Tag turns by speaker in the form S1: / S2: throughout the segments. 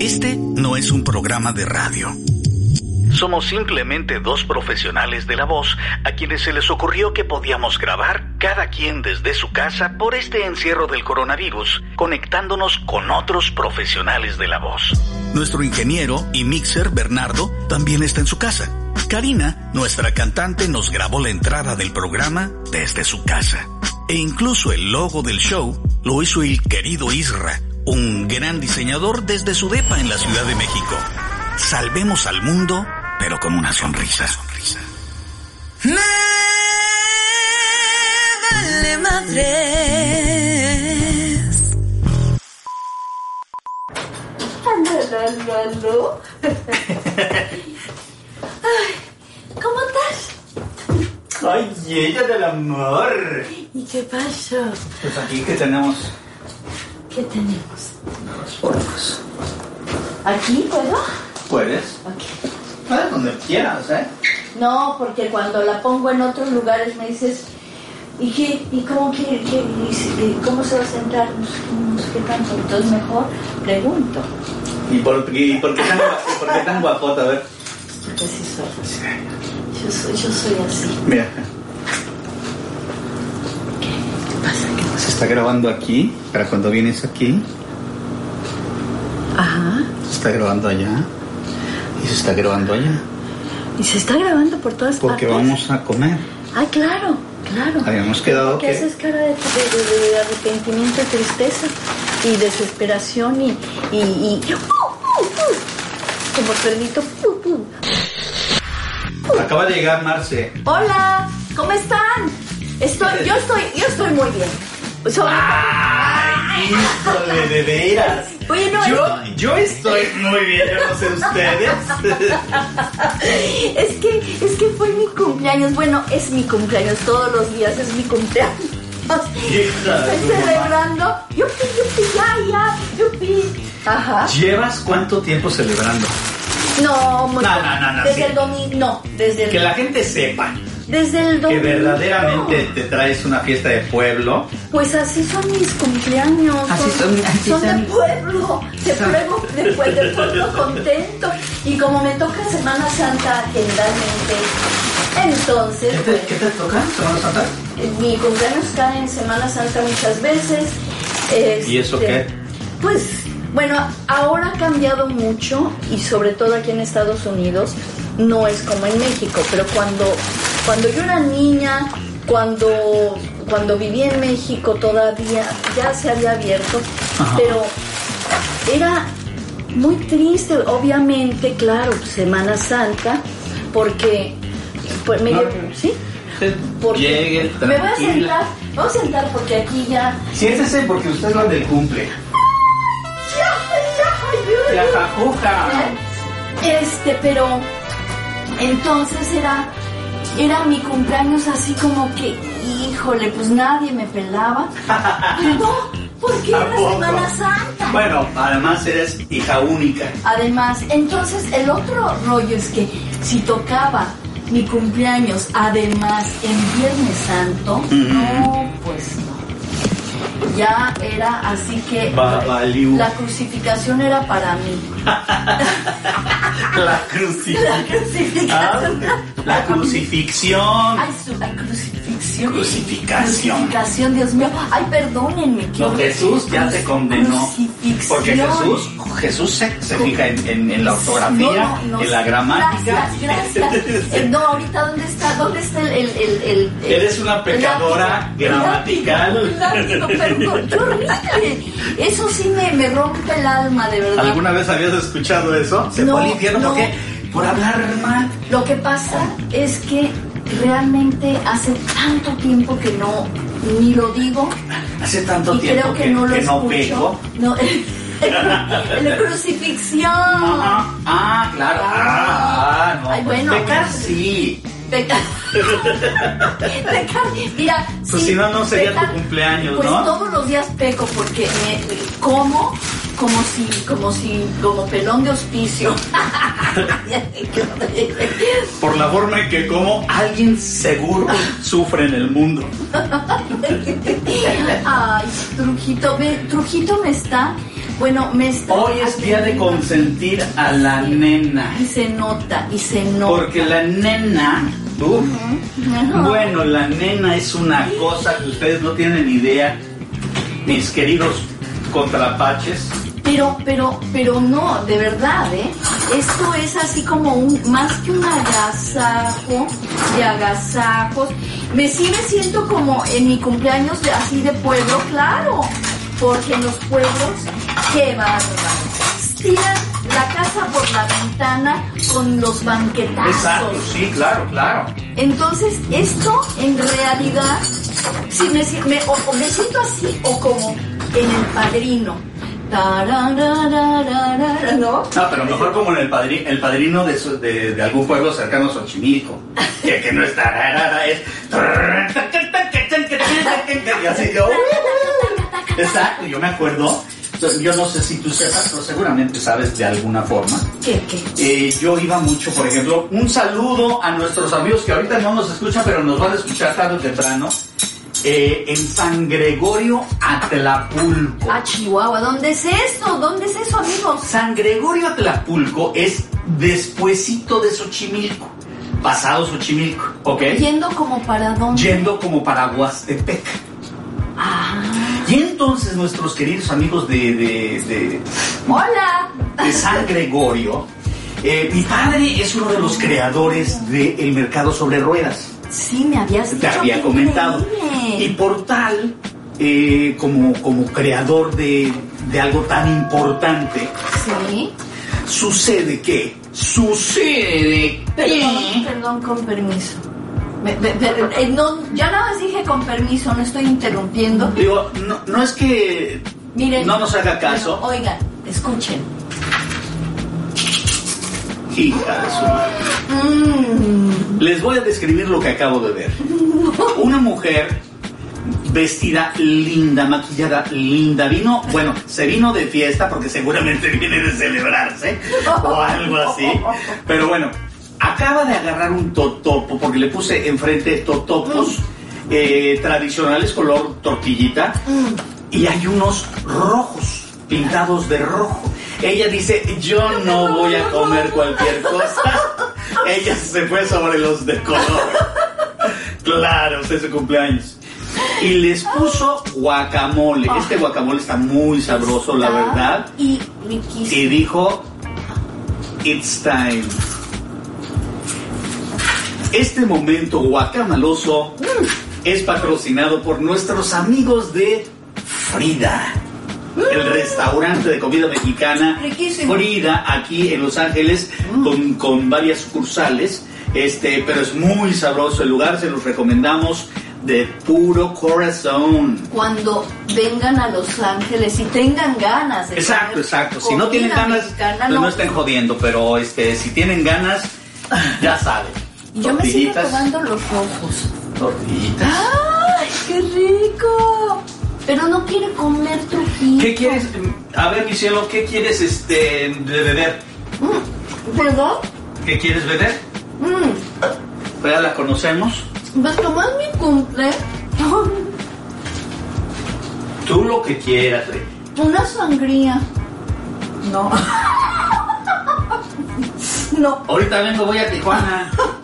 S1: Este no es un programa de radio. Somos simplemente dos profesionales de la voz a quienes se les ocurrió que podíamos grabar cada quien desde su casa por este encierro del coronavirus, conectándonos con otros profesionales de la voz. Nuestro ingeniero y mixer Bernardo también está en su casa. Karina, nuestra cantante, nos grabó la entrada del programa desde su casa. E incluso el logo del show lo hizo el querido Isra, un gran diseñador desde su depa en la Ciudad de México. Salvemos al mundo, pero con una sonrisa. sonrisa.
S2: Me vale madres.
S3: Aló, aló, Ay, ¿cómo estás?
S4: Ay, ella del amor.
S3: ¿Y qué pasó?
S4: Pues aquí que tenemos
S3: ¿Qué tenemos? ¿Aquí puedo?
S4: ¿Puedes?
S3: Ok.
S4: Puedes donde quieras, ¿eh?
S3: No, porque cuando la pongo en otros lugares me dices, ¿y qué? ¿Y cómo, qué, y cómo se va a sentar? No sé, no sé qué tanto. Entonces mejor pregunto.
S4: ¿Y por, y por qué tan, por qué tan guapota? A ver.
S3: Porque así soy. Yo soy, yo soy así.
S4: Mira,
S3: ¿Qué pasa? ¿Qué
S4: se está grabando aquí, para cuando vienes aquí?
S3: Ajá.
S4: se está grabando allá y se está grabando allá.
S3: Y se está grabando por todas
S4: Porque
S3: partes.
S4: vamos a comer.
S3: Ah, claro, claro.
S4: Habíamos quedado
S3: ¿Qué
S4: que...
S3: haces cara de, de- de- de arrepentimiento, tristeza y desesperación y... y, y- como perrito.
S4: Acaba de llegar Marce.
S3: Hola, ¿cómo están? Estoy, yo estoy, yo estoy muy bien. Sobre-
S4: ¡Ay, híjole, de veras!
S3: Oye, no,
S4: Yo, yo estoy muy bien, yo no sé ustedes.
S3: es que, es que fue mi cumpleaños. Bueno, es mi cumpleaños todos los días, es mi cumpleaños. Estoy celebrando. Yupi, yupi, ya, ya, yupi. Ajá.
S4: ¿Llevas cuánto tiempo celebrando?
S3: No, muy
S4: No, no, no, no,
S3: Desde
S4: sí.
S3: el domingo, no, desde el,
S4: Que la gente sepa
S3: desde el
S4: que
S3: domingo.
S4: verdaderamente te traes una fiesta de pueblo.
S3: Pues así son mis cumpleaños.
S4: Así son- así
S3: son
S4: son.
S3: de pueblo, de
S4: Son.
S3: pueblo, de, pue- de pueblo contento. Y como me toca Semana Santa generalmente, entonces,
S4: ¿Qué te,
S3: pues,
S4: qué te toca, Semana Santa?
S3: mi cumpleaños cae en Semana Santa muchas veces.
S4: ¿Y eso
S3: Este,
S4: qué?
S3: Pues, bueno, ahora ha cambiado mucho y sobre todo aquí en Estados Unidos no es como en México, pero cuando, cuando yo era niña, cuando, cuando viví en México todavía ya se había abierto,
S4: Ajá.
S3: pero era muy triste, obviamente, claro, Semana Santa, porque pues, me
S4: No,
S3: ¿sí? Porque
S4: Llegue,
S3: me voy a sentar, me voy a sentar porque aquí ya
S4: Siéntese porque usted es la del cumple. Ya, jajuja.
S3: Este, pero entonces era era mi cumpleaños así como que, híjole, pues nadie me pelaba. Pero no, porque
S4: ¿A
S3: era? Semana Santa.
S4: Bueno, además eres hija única.
S3: Además, entonces el otro rollo es que si tocaba mi cumpleaños, además en Viernes Santo, no, pues no. Ya era así que la crucificación era para mí.
S4: La
S3: La
S4: crucifixión.
S3: crucificación.
S4: la crucifixión.
S3: Ay, su la crucifixión.
S4: Crucificación.
S3: Crucificación, Dios mío. Ay, perdónenme.
S4: No, Jesús ya te condenó. Porque Jesús, Jesús se, se fija en, en- en la ortografía,
S3: No, no,
S4: en la gramática.
S3: Gracias, gracias. Eh, no, ahorita, ¿dónde está? ¿Dónde está el. el, el, el- el-
S4: Eres una pecadora gramatical.
S3: Perdón, qué horrible. Eso sí me, me rompe el alma, de verdad.
S4: ¿Alguna vez habías escuchado eso? Se
S3: No,
S4: fue al infierno
S3: no.
S4: ¿por qué? Por hablar mal.
S3: Lo que pasa es que realmente hace tanto tiempo que no ni lo digo
S4: Hace tanto
S3: y
S4: tiempo
S3: creo que, no lo
S4: que no
S3: escucho. No, la crucifixión.
S4: Ah, claro. Ah, no.
S3: Ay, bueno,
S4: Pecar
S3: pues,
S4: sí.
S3: Peca- mira,
S4: Pues
S3: sí,
S4: si no, no sería tu cumpleaños,
S3: pues
S4: ¿no?
S3: todos los días peco porque me como como si, como si, como pelón de hospicio.
S4: Por la forma en que como alguien seguro sufre en el mundo.
S3: Ay, Trujito, ve, Trujito me está Bueno, me está
S4: Hoy es día de consentir a la nena.
S3: Y se nota, y se nota.
S4: Porque la nena, bueno, la nena es una cosa que ustedes no tienen idea, mis queridos contrapaches.
S3: Pero, pero, pero no, de verdad, ¿eh? Esto es así como un, más que un agasajo de agasajos. Me sí me siento como en mi cumpleaños de, así de pueblo, claro. Porque en los pueblos, qué bárbaro. Tiran la casa por la ventana con los banquetazos.
S4: Exacto, sí, claro, claro.
S3: Entonces, esto en realidad, si me, me- o, o me siento así, o como en el padrino. ¿No?
S4: No, pero mejor como en el padrino, el padrino de, su- de, de algún pueblo cercano a Xochimilco. Que, que no es tararara, es. Y así yo. Exacto, yo me acuerdo. Yo no sé si tú sepas, pero seguramente sabes de alguna forma.
S3: ¿Qué, qué?
S4: Eh, yo iba mucho, por ejemplo, un saludo a nuestros amigos que ahorita no nos escuchan, pero nos van a escuchar tarde o temprano. eh, en San Gregorio Atlapulco.
S3: A Chihuahua, ¿dónde es eso? ¿Dónde es eso, amigos?
S4: San Gregorio Atlapulco es despuesito de Xochimilco, pasado Xochimilco, ¿ok?
S3: Yendo como para dónde.
S4: Yendo como para Huastepec.
S3: Ah,
S4: Y entonces nuestros queridos amigos de, de, de,
S3: hola.
S4: de San Gregorio, eh, mi padre es uno de los creadores del mercado sobre ruedas.
S3: Sí, me habías
S4: te
S3: dicho.
S4: había
S3: qué
S4: comentado.
S3: increíble.
S4: Y por tal, eh, como, como creador de, de algo tan importante,
S3: Sí.
S4: sucede que, sucede
S3: Perdón,
S4: que...
S3: perdón, con permiso. Me- me- me- eh, no, ya nada más dije con permiso, no estoy interrumpiendo.
S4: Digo, no, no es que
S3: Miren.
S4: no nos haga caso.
S3: Bueno, oigan, escuchen.
S4: Hija de su madre.
S3: Mm,
S4: Les voy a describir lo que acabo de ver. Una mujer vestida linda, maquillada linda. Vino, bueno, se vino de fiesta porque seguramente viene de celebrarse o algo así. Pero bueno, acaba de agarrar un totopo porque le puse enfrente totopos eh, tradicionales color tortillita y hay unos rojos pintados de rojo. Ella dice, yo no voy a comer cualquier cosa. Ella se fue sobre los de color. Claro, es su cumpleaños. Y les puso guacamole. Este guacamole está muy sabroso, la verdad.
S3: Y.
S4: Y dijo, it's time. Este momento guacamaloso es patrocinado por nuestros amigos de Frida. El restaurante de comida mexicana
S3: Riquísimo.
S4: Frida aquí en Los Ángeles con, con varias sucursales. Este, pero es muy sabroso el lugar, se los recomendamos de puro corazón.
S3: Cuando vengan a Los Ángeles y tengan ganas de
S4: Exacto, exacto. Si no tienen ganas,
S3: mexicana,
S4: pues no estén jodiendo, pero este, si tienen ganas, ya saben.
S3: Yo me sigo tomando los rojos.
S4: Tortillitas.
S3: ¡Ay, qué rico! Pero no quiere comer trujillo.
S4: ¿Qué quieres? A ver, mi cielo, ¿qué quieres este, de beber?
S3: Mm, ¿Perdón?
S4: ¿Qué quieres beber?
S3: Mm,
S4: Pues ya la conocemos.
S3: Pues como es mi cumple,
S4: Tú lo que quieras. güey.
S3: una sangría. No. No.
S4: Ahorita vengo, voy a Tijuana.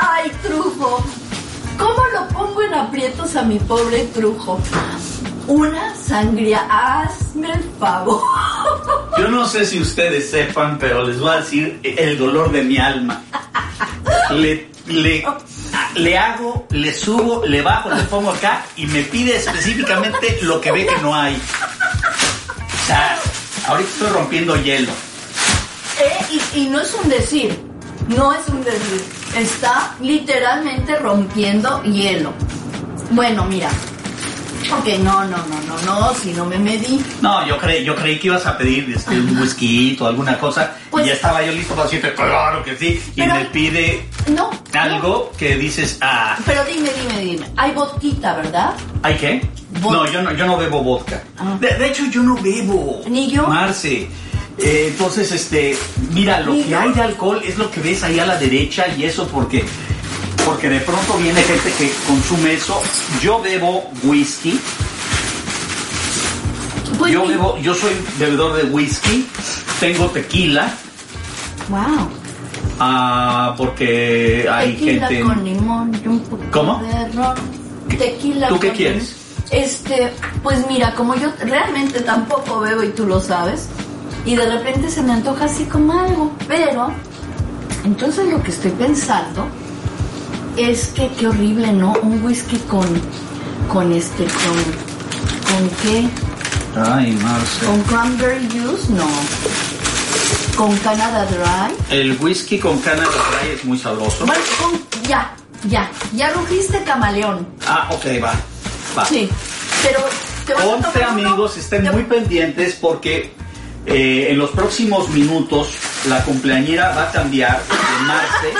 S3: Ay, trujo. ¿Cómo lo pongo en aprietos a mi pobre trujo? Una sangría. Hazme el favor.
S4: Yo no sé si ustedes sepan, pero les voy a decir el dolor de mi alma. Le, le, le hago, le subo, le bajo, le pongo acá y me pide específicamente lo que ve que no hay. Sea, ahorita estoy rompiendo hielo.
S3: Eh, y, y no es un decir. No es un decir. Está literalmente rompiendo hielo. Bueno, mira. Ok, no, no, no, no, no, si no me medí.
S4: No, yo creí, yo creí que ibas a pedir este, un whisky o alguna cosa
S3: Pues-
S4: y ya estaba yo listo para decirte, claro que sí, y
S3: Pero-
S4: me pide
S3: No. no.
S4: algo que dices, ah,
S3: Pero dime, dime, dime. Hay vodquita, ¿verdad?
S4: ¿hay qué?
S3: Vodka.
S4: No, yo no, yo no bebo vodka.
S3: Ah.
S4: De, de hecho, yo no bebo.
S3: Ni yo.
S4: Marce. Eh, entonces, este, mira, lo que hay de alcohol es lo que ves ahí a la derecha y eso porque, porque de pronto viene gente que consume eso. Yo bebo whisky.
S3: Pues
S4: Yo
S3: mi-
S4: bebo, yo soy bebedor de whisky. Tengo tequila.
S3: Wow.
S4: ah, porque hay
S3: Tequila
S4: gente.
S3: con limón y un poquito
S4: ¿Cómo?
S3: de ron. Tequila
S4: ¿Tú qué
S3: con
S4: quieres?
S3: Este, pues mira, como yo realmente tampoco bebo y tú lo sabes, y de repente se me antoja así como algo, pero entonces lo que estoy pensando es que qué horrible, ¿no? Un whisky con con este con con qué?
S4: Ay, Marce.
S3: Con cranberry juice, no. Con Canada Dry.
S4: El whisky con cana de dry es muy sabroso.
S3: Bueno, con- ya, ya, ya rugiste camaleón.
S4: Ah, ok, va. Va.
S3: Sí, pero te vas a
S4: Once
S3: tomar uno,
S4: amigos, estén
S3: te-
S4: muy pendientes porque eh, en los próximos minutos la cumpleañera va a cambiar de Marce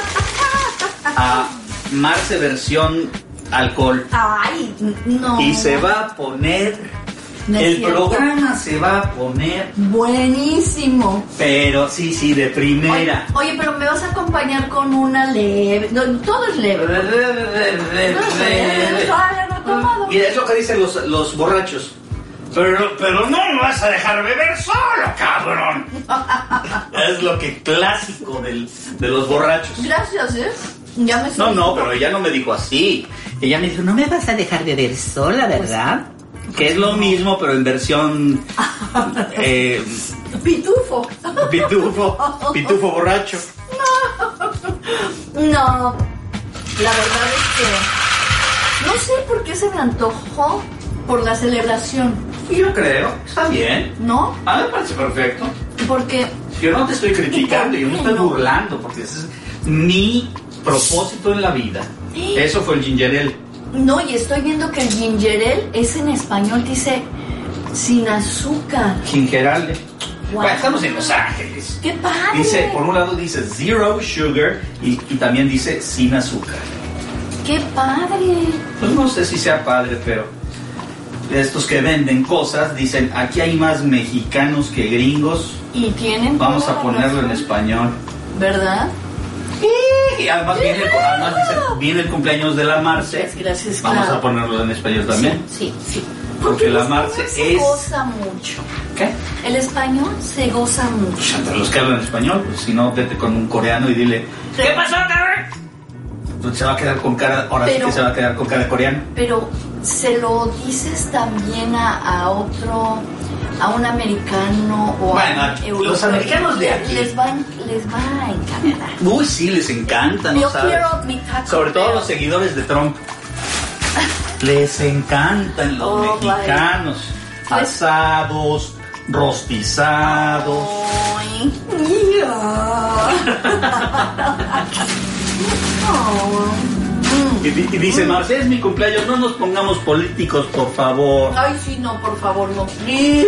S4: a Marce versión alcohol.
S3: Ay, no.
S4: Y se va a poner,
S3: No
S4: el programa se va a poner,
S3: Buenísimo.
S4: pero sí, sí, de primera.
S3: Oye, pero me vas a acompañar con una leve. no, todo es leve. Todo es leve. No tomado.
S4: Y es lo que dicen los, los borrachos. Pero, pero no me vas a dejar beber solo, cabrón. es lo que clásico del, de los borrachos.
S3: Gracias, ¿eh? Ya me
S4: No, no, pero ella no me dijo así. Ella me dijo, no me vas a dejar beber sola, ¿verdad? Que es lo mismo, pero en versión eh,
S3: Pitufo.
S4: pitufo, pitufo borracho.
S3: No, la verdad es que no sé por qué se me antojó por la celebración,
S4: Yo creo, está bien.
S3: ¿no?
S4: A mí me parece perfecto.
S3: Porque
S4: Yo no te estoy criticando, yo me estoy burlando, porque ese es mi propósito en la vida. Eso fue el ginger ale.
S3: no, y estoy viendo que el ginger ale es en español, dice sin azúcar.
S4: Ginger ale.
S3: Wow.
S4: Bueno, estamos en Los Ángeles.
S3: ¡Qué padre!
S4: Dice, por un lado dice zero sugar y, y también dice sin azúcar.
S3: ¡Qué padre!
S4: Pues no sé si sea padre, pero estos que venden cosas dicen, aquí hay más mexicanos que gringos,
S3: Y tienen.
S4: vamos a ponerlo en español.
S3: ¿Verdad?
S4: Y además viene, el, además dice, viene el cumpleaños de la Marce.
S3: Gracias,
S4: Vamos
S3: claro.
S4: a ponerlo en español también.
S3: Sí, sí, sí.
S4: Porque la Marce
S3: se
S4: es-
S3: goza mucho.
S4: ¿Qué?
S3: El español se goza mucho.
S4: Pues entre los que hablan español, pues si no, vete con un coreano y dile, ¿qué pasó, cabrón? Se va a quedar con cara, ahora sí
S3: Pero-
S4: que se va a quedar con cara coreano.
S3: Pero se lo dices también a, a otro, a un americano o
S4: Bueno,
S3: a un
S4: los americanos de aquí.
S3: Les va, a en- les va a encantar.
S4: Uy, sí, les encanta, ¿no
S3: Yo
S4: sabes?
S3: quiero mi taco
S4: Sobre todo
S3: Bell.
S4: los seguidores de Trump. Les encantan los
S3: Oh,
S4: mexicanos.
S3: vaya.
S4: Asados, rostizados.
S3: Ay, ya. Oh, mm.
S4: Y, di- y dice, Marce, es mi cumpleaños, no nos pongamos políticos, por favor.
S3: Ay, sí, no, por favor, no. Please.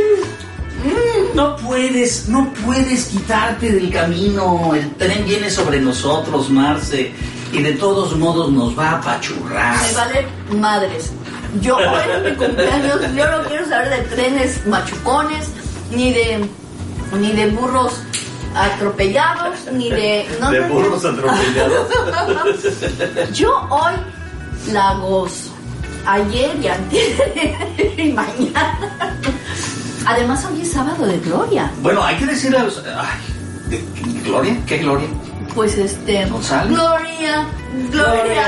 S4: No puedes, no puedes quitarte del camino. El tren viene sobre nosotros, Marce. Y de todos modos nos va a apachurrar.
S3: Me vale madres. Yo hoy es mi cumpleaños, yo no quiero saber de trenes machucones, ni de ni de burros atropellados, ni de no,
S4: de
S3: no, no.
S4: burros atropellados.
S3: Yo hoy la gozo. Ayer y antes y mañana. Además hoy es sábado de gloria.
S4: bueno, hay que decirle a los... Ay, ¿de- ¿Gloria? ¿Qué Gloria?
S3: Pues este.
S4: ¿González?
S3: Gloria, Gloria.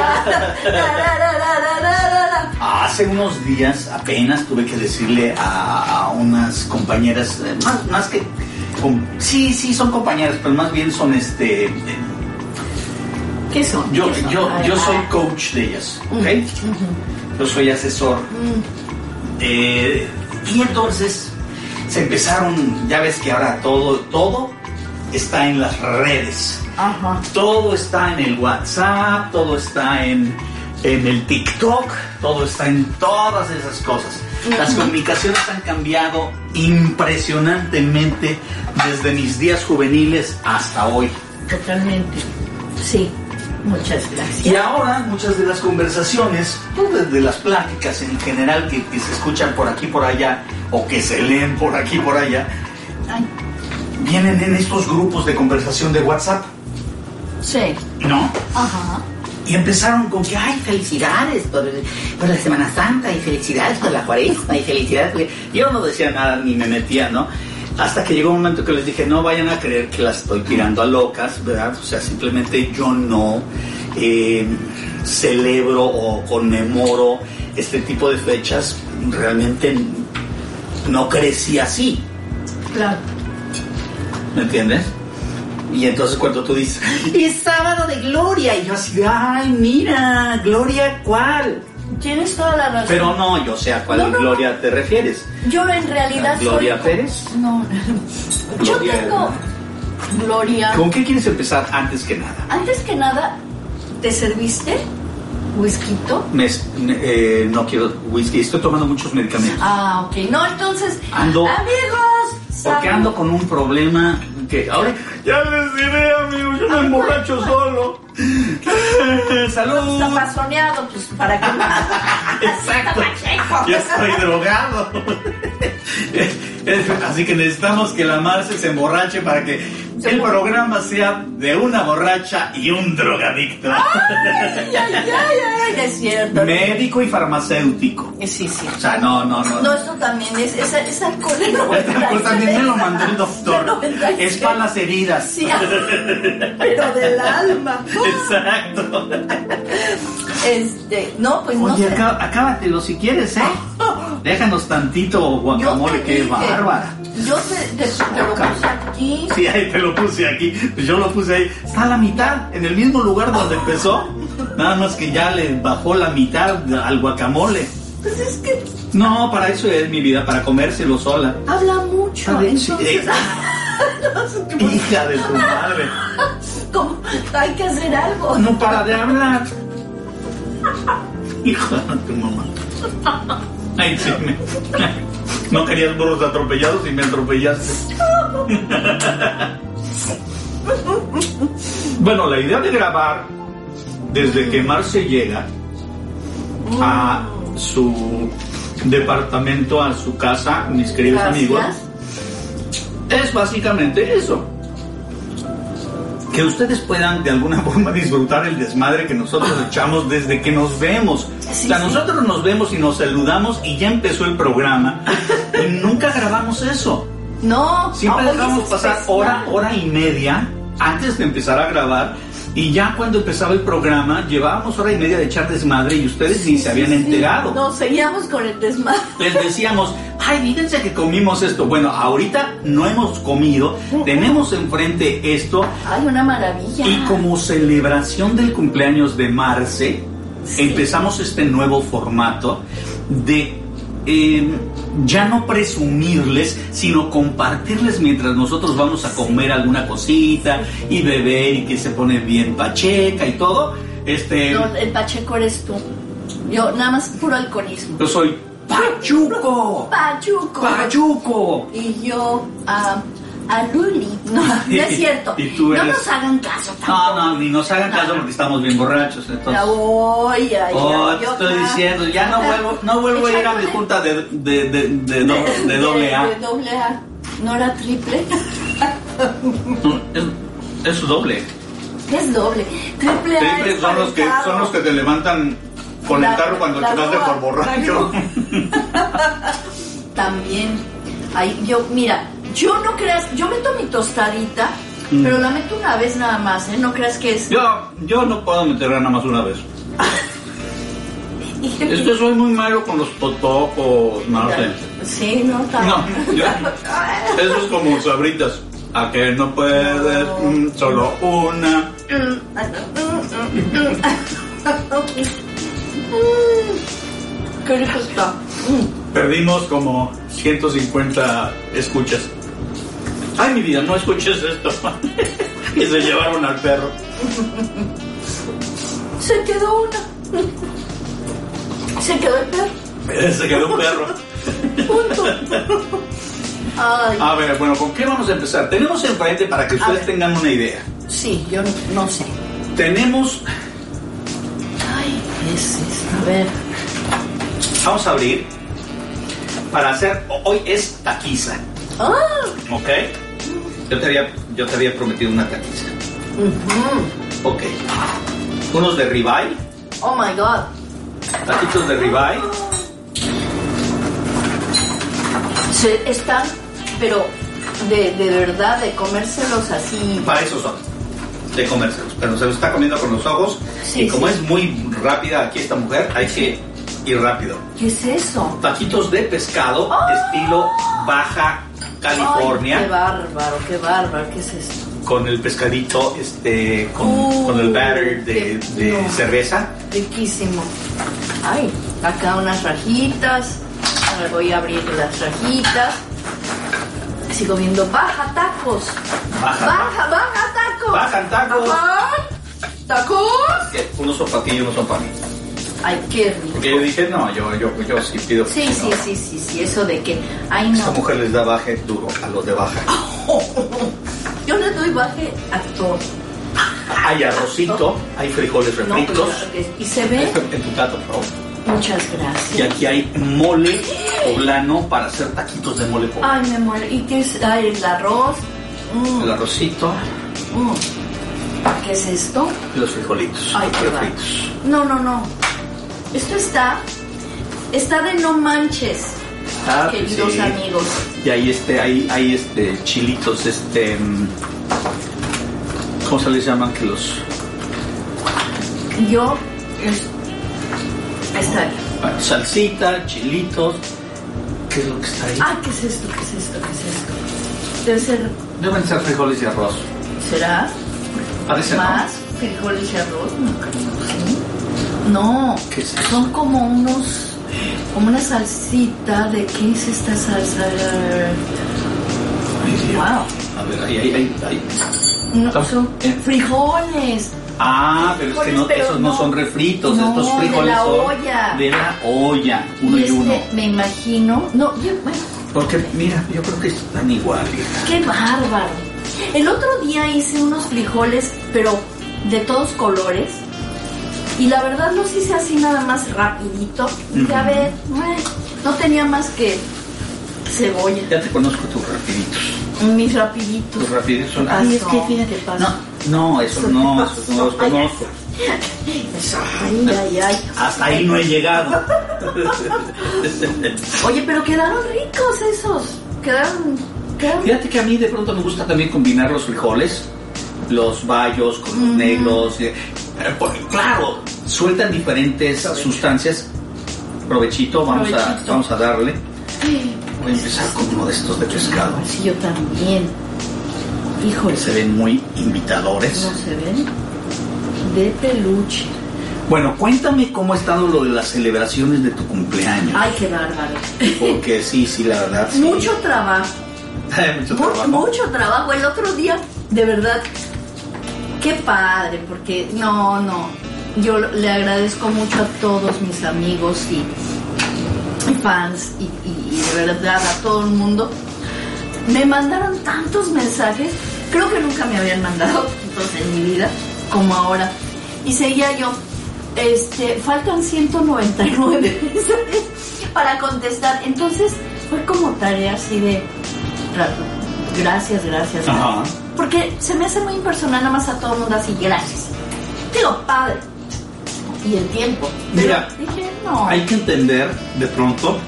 S3: La.
S4: Hace unos días apenas tuve que decirle a, a unas compañeras, eh, más, más que... sí, sí, son compañeras, pero más bien son este...
S3: ¿Qué son?
S4: Yo,
S3: ¿Qué son?
S4: yo, yo soy coach de ellas, ¿ok? Yo soy asesor. Eh, y entonces se empezaron, ya ves que ahora todo, todo está en las redes.
S3: Ajá.
S4: Todo está en el WhatsApp, todo está en, en el TikTok, todo está en todas esas cosas. Las comunicaciones han cambiado impresionantemente desde mis días juveniles hasta hoy.
S3: Totalmente. Sí. Muchas gracias.
S4: Y ahora muchas de las conversaciones, pues, desde las pláticas en general que, que se escuchan por aquí por allá o que se leen por aquí por allá,
S3: Ay,
S4: vienen en estos grupos de conversación de WhatsApp,
S3: sí.
S4: ¿no?
S3: Ajá.
S4: Y empezaron con que, ay, felicidades por, por la Semana Santa y felicidades por la cuaresma y felicidades. Yo no decía nada ni me metía, ¿no? Hasta que llegó un momento que les dije, no vayan a creer que las estoy tirando a locas, ¿verdad? O sea, simplemente yo no eh, celebro o conmemoro este tipo de fechas. Realmente no crecí así,
S3: Claro.
S4: ¿me entiendes? Y entonces cuando tú dices, es sábado de gloria, y yo así, ay, mira, gloria cuál.
S3: Tienes toda la razón.
S4: Pero no, yo sé a cuál
S3: No, no,
S4: gloria te refieres.
S3: yo en realidad
S4: ¿Gloria
S3: soy...
S4: Pérez?
S3: No. Yo
S4: Gloria-
S3: tengo... Gloria.
S4: ¿Con qué quieres empezar antes que nada?
S3: Antes que nada, ¿te serviste? ¿Whisky?
S4: Me- eh, no quiero whisky, estoy tomando muchos medicamentos.
S3: Ah, ok. No, entonces...
S4: Ando-
S3: Amigos.
S4: Porque ando con un problema que ahora ya les diré, amigos, yo me emborracho solo. Salud.
S3: Está pasoneado, pues para que
S4: Exacto. Yo estoy drogado. Así que necesitamos que la Marce se emborrache para que el programa sea de una borracha y un drogadicto.
S3: Ay, ay, ay, ay, es cierto.
S4: Médico y farmacéutico.
S3: Sí, sí.
S4: O sea, no, no, no.
S3: No, eso también es, es, es alcohol. del
S4: Este alcohol
S3: 96.
S4: también me lo mandó el doctor.
S3: Del 96.
S4: Es para las heridas.
S3: Pero del alma.
S4: Exacto.
S3: Este, no, pues no
S4: Oye,
S3: sé.
S4: acá, acábatelo si quieres, ¿eh? Déjanos tantito guacamole, qué
S3: dije,
S4: bárbara.
S3: Yo te, te- te lo puse aquí.
S4: Sí, ahí te lo puse aquí. Pues yo lo puse ahí. Está a la mitad, en el mismo lugar donde empezó. Nada más que ya le bajó la mitad al guacamole.
S3: Pues es que
S4: No, para eso es mi vida, para comérselo sola.
S3: habla mucho.
S4: Ver,
S3: Entonces,
S4: sí, qué- Hija de tu madre.
S3: como, hay que hacer algo.
S4: No para de hablar. Hijo de tu mamá. Ay, sí, me- No querías burros atropellados y me atropellaste. Bueno, la idea de grabar desde que Marce llega a su departamento, a su casa, mis queridos amigos. Es básicamente eso. Que ustedes puedan de alguna forma disfrutar el desmadre que nosotros echamos desde que nos vemos.
S3: Sí,
S4: o sea,
S3: sí.
S4: nosotros nos vemos y nos saludamos y ya empezó el programa y nunca grabamos eso.
S3: No,
S4: Siempre dejamos pasar hora, hora y media antes de empezar a grabar y ya cuando empezaba el programa llevábamos hora y media de echar desmadre y ustedes ni se habían
S3: Sí, sí.
S4: enterado.
S3: No, seguíamos con el desmadre.
S4: Les decíamos, ay, fíjense que comimos esto. Bueno, ahorita no hemos comido, tenemos enfrente esto
S3: Ay, una maravilla.
S4: y como celebración del cumpleaños de Marce, empezamos este nuevo formato de eh, ya no presumirles, sino compartirles mientras nosotros vamos a comer alguna cosita y beber y que se pone bien pacheca y todo. Este,
S3: No, el Pacheco eres tú. Yo, nada más puro alcoholismo.
S4: yo soy Pachuco.
S3: Pachuco.
S4: Pachuco.
S3: Y yo, a a Luli. No, no es cierto.
S4: Y tú
S3: No
S4: eres-
S3: nos hagan caso
S4: No,
S3: tampoco.
S4: no, ni nos hagan caso
S3: No.
S4: porque estamos bien borrachos. Entonces,
S3: Ay, ay,
S4: oh,
S3: ay,
S4: te estoy diciendo, ya no vuelvo, no vuelvo a ir a mi junta de, de, de, de, do- de doble A.
S3: De doble A. ¿No era triple?
S4: No, es, es doble.
S3: Es doble. Triple A
S4: Triple
S3: es
S4: son los que son los que te levantan con
S3: La-
S4: el carro cuando
S3: la
S4: chocaste por borracho.
S3: También. Ay, yo, mira, yo no creas, yo meto mi tostadita,
S4: Mm.
S3: pero la meto una vez nada más, ¿eh? No creas que es.
S4: Yo, yo no puedo meterla nada más una vez. Es que soy muy malo con los totopos, no sé.
S3: Sí, no,
S4: No,
S3: también.
S4: yo- eso es como sabritas. A que no puedes, mm, solo una.
S3: Qué rico está.
S4: Perdimos como 150 escuchas. Ay, mi vida, no escuches esto. y se llevaron al perro.
S3: Se quedó una. Se quedó el perro.
S4: Se quedó un perro.
S3: Punto. Ay,
S4: A ver, bueno, ¿con qué vamos a empezar? Tenemos enfrente para que ustedes tengan una idea.
S3: sí, yo no sé.
S4: Tenemos,
S3: Ay, es, es, a ver.
S4: vamos a abrir para hacer, hoy es taquiza,
S3: Ah,
S4: ¿ok? Yo te había, yo te había prometido una taquiza.
S3: ujú.
S4: Ok. unos de ribeye,
S3: Oh my god.
S4: taquitos de ribeye.
S3: Se están, pero de, de verdad, de comérselos así.
S4: Para eso son, de comérselos. Pero se los está comiendo con los ojos.
S3: Sí,
S4: y como
S3: sí.
S4: es muy rápida aquí esta mujer, hay que ir rápido.
S3: ¿Qué es eso?
S4: Taquitos de pescado, estilo Baja California.
S3: Ay, qué bárbaro, qué bárbaro, ¿qué es esto?
S4: con el pescadito, este, con,
S3: Uh,
S4: con el batter de,
S3: qué-
S4: de
S3: no.
S4: cerveza.
S3: Riquísimo. Ay, acá unas rajitas. Ahora voy a abrir las rajitas. Sigo viendo baja tacos.
S4: Baja.
S3: Baja, baja tacos.
S4: Bajan tacos.
S3: Ajá. Tacos.
S4: Que Unos son para ti y unos son para mí.
S3: Ay, qué rico.
S4: Porque yo dije, no, yo, yo, yo sí pido.
S3: Sí, sí,
S4: no.
S3: sí, sí, sí, eso de que, ay
S4: Esta
S3: no,
S4: mujer les da baje duro a los de baja.
S3: yo le doy baje a todo.
S4: Hay arrocito, hay frijoles
S3: No,
S4: refritos.
S3: y se ve,
S4: en tu plato, por favor.
S3: muchas
S4: Y
S3: gracias.
S4: aquí hay mole poblano para hacer taquitos de mole poblano.
S3: Ay, me muero. ¿Y qué es? Ay, el arroz. Mm,
S4: El arrocito
S3: mm. ¿Qué es esto?
S4: y los frijolitos
S3: Ay, qué. No, no, no. Esto está, está de no manches,
S4: Ah, pues
S3: queridos
S4: sí.
S3: amigos.
S4: Y ahí este, hay, hay este chilitos, este mm, ¿cómo se les llaman? Que los
S3: Yo, es, está bien.
S4: bueno, salsita, chilitos. ¿Qué es lo que está ahí?
S3: Ah, ¿qué es esto? ¿Qué es esto? ¿Qué es esto? Debe ser,
S4: Deben ser frijoles y arroz.
S3: ¿será?
S4: Parece no.
S3: ¿Más? ¿Frijoles y arroz? No creo, ¿sí? No, son como unos, como una salsita de, ¿qué es esta salsa?
S4: Ay.
S3: Wow.
S4: A ver, ahí, ahí, ahí. ahí.
S3: No, son frijoles.
S4: Ah, pero es que no, esos no,
S3: no.
S4: son refritos,
S3: No,
S4: estos
S3: de
S4: frijoles
S3: la
S4: son
S3: olla.
S4: de la olla, uno
S3: y
S4: y,
S3: este,
S4: uno.
S3: me imagino, no, yo, bueno,
S4: Porque mira, yo creo que están igual. hija.
S3: qué bárbaro. El otro día hice unos frijoles, pero de todos colores. Y la verdad los hice así nada más rapidito. Y a
S4: Ujú.
S3: ver, ay, no tenía más que cebolla.
S4: Ya te conozco tus rapiditos.
S3: Mis rapiditos.
S4: Tus rapiditos son.
S3: ¿Qué
S4: Ay, es que fíjate.
S3: ¿Qué pasó?
S4: No, no, esos
S3: ¿Qué
S4: no, esos no los conozco.
S3: Ay, ay, ay.
S4: Hasta ahí no he llegado.
S3: Oye, pero quedaron ricos esos. Quedaron. quedaron
S4: Fíjate que a mí de pronto me gusta también combinar los frijoles, los bayos con los
S3: Mm.
S4: negros. Claro, sueltan diferentes sustancias. Provechito, vamos, A, vamos a darle. Voy a empezar con uno de estos de pescado.
S3: Sí, yo también. Híjole,
S4: se ven muy invitadores.
S3: ¿no se ven? De peluche.
S4: Bueno, cuéntame cómo ha estado lo de las celebraciones de tu cumpleaños.
S3: Ay, qué bárbaro.
S4: Porque sí, sí, la verdad. sí.
S3: Mucho trabajo.
S4: mucho
S3: Mu-
S4: trabajo.
S3: Mucho trabajo. El otro día, de verdad, qué padre, porque no, no. Yo le agradezco mucho a todos mis amigos y, fans y, de verdad a todo el mundo. Me mandaron tantos mensajes, creo que nunca me habían mandado tantos en mi vida como ahora. Y seguía yo, este, faltan 199 mensajes para contestar. Entonces fue como tarea así de ra- gracias, gracias.
S4: Ajá.
S3: Porque se me hace muy impersonal nada más a todo el mundo así, gracias. Digo, padre. Y el tiempo. Pero
S4: Mira,
S3: dije, no.
S4: Hay que entender de pronto,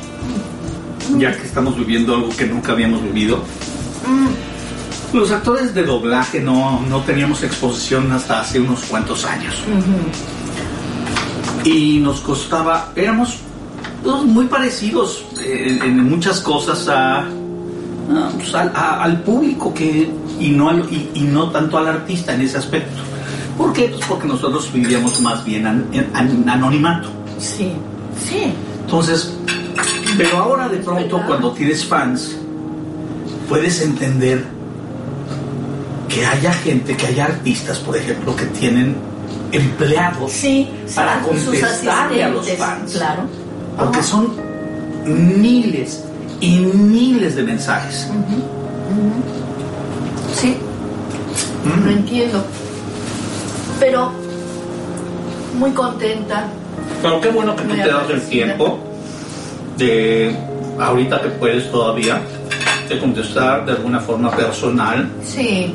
S4: ya que estamos viviendo algo que nunca habíamos vivido,
S3: Mm,
S4: los actores de doblaje no, no teníamos exposición hasta hace unos cuantos años. Y nos costaba, éramos muy parecidos en muchas cosas a, pues, al, a- al público que, y, no al- y, y no tanto al artista en ese aspecto. ¿Por qué? Pues porque nosotros vivíamos más bien an- anonimato.
S3: Sí, sí.
S4: Entonces, pero ahora de pronto cuando tienes fans, puedes entender que haya gente, que haya artistas, por ejemplo, que tienen empleados
S3: Sí,
S4: para
S3: sí,
S4: contestarle a los fans.
S3: Claro.
S4: Porque
S3: Ajá.
S4: son miles y miles de mensajes.
S3: Sí,
S4: Mm.
S3: lo entiendo. Pero muy contenta.
S4: Pero qué bueno que tú te das el tiempo de, ahorita que puedes todavía, de contestar de alguna forma personal.
S3: Sí.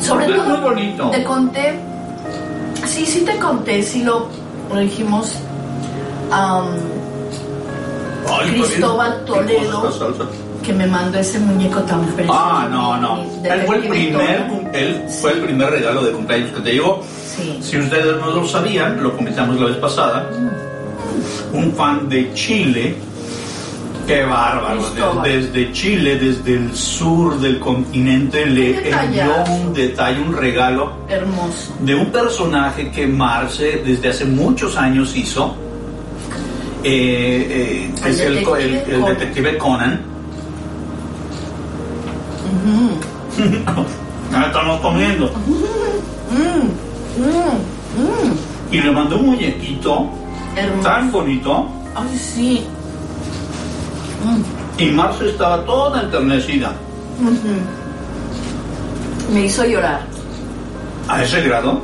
S3: Sobre
S4: Es
S3: todo
S4: muy bonito.
S3: te conté Sí, sí te conté, sí lo, lo dijimos.
S4: Ay,
S3: Cristóbal. Toledo. Que me mandó ese muñeco tan precioso.
S4: Ah, no, no. Él fue el primer, él fue el primer regalo de cumpleaños que te llegó.
S3: Sí.
S4: Si ustedes no lo sabían, lo comentamos la vez pasada. Un fan de Chile. Qué bárbaro.
S3: Cristóbal.
S4: de- Desde Chile, desde el sur del continente, le envió un detalle, un regalo
S3: Hermoso.
S4: de un personaje que Marce desde hace muchos años hizo. Eh, eh, es el,
S3: detective
S4: el
S3: Conan.
S4: detective Conan. Ya estamos comiendo. Y le mandó un muñequito
S3: Hermoso.
S4: tan bonito.
S3: Ay, sí.
S4: Y Marce estaba toda enternecida.
S3: Me hizo llorar.
S4: A ese grado.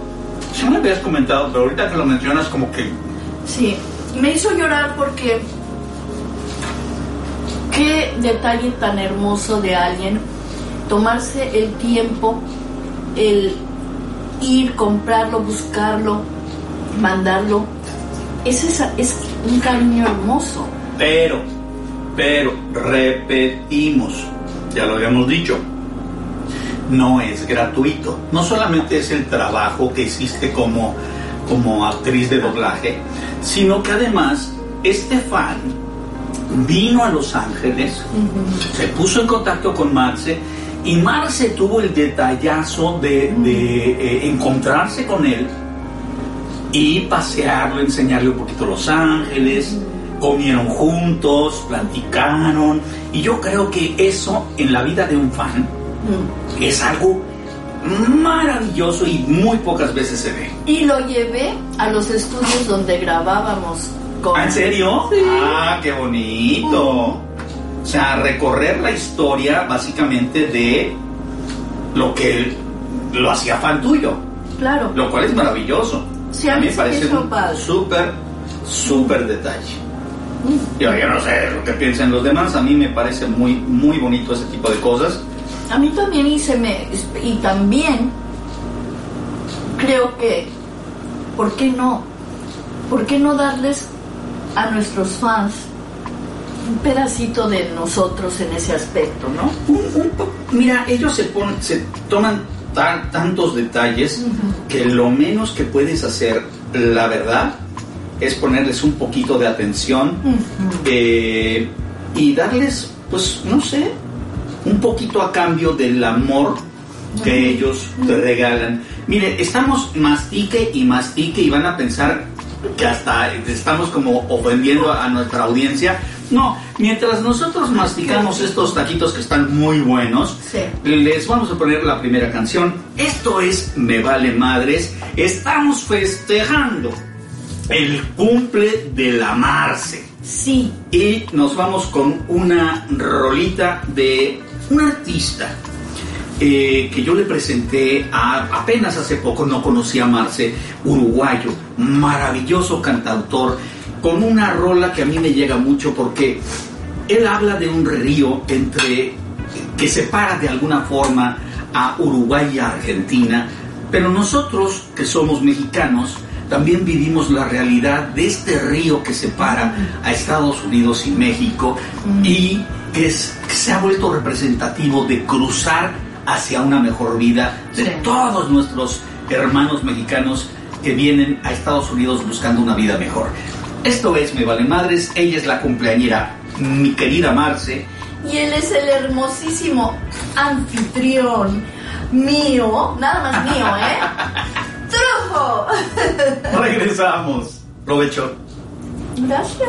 S4: Si me lo habías comentado, pero ahorita que lo mencionas, como que.
S3: Sí. Me hizo llorar porque. Qué detalle tan hermoso de alguien tomarse el tiempo, el ir, comprarlo, buscarlo, mandarlo. Es, es un cariño hermoso.
S4: Pero, pero, repetimos, ya lo habíamos dicho, no es gratuito. No solamente es el trabajo que hiciste como, como actriz de doblaje, sino que además este fan vino a Los Ángeles, se puso en contacto con Marce y Marce tuvo el detallazo de, de, eh, encontrarse con él y pasearlo, enseñarle un poquito Los Ángeles, comieron juntos, platicaron y yo creo que eso en la vida de un fan es algo maravilloso y muy pocas veces se ve.
S3: Y lo llevé a los estudios donde grabábamos con...
S4: ¿Ah, ¿En serio?
S3: Sí.
S4: Ah, qué bonito. O sea, recorrer la historia básicamente de lo que lo hacía fan tuyo,
S3: Claro.
S4: lo cual es maravilloso.
S3: Sí, a mí
S4: me parece un súper, súper detalle.
S3: Mm.
S4: Yo, yo no sé lo que piensan los demás, a mí me parece muy, muy bonito ese tipo de cosas.
S3: A mí también y se me y también creo que ¿por qué no? ¿Por qué no darles a nuestros fans un pedacito de nosotros en ese aspecto, ¿no?
S4: Un- un po- Mira, ellos se ponen, se toman tan- tantos detalles que lo menos que puedes hacer, la verdad, es ponerles un poquito de atención eh, y darles, pues, no sé, un poquito a cambio del amor que ellos te regalan. Mire, estamos mastique y mastique y van a pensar que hasta estamos como ofendiendo a nuestra audiencia. No, mientras nosotros masticamos estos taquitos que están muy buenos,
S3: Sí.
S4: les vamos a poner la primera canción. Esto es Me Vale Madres. Estamos festejando el cumple de la Marce.
S3: Sí,
S4: Y nos vamos con una rolita de un artista eh, que yo le presenté a- apenas hace poco, no conocía a Marce, uruguayo, maravilloso cantautor, con una rola que a mí me llega mucho porque él habla de un río entre que separa de alguna forma a Uruguay y a Argentina, pero nosotros que somos mexicanos también vivimos la realidad de este río que separa a Estados Unidos y México y es- que se ha vuelto representativo de cruzar hacia una mejor vida de
S3: Sí.
S4: todos nuestros hermanos mexicanos que vienen a Estados Unidos buscando una vida mejor. Esto es Me Vale Madres, ella es la cumpleañera, mi querida Marce.
S3: y él es el hermosísimo anfitrión mío, nada más mío, ¿eh? ¡Trujo!
S4: Regresamos. Provecho.
S3: Gracias.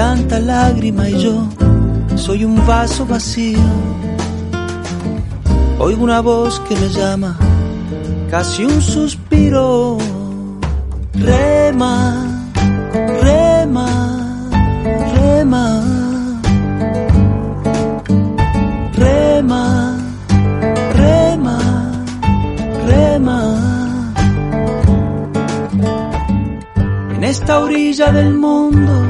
S2: tanta lágrima y yo soy un vaso vacío. Oigo una voz que me llama, casi un suspiro. Rema, rema, rema. Rema, rema, rema. En esta orilla del mundo,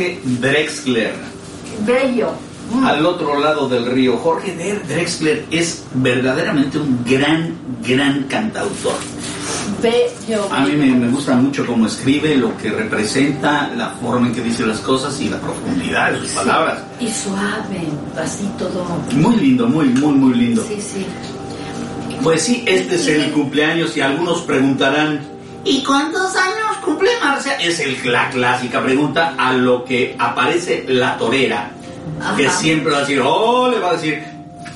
S4: Jorge Drexler.
S3: Bello. Mm.
S4: Al otro lado del río, Jorge Drexler es verdaderamente un gran, gran cantautor.
S3: Bello.
S4: A mí me, me gusta mucho cómo escribe, lo que representa, la forma en que dice las cosas y la profundidad de sus palabras.
S3: Y suave, así todo.
S4: Muy lindo, muy, muy, muy lindo.
S3: Sí, sí.
S4: Pues sí, este es el cumpleaños y algunos preguntarán, ¿y cuántos años Marcia? Es el, la clásica pregunta a lo que aparece la torera, que siempre va a decir, oh, le va a decir,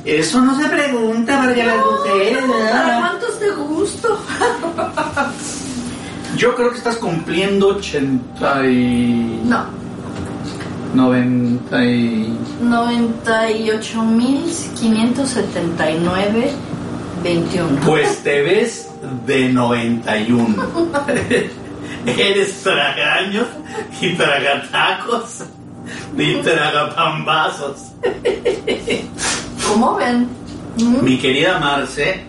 S4: eso no se pregunta para que las mujeres...
S3: ¿Para
S4: ¿verdad?".
S3: cuántos te gusto?
S4: Yo creo que estás cumpliendo 80 y...
S3: No,
S4: 90 y...
S3: 98.579, 21.
S4: Pues te ves de 91. Eres tragaños y tragatacos y tragapambazos.
S3: ¿Cómo ven? Mm,
S4: Mi querida Marce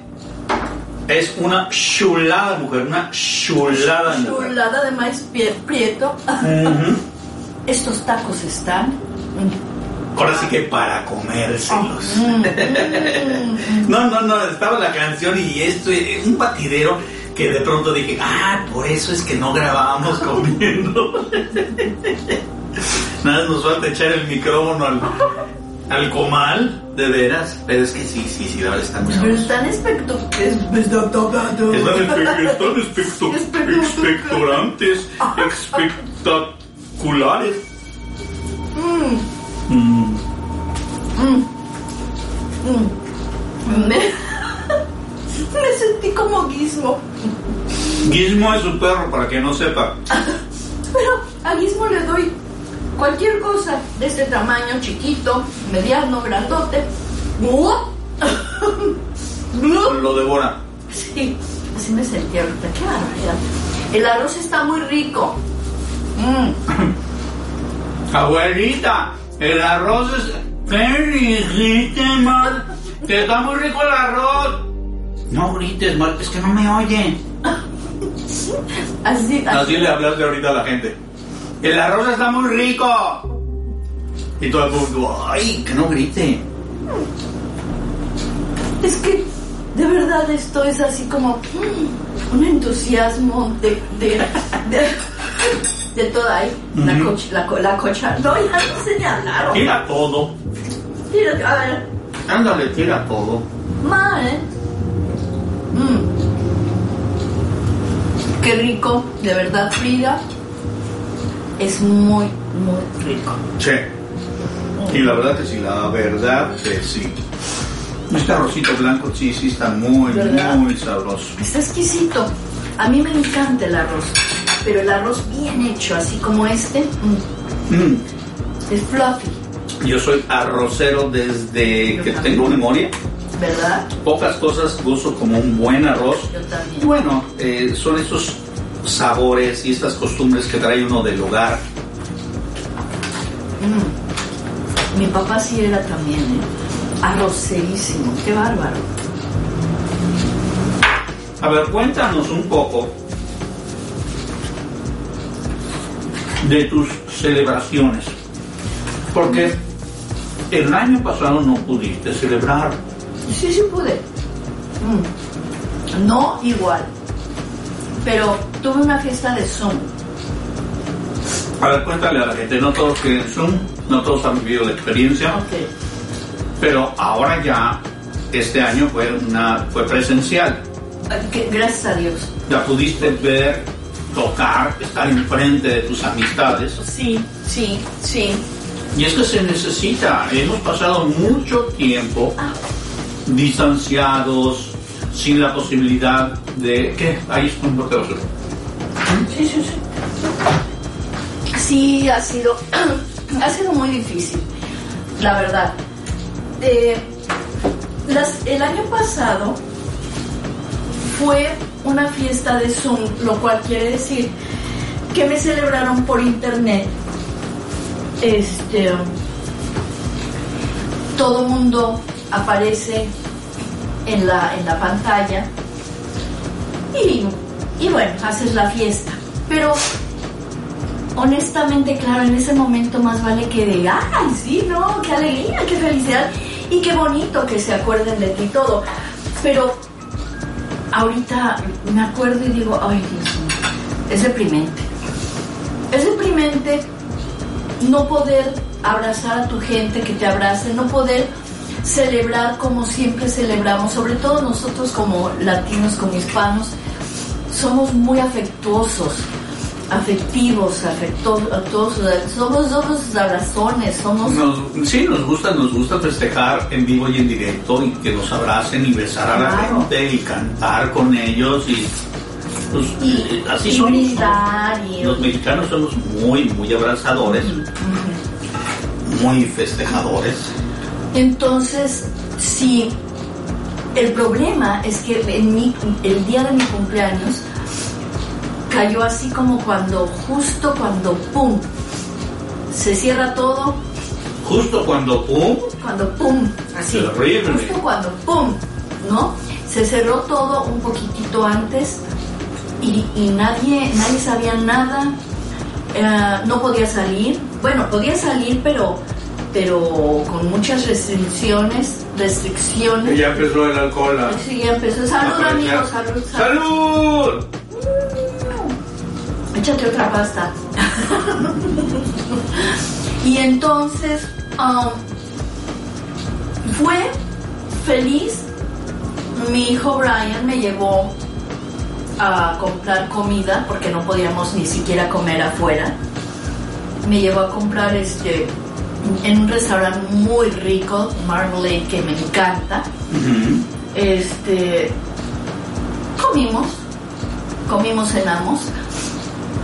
S4: es una chulada mujer, una chulada mujer.
S3: Chulada de maíz prieto. Estos tacos están.
S4: Ahora sí que para comérselos.
S3: mm, mm,
S4: No, no, no, estaba la canción y esto, eh, un batidero que de pronto dije, ah, por eso es que no grabábamos comiendo. Nada, nos falta echar el micrófono al, al comal, de veras. Pero es que sí, sí, sí, ahora está muy
S3: Pero están espectaculares. Es
S4: Están, espe- están especto- expectorantes, espectaculares.
S3: Me, sentí como Gizmo.
S4: Gizmo es un perro, para que no sepa.
S3: Pero a Gizmo le doy cualquier cosa de este tamaño, chiquito, mediano, grandote.
S4: Lo devora.
S3: Sí, así me sentí ahorita. Qué barbaridad. El arroz está muy rico. Mm.
S4: Abuelita, el arroz es... ¿Qué dijiste, está muy rico el arroz. No grites, mal, es que no me oye.
S3: Así,
S4: Así le hablaste ahorita a la gente. El arroz está muy rico. Y todo el mundo, ay, que no grite.
S3: Es que de verdad esto es así como mm, un entusiasmo de, de, de, de toda ahí. La,
S4: Ujú.
S3: coch- la, co- la cocha. No, ya no sé ni hablar.
S4: Tira todo.
S3: A ver,
S4: Ándale, tira todo.
S3: ma, ¿eh? Mm. Qué rico, de verdad, Frida. Es muy, muy rico.
S4: Sí. Y la verdad que sí, la verdad que sí. Este arrocito blanco sí, sí está muy,
S3: ¿Verdad?
S4: muy sabroso.
S3: Está exquisito. A mí me encanta el arroz, pero el arroz bien hecho, así como este, mm,
S4: Mm.
S3: es fluffy,
S4: Yo soy arrocero desde
S3: Yo
S4: que
S3: también.
S4: tengo memoria.
S3: ¿Verdad?
S4: Pocas cosas gozo como un buen arroz.
S3: Yo
S4: Y
S3: también.
S4: bueno, eh, son esos sabores y estas costumbres que trae uno del hogar.
S3: Mm. Mi papá sí era también, ¿eh? Arrocerísimo, qué bárbaro.
S4: A ver, cuéntanos un poco de tus celebraciones. Porque el año pasado no pudiste celebrar.
S3: Sí, sí pude. Mm. No igual, pero tuve una fiesta de Zoom.
S4: A ver, cuéntale a la gente, no todos tienen Zoom, no todos han vivido la experiencia,
S3: Ok.
S4: pero ahora ya este año fue, una, fue presencial.
S3: Ah, Gracias a Dios.
S4: Ya pudiste ver, tocar, estar enfrente de tus amistades.
S3: Sí, sí, sí.
S4: Y es que se necesita, hemos pasado mucho tiempo
S3: Ah,
S4: distanciados, sin la posibilidad de... ¿Qué? Ahí es un bloqueo.
S3: Sí, sí, sí. Sí, ha sido, ha sido muy difícil, la verdad. Eh, el año pasado fue una fiesta de Zoom, lo cual quiere decir que me celebraron por internet. Este, todo mundo aparece en la, en la pantalla y, y bueno, haces la fiesta. Pero honestamente, claro, en ese momento más vale que de, ay, sí, no, qué alegría, qué felicidad y qué bonito que se acuerden de ti y todo. Pero ahorita me acuerdo y digo, ay, Dios mío, es deprimente. Es deprimente no poder abrazar a tu gente, que te abrace, no poder celebrar como siempre celebramos, sobre todo nosotros como latinos, como hispanos, somos muy afectuosos, afectivos, afectuosos, somos, somos abrazones, somos...
S4: Nos- sí, nos gusta, nos gusta festejar en vivo y en directo y que nos abracen y besar a la gente y cantar con ellos y pues,
S3: Y,
S4: eh, así
S3: y
S4: somos.
S3: brindar y...
S4: Los mexicanos somos muy, muy abrazadores, muy festejadores.
S3: Entonces, sí, el problema es que en mi, el día de mi cumpleaños cayó así como cuando, justo cuando, ¡pum!, se cierra todo,
S4: Justo cuando ¡pum!
S3: cuando, ¡pum!, así,
S4: Terrible.
S3: justo cuando, ¡pum!, ¿no? Se cerró todo un poquitito antes y, y nadie, nadie sabía nada, eh, no podía salir, bueno, podía salir, pero, pero con muchas restricciones, restricciones.
S4: Ya empezó el alcohol. a-
S3: Sí, ya empezó. Salud, amigos, salud, salud.
S4: ¡Salud!
S3: Échate otra pasta. y entonces um, fue feliz. Mi hijo Brian me llevó a comprar comida porque no podíamos ni siquiera comer afuera. Me llevó a comprar este en un restaurante muy rico, Marmalade, que me encanta. Este comimos, comimos, cenamos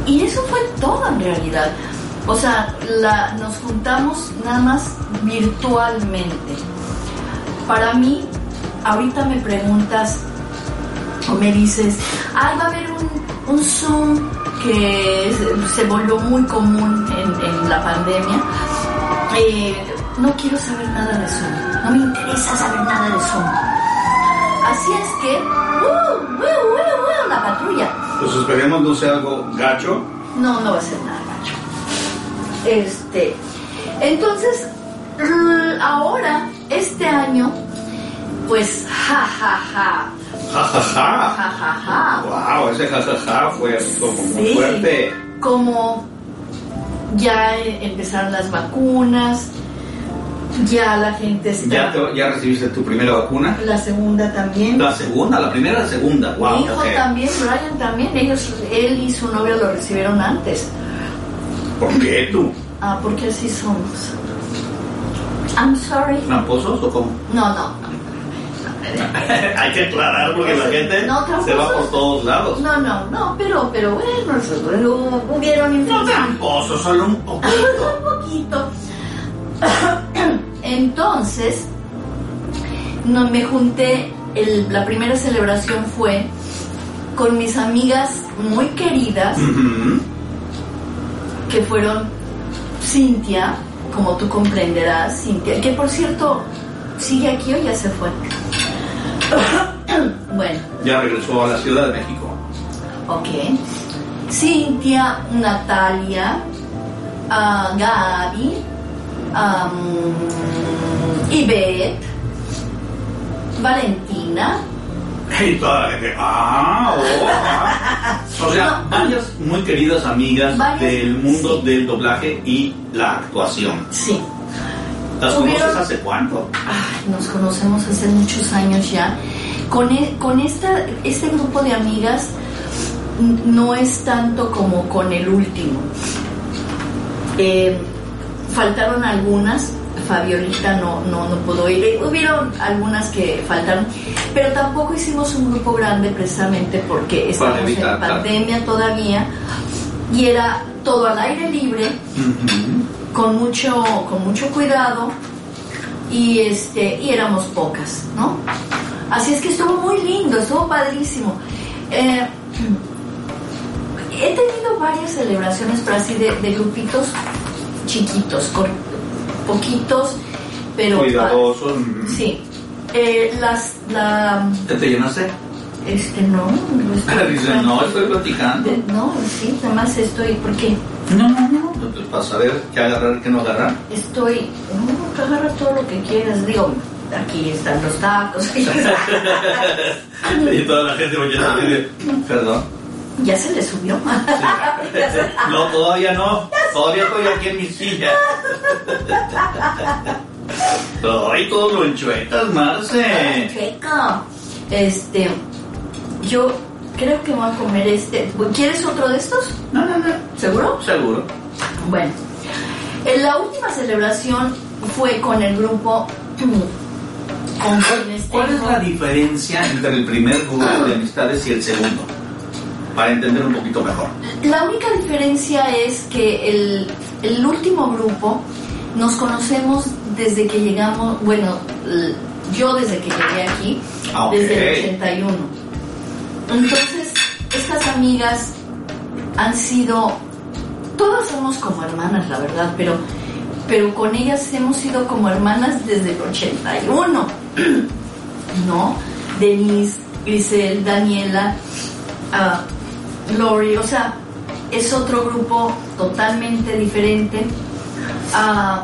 S3: y eso fue todo en realidad. O sea, la, nos juntamos nada más virtualmente. Para mí, ahorita me preguntas o me dices, ay, va a haber un, un Zoom que se, se volvió muy común en, en la pandemia. Eh, no quiero saber nada de Zoom. No me interesa saber nada de Zoom. Así es que, ¡uh! ¡uh! ¡uh! ¡uh! la patrulla.
S4: Pues esperemos no sea algo gacho.
S3: No, no va a ser nada gacho. Este, entonces, ahora, este año, pues, ja, ja, ja,
S4: Ja, ja, ja.
S3: ja, ja, ja.
S4: Wow, ese jajaja fue así como muy
S3: Sí.
S4: fuerte.
S3: Como ya eh, empezaron las vacunas, ya la gente está...
S4: ¿Ya, te- ¿Ya recibiste tu primera vacuna?
S3: La segunda también.
S4: La segunda, la primera, la segunda. Wow,
S3: Mi hijo también, Brian también. Ellos, él y su novio lo recibieron antes.
S4: ¿Por qué tú?
S3: Ah, porque así somos. I'm sorry.
S4: ¿Tramposos o cómo?
S3: No, no.
S4: Hay que aclarar porque la gente
S3: No,
S4: se va por todos lados.
S3: No, no, no, pero, pero bueno, hubieron
S4: No
S3: infecciones.
S4: tramposos, solo un poquito.
S3: Un poquito. Entonces, no, me junté, el- la primera celebración fue con mis amigas muy queridas, que fueron Cintia, como tú comprenderás, Cintia, que por cierto sigue aquí o ya se fue. bueno,
S4: Ya regresó a la Ciudad de México.
S3: ok. Cintia, Natalia, ah, Gaby, am, Ivette, Valentina,
S4: Y toda la gente, ah, oh, ah. O sea, varias muy queridas amigas
S3: Varias,
S4: del mundo
S3: sí.
S4: del doblaje y la actuación.
S3: sí.
S4: ¿Las conoces hace cuánto?
S3: Ay, nos conocemos hace muchos años ya. Con, e- con esta, este grupo de amigas no es tanto como con el último. Eh, faltaron algunas, Fabiolita no, no, no pudo ir. Eh, Hubieron algunas que faltaron, pero tampoco hicimos un grupo grande precisamente porque estamos en pandemia todavía y era todo al aire libre. Con mucho, con mucho cuidado y este y éramos pocas, ¿no? Así es que estuvo muy lindo, estuvo padrísimo. Eh, he tenido varias celebraciones, pero así de, de grupitos chiquitos, con poquitos, pero
S4: Cuidadosos.
S3: sí. Eh, las la
S4: ¿Te, te llenaste?
S3: este no, no estoy-
S4: Dice, no, estoy platicando.
S3: de- no, sí, nada más estoy porque
S4: No, no, no. Pues Para saber qué agarrar, qué no agarrar.
S3: Estoy, no, agarra todo lo que quieras, digo, aquí están los tacos.
S4: Y toda la gente así de, perdón.
S3: ya se le subió. Se-
S4: No, todavía no. Todavía estoy aquí en mi silla. Ay, todo lo enchuetas, Marce.
S3: Checa. Este, yo creo que voy a comer este. ¿Quieres otro de estos?
S4: No, no, no.
S3: ¿Seguro?
S4: Seguro.
S3: Bueno, en la última celebración fue con el grupo con quienes
S4: ¿Cuál es la diferencia entre el primer grupo de amistades y el segundo? Para entender un poquito mejor.
S3: La única diferencia es que el, el último grupo nos conocemos desde que llegamos, bueno, yo desde que llegué aquí,
S4: Ah,
S3: desde el 81. Entonces, estas amigas han sido, todas somos como hermanas, la verdad, pero, pero con ellas hemos sido como hermanas desde el 81, ¿no? Denise, Grisel, Daniela, Lori, o sea, es otro grupo totalmente diferente, ah,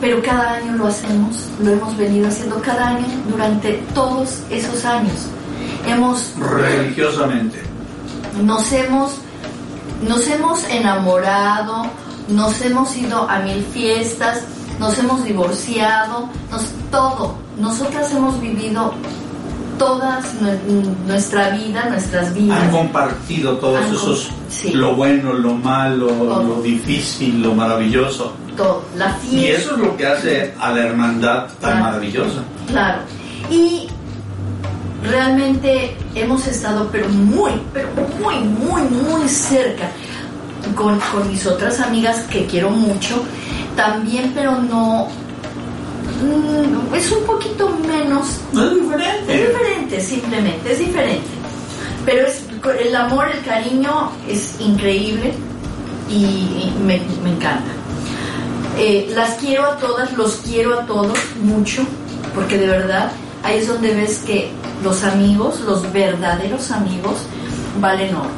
S3: pero cada año lo hacemos, lo hemos venido haciendo cada año durante todos esos años. Hemos
S4: Religiosamente.
S3: nos hemos nos hemos enamorado, nos hemos ido a mil fiestas, nos hemos divorciado, nos, todo. Nosotras hemos vivido toda nuestra vida, nuestras vidas.
S4: Han compartido todos
S3: Han
S4: esos,
S3: sí.
S4: lo bueno, lo malo,
S3: Todo.
S4: lo difícil, lo maravilloso.
S3: todo. La fiesta.
S4: Y eso es lo que hace a la hermandad tan
S3: Claro.
S4: maravillosa.
S3: Claro. Y realmente hemos estado, pero muy, pero muy, muy, muy cerca con, con mis otras amigas que quiero mucho, también, pero no. mm, Es un poquito menos.
S4: No es
S3: Es
S4: diferente.
S3: diferente, simplemente, es diferente. Pero es, el amor, el cariño es increíble y, y me, me encanta. Eh, las quiero a todas, los quiero a todos mucho, porque de verdad ahí es donde ves que los amigos, los verdaderos amigos, valen oro.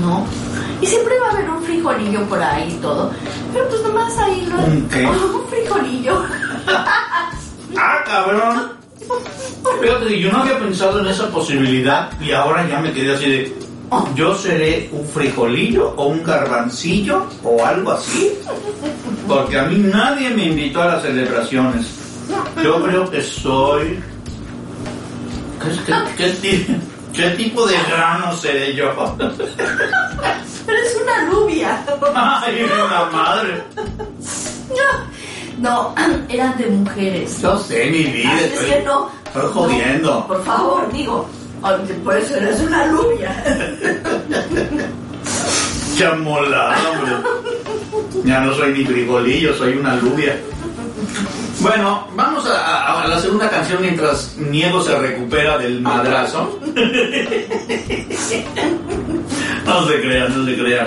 S3: ¿no? Y siempre va a haber un frijolillo por ahí y todo. Pero pues nomás ahí lo...
S5: ¿Un qué?
S3: Un frijolillo.
S5: ¡Ah, cabrón! Fíjate, yo no había pensado en esa posibilidad y ahora ya me quedé así de. "Oh, Yo seré un frijolillo o un garbancillo o algo así. Porque a mí nadie me invitó a las celebraciones. Yo creo que soy. ¿Qué, qué- qué ti- qué tipo de grano seré yo?
S3: Pero es una rubia.
S5: ¡Ay, la madre!
S3: No, eran de mujeres.
S5: Yo sé mi vida.
S3: Es
S5: estoy-
S3: que no.
S5: Estoy jodiendo.
S3: No, por favor, digo. Por eso eres una rubia.
S5: Chamolada, hombre. Ya no soy ni frijolillo, soy una alubia. Bueno, vamos a, la segunda canción mientras Niego se recupera del madrazo. No se crean, no se crean.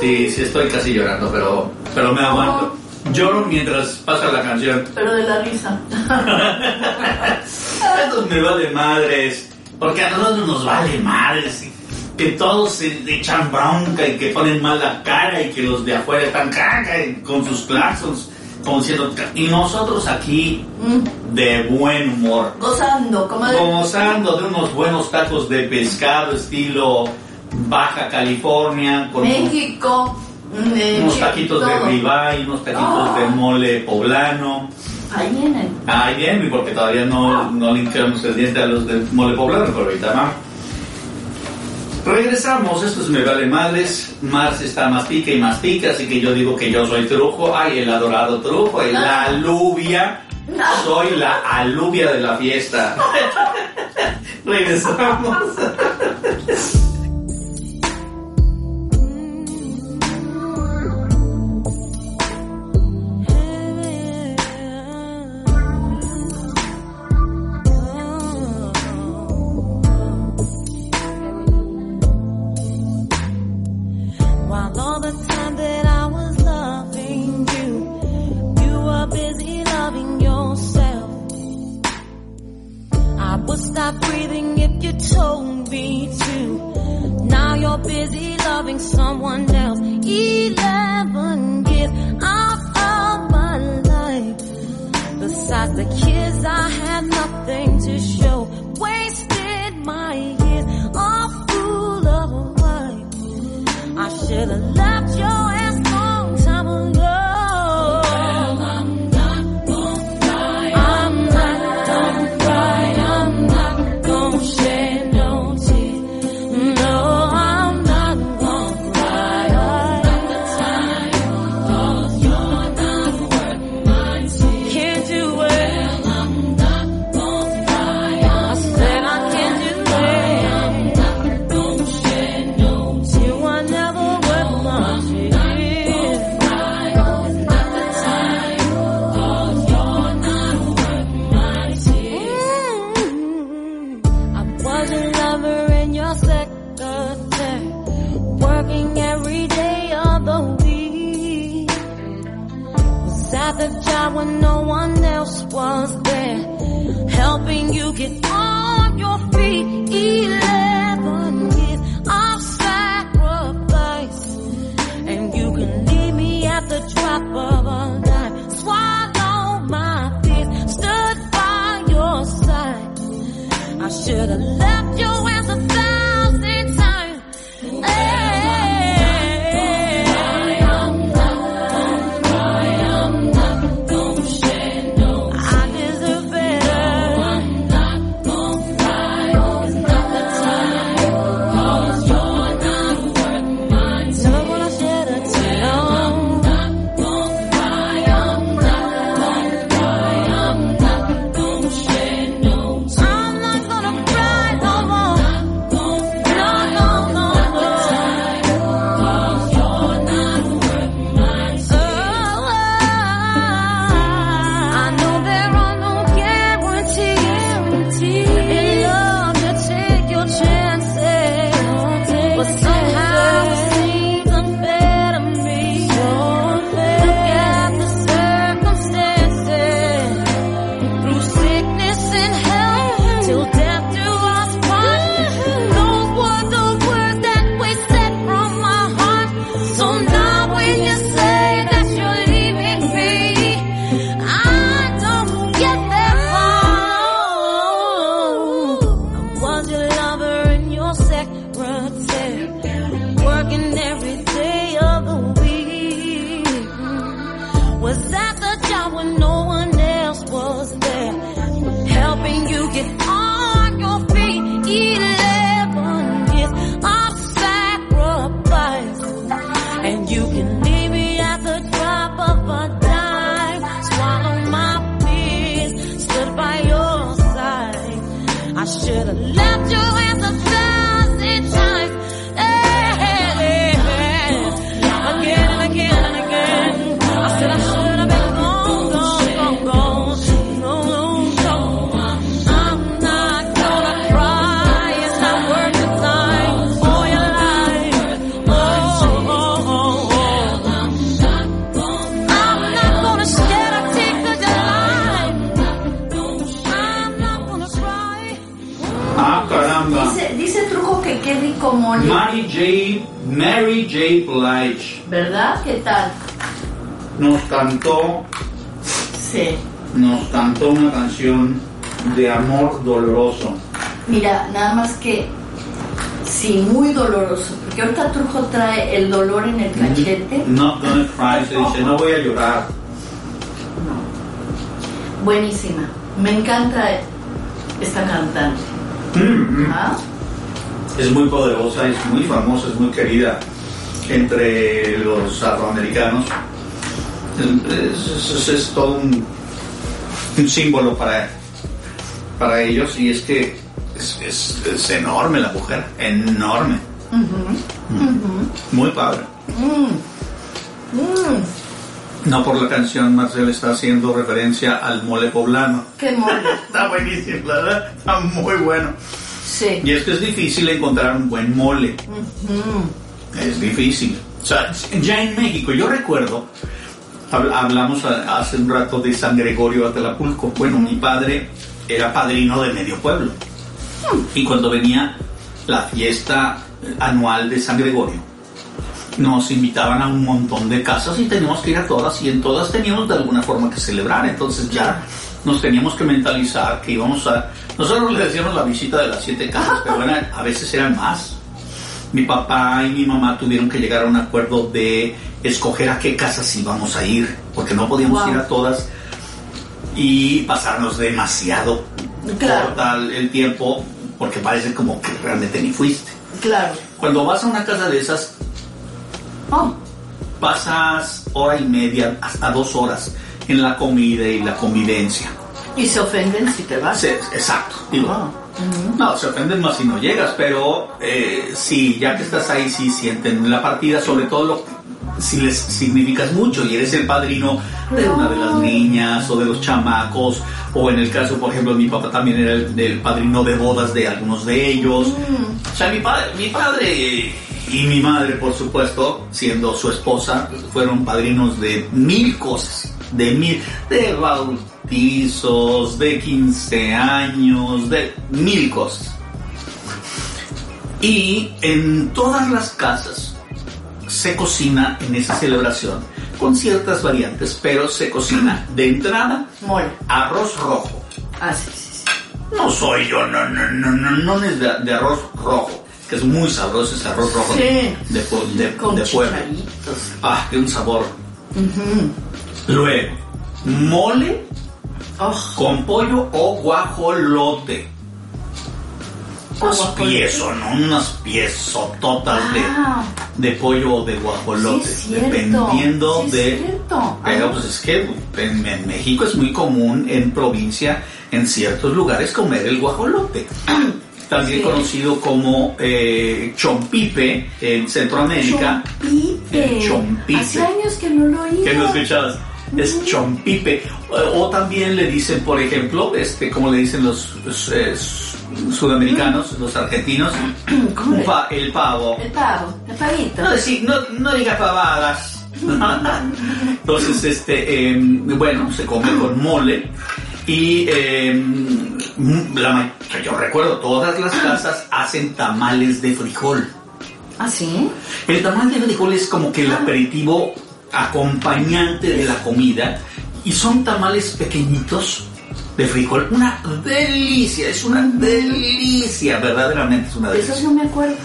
S5: Sí, sí estoy casi llorando, pero, pero me aguanto. Lloro mientras pasa la canción.
S3: Pero de la risa.
S5: Estos me vale madres. Porque a nosotros nos vale madres. Que todos se echan bronca y que ponen mal la cara y que los de afuera están caca con sus claxons. Como diciendo, y nosotros aquí
S3: Mm,
S5: de buen humor.
S3: Gozando, como de...
S5: Gozando de unos buenos tacos de pescado estilo Baja California. Con
S3: México. mm, eh,
S5: unos taquitos de ribeye, unos taquitos de mole poblano.
S3: Ahí vienen.
S5: Ahí bien, porque todavía no, no le hinchamos el diente a los de mole poblano, pero ahorita va. Regresamos, esto es Me Vale Madres, Mars está más pica y más pica, así que yo digo que yo soy trujo, ay, el adorado trujo, el- la alubia, soy la alubia de la fiesta. Regresamos.
S6: was at the job when no one else was there, helping you get on your feet. Eleven years of sacrifice, and you can leave me at the drop of a dime. Swallow my fears, stood by your side. I should have left
S3: you.
S4: Mary J. Mary J. Blige
S3: ¿Verdad? ¿Qué tal?
S4: nos cantó,
S3: Sí.
S4: nos cantó una canción de amor doloroso.
S3: Mira, nada más que sí, muy doloroso, porque ahorita Trujo trae el dolor en el cachete.
S4: Not gonna cry, se dice, no voy a llorar.
S3: Buenísima. Me encanta esta cantante.
S4: Mm,
S3: ¿Ah?
S4: Es muy poderosa, es muy famosa, es muy querida entre los afroamericanos. Es, es- es todo un, un símbolo para, para ellos y es que es, es- enorme la mujer, enorme. Muy padre.
S3: Mm. Mm,
S4: No por la canción, Marcel está haciendo referencia al mole poblano.
S3: qué mole.
S4: Está buenísimo, ¿verdad? Está muy bueno.
S3: Sí.
S4: Y es que es difícil encontrar un buen mole.
S3: Mm.
S4: Es difícil. O sea, ya en México, yo recuerdo, hab- hablamos hace un rato de San Gregorio Atlapulco. Bueno, mi padre era padrino de medio pueblo. Y cuando venía la fiesta anual de San Gregorio, nos invitaban a un montón de casas y teníamos que ir a todas y en todas teníamos de alguna forma que celebrar. Entonces ya nos teníamos que mentalizar que íbamos a... Nosotros le decíamos la visita de las siete casas, pero bueno, a veces eran más. Mi papá y mi mamá tuvieron que llegar a un acuerdo de escoger a qué casas íbamos a ir, porque no podíamos
S3: Wow.
S4: ir a todas y pasarnos demasiado
S3: Claro.
S4: corta el el tiempo, porque parece como que realmente ni fuiste.
S3: Claro.
S4: Cuando vas a una casa de esas,
S3: Oh,
S4: pasas hora y media hasta dos horas en la comida y la convivencia.
S3: Y se ofenden si te vas.
S4: Sí, exacto. Digo,
S3: Ah,
S4: no, se ofenden más si no llegas, pero eh, sí, ya que estás ahí, sí sienten la partida, sobre todo lo, si les significas mucho y eres el padrino de una de las niñas o de los chamacos, o en el caso, por ejemplo, mi papá también era el, el padrino de bodas de algunos de ellos. O sea, mi padre, mi padre y mi madre, por supuesto, siendo su esposa, fueron padrinos de mil cosas, de mil, de bautizos, de 15 años, de mil cosas. Y en todas las casas se cocina en esa celebración con ciertas variantes, pero se cocina de entrada
S3: mole.
S4: arroz rojo.
S3: Ah, sí, sí, sí.
S4: No soy yo, no, no, no, no, no es de, de arroz rojo, que es muy sabroso ese arroz rojo
S3: Sí.
S4: de, de, de-
S3: Con
S4: de
S3: chicharitos.
S4: Ah, qué un sabor. Luego, mole
S3: Oh,
S4: con pollo o guajolote.
S3: Guajolote.
S4: piezos, ¿no? Unas piezototas de,
S3: Ah.
S4: de pollo o de guajolote.
S3: Sí, es cierto.
S4: dependiendo
S3: Sí, es
S4: de.
S3: cierto.
S4: Pero
S3: Ah.
S4: pues es que en, en México es muy común en provincia, en ciertos lugares, comer el guajolote. También
S3: Sí.
S4: conocido como eh, chompipe en Centroamérica.
S3: Chompipe.
S4: El chompipe.
S3: Hace años que no lo oía.
S4: que no escuchabas. Es chompipe. O, o también le dicen, por ejemplo, este, como le dicen los eh, sudamericanos, los argentinos,
S3: ¿Cómo le-
S4: pa- el pavo.
S3: El pavo, el pavito.
S4: No, decir, no, no diga pavadas. Entonces, este, eh, bueno, se come con mole. Y eh, mm, la yo recuerdo, todas las casas hacen tamales de frijol.
S3: ¿Ah, sí?
S4: El tamal de frijol es como que el aperitivo acompañante de la comida y son tamales pequeñitos de frijol. Una delicia, es una delicia, verdaderamente es una delicia.
S3: no me acuerdo.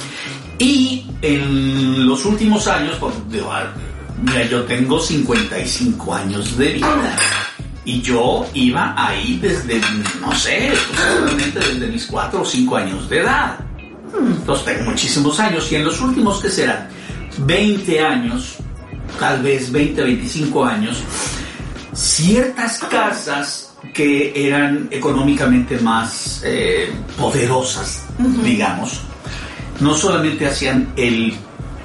S4: Y en los últimos años, digo, ah, mira, yo tengo 55 años de vida. Y yo iba ahí desde, no sé, posiblemente desde mis 4 o 5 años de edad. Entonces tengo muchísimos años y en los últimos que serán 20 años, tal vez 20, 25 años, ciertas casas que eran económicamente más eh, poderosas, digamos, no solamente hacían el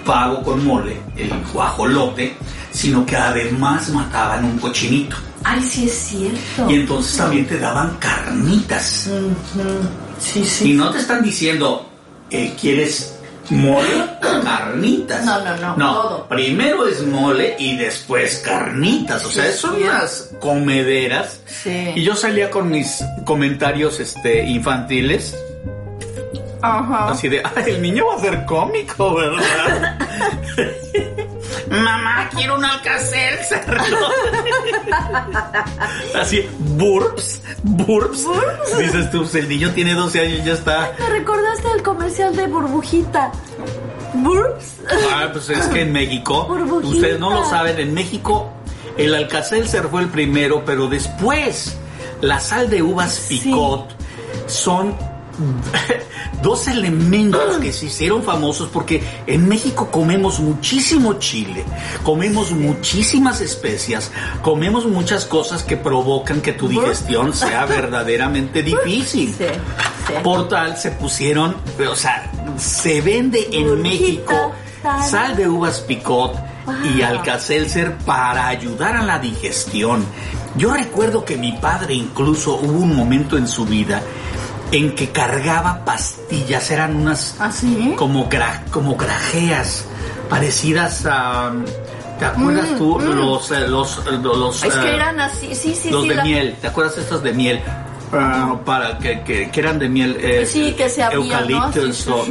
S4: pavo con mole, el guajolote, sino que además mataban un cochinito.
S3: Ay, sí es cierto.
S4: Y entonces también te daban carnitas.
S3: Ujú. Sí,
S4: Y
S3: sí.
S4: no te están diciendo, eh, ¿quieres mole o carnitas?
S3: No, no, no, todo.
S4: primero es mole y después carnitas. O sea, son unas comederas.
S3: Sí.
S4: Y yo salía con mis comentarios este, infantiles,
S3: Ajá.
S4: así de, "Ay, el niño va a ser cómico, ¿verdad? Mamá, quiero un alcacelser. así, burps, burps. Dices tú, pues, el niño tiene 12 años y ya está.
S3: Me recordaste el comercial de burbujita. Burps.
S4: Ah, pues es que en México,
S3: Burbujita.
S4: ustedes no lo saben, en México el Alcacelser fue el primero, pero después la sal de uvas
S3: Sí.
S4: picot son dos elementos que se hicieron famosos porque en México comemos muchísimo chile, comemos muchísimas especias, comemos muchas cosas que provocan que tu digestión sea verdaderamente difícil.
S3: Sí, sí.
S4: Por tal se pusieron, o sea, se vende en México
S3: sal.
S4: sal de uvas picot y alcacelser para ayudar a la digestión. Yo recuerdo que mi padre incluso hubo un momento en su vida en que cargaba pastillas, eran unas
S3: ¿Ah,
S4: como, gra- como grajeas parecidas a... ¿Te acuerdas
S3: Mm,
S4: tú?
S3: mm.
S4: Los, los, los,
S3: Es que eran así, sí, sí,
S4: los
S3: sí.
S4: de
S3: la-
S4: miel, ¿te acuerdas estos de miel? Ah, para que, que, que eran de miel. eh,
S3: Sí, que se abrían, ¿no?
S4: Eucaliptus,
S3: Sí, sí,
S4: o-
S3: sí.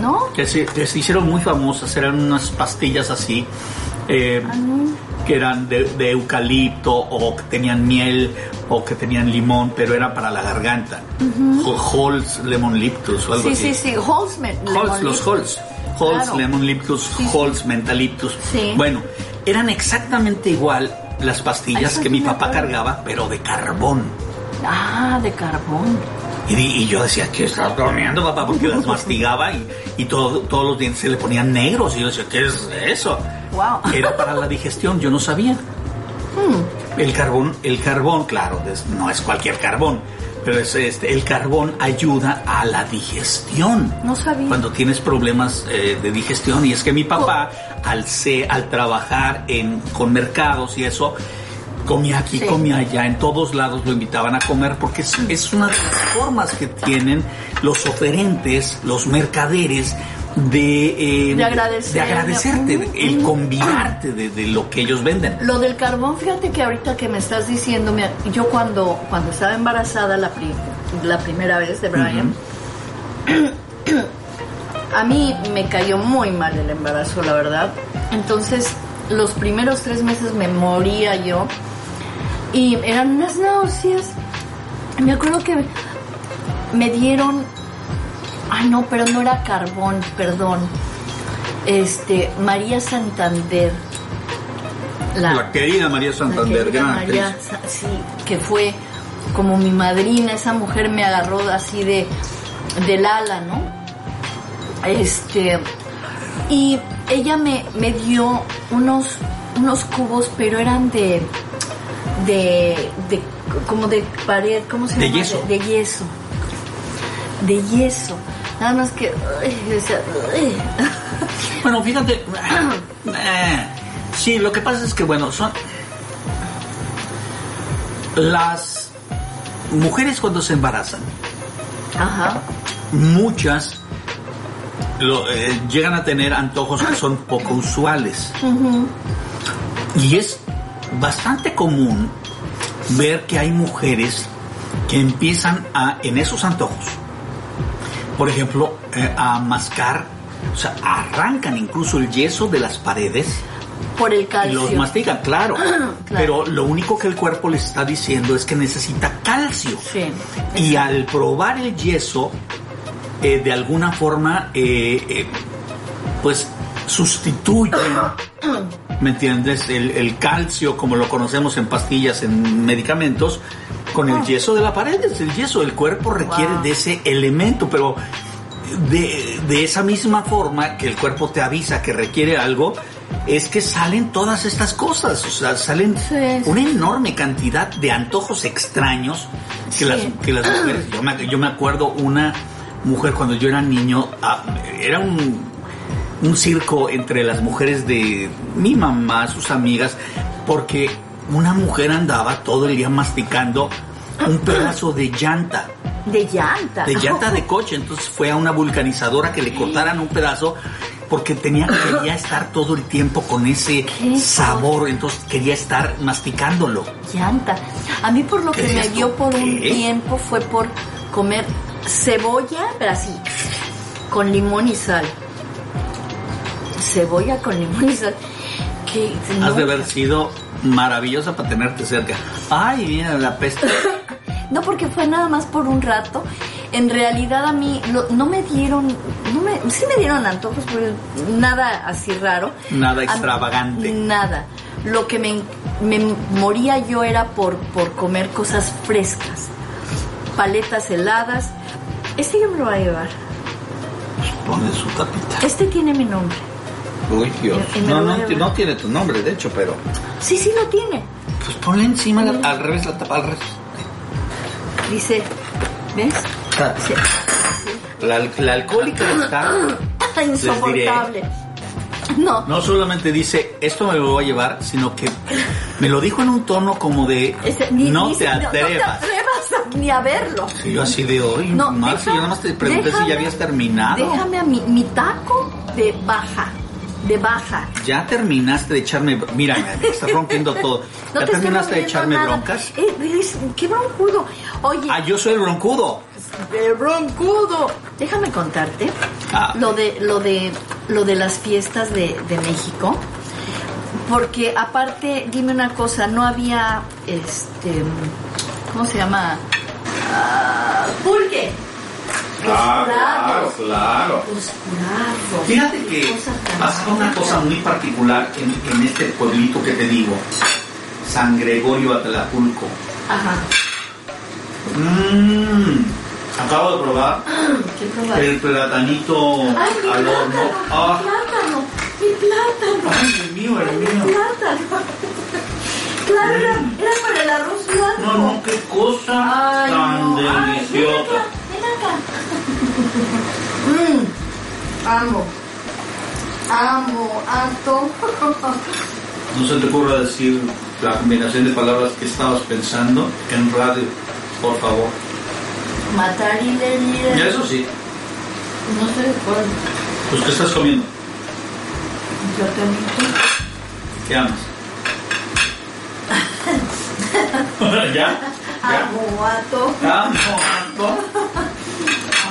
S4: no, que se, que se hicieron muy famosas, eran unas pastillas así, eh,
S3: Ah,
S4: que eran de, de eucalipto o que tenían miel o que tenían limón, pero era para la garganta. Halls Lemon Liptus o algo
S3: Sí,
S4: así.
S3: sí, sí. Holzman.
S4: Halls, los. Halls,
S3: Claro.
S4: Lemon Liptus,
S3: Sí, sí.
S4: Halls, Mentaliptus.
S3: Sí.
S4: Bueno, eran exactamente igual las pastillas
S3: Ay,
S4: que mi
S3: sí
S4: papá cargaba, pero de carbón.
S3: Ah, de carbón.
S4: Y, y yo decía, ¿qué estás bromeando, papá? Porque las mastigaba y, y todo- todos los dientes se le ponían negros. Y yo decía, ¿qué es eso?
S3: Wow.
S4: Era para la digestión, yo no sabía. El carbón, el carbón, claro, no es cualquier carbón, pero es este, el carbón ayuda a la digestión.
S3: No sabía.
S4: Cuando tienes problemas eh, de digestión. Y es que mi papá, al, se- al trabajar en, con mercados y eso, comía aquí,
S3: Sí.
S4: comía allá, en todos lados lo invitaban a comer porque es, es una de las formas que tienen los oferentes, los mercaderes de, eh,
S3: De agradecer.
S4: de agradecerte, el
S3: ujú.
S4: convidarte de, de lo que ellos venden.
S3: Lo del carbón, fíjate que ahorita que me estás diciendo, yo cuando, cuando estaba embarazada la, pri- la primera vez de Brian, a mí me cayó muy mal el embarazo, la verdad. Entonces, los primeros tres meses me moría yo y eran unas náuseas. Me acuerdo que me dieron, ay no, pero no era carbón, perdón. Este, María Santander.
S4: La querida María
S3: La
S4: Santander,
S3: querida
S4: gran
S3: María,
S4: actriz.
S3: Sí, que fue como mi madrina, esa mujer me agarró así de del ala, ¿no? Este y ella me, me dio unos unos cubos, pero eran de de, de como de pared, ¿cómo se
S4: De
S3: llama?
S4: yeso.
S3: De, de yeso. De yeso. Nada más que.
S4: Bueno, fíjate. eh, sí, lo que pasa es que, bueno, son. Las mujeres cuando se embarazan,
S3: Ajá.
S4: muchas lo- eh, llegan a tener antojos que son poco usuales. Y es bastante común ver que hay mujeres que empiezan a, en esos antojos, por ejemplo, eh, a mascar, o sea, arrancan incluso el yeso de las paredes
S3: Por el
S4: y
S3: calcio.
S4: los mastican, claro.
S3: Claro.
S4: Pero lo único que el cuerpo les está diciendo es que necesita calcio.
S3: Sí,
S4: Y al probar el yeso, eh, de alguna forma, eh, eh, pues sustituye, ¿me entiendes? El, el calcio, como lo conocemos en pastillas, en medicamentos, con el yeso de la pared. Es el yeso, el cuerpo requiere
S3: Wow.
S4: de ese elemento, pero de, de esa misma forma que el cuerpo te avisa que requiere algo, es que salen todas estas cosas, o sea, salen
S3: Sí.
S4: una enorme cantidad de antojos extraños que,
S3: Sí.
S4: las, que las mujeres, yo me, yo me acuerdo una mujer cuando yo era niño, ah, era un, un circo entre las mujeres de mi mamá, sus amigas, porque una mujer andaba todo el día masticando un pedazo de llanta
S3: De llanta.
S4: de llanta de coche, entonces fue a una vulcanizadora que le cortaran un pedazo porque tenía quería estar todo el tiempo con ese sabor, entonces quería estar masticándolo.
S3: llanta. A mí por lo
S4: ¿Qué
S3: que me
S4: esto?
S3: dio por un
S4: ¿Qué?
S3: tiempo fue por comer cebolla, pero así, con limón y sal. Cebolla con limón y sal. Que
S4: Has de haber sido maravillosa para tenerte cerca. Ay, mira la peste.
S3: no, porque fue nada más por un rato. En realidad a mí lo- no me dieron, no me, sí me dieron antojos, pero nada así raro.
S4: Nada extravagante.
S3: Nada. Lo que me, me moría yo era por, por comer cosas frescas. Paletas heladas. Este yo me lo voy a llevar.
S4: Pone su tapita.
S3: Este tiene mi nombre. Me
S4: No, no, no tiene tu nombre, de hecho, pero.
S3: Sí, sí lo tiene.
S4: Pues ponle encima la- al revés la tapa, al revés.
S3: Dice, ¿ves? Sí.
S4: la, la alcohólica está.
S3: Insoportable. No,
S4: No solamente dice, esto me lo voy a llevar, sino que me lo dijo en un tono como de,
S3: Ese- ni-
S4: no,
S3: ni
S4: te
S3: no-
S4: atrevas.
S3: No, te atrevas a- ni a verlo.
S4: Y yo así de hoy,
S3: No,
S4: Marcia,
S3: deja-
S4: yo nada más te pregunté si ya habías terminado.
S3: Déjame a mi, mi taco de baja. De baja.
S4: Ya terminaste de echarme, mira, me estás rompiendo todo.
S3: No
S4: ¿Ya
S3: te
S4: terminaste de echarme
S3: nada.
S4: broncas?
S3: Eh, qué broncudo. Oye,
S4: Ah, yo soy el broncudo.
S3: el broncudo. Déjame contarte
S4: Ah.
S3: lo de lo de lo de las fiestas de, de México. Porque aparte, dime una cosa, no había este ¿cómo se llama? Ah, pulque.
S4: Claro.
S3: Los jurados.
S4: Fíjate que pasa una cosa muy particular en, en este pueblito que te digo, San Gregorio Atlapulco.
S3: Ajá.
S4: Mmm, acabo de probar
S3: ¿Qué probaste?
S4: el platanito
S3: Ay, mi
S4: al horno.
S3: plátano,
S4: Ah,
S3: mi plátano, mi plátano.
S4: ay, el mío, el
S3: Mi
S4: mío.
S3: plátano. Claro, era, era para el arroz blanco.
S4: No, no, qué cosa
S3: Ay,
S4: tan
S3: no.
S4: Deliciosa.
S3: ven acá, ven acá. Mm, amo. Amo, harto.
S4: No se te ocurra decir la combinación de palabras que estabas pensando en radio, por favor.
S3: Matar y leer.
S4: Ya eso sí,
S3: No sé de cuál.
S4: pues ¿qué estás comiendo?
S3: Platanito.
S4: ¿Qué amas? ¿Ya? ¿Ya?
S3: Amo, harto.
S4: Amo, amo.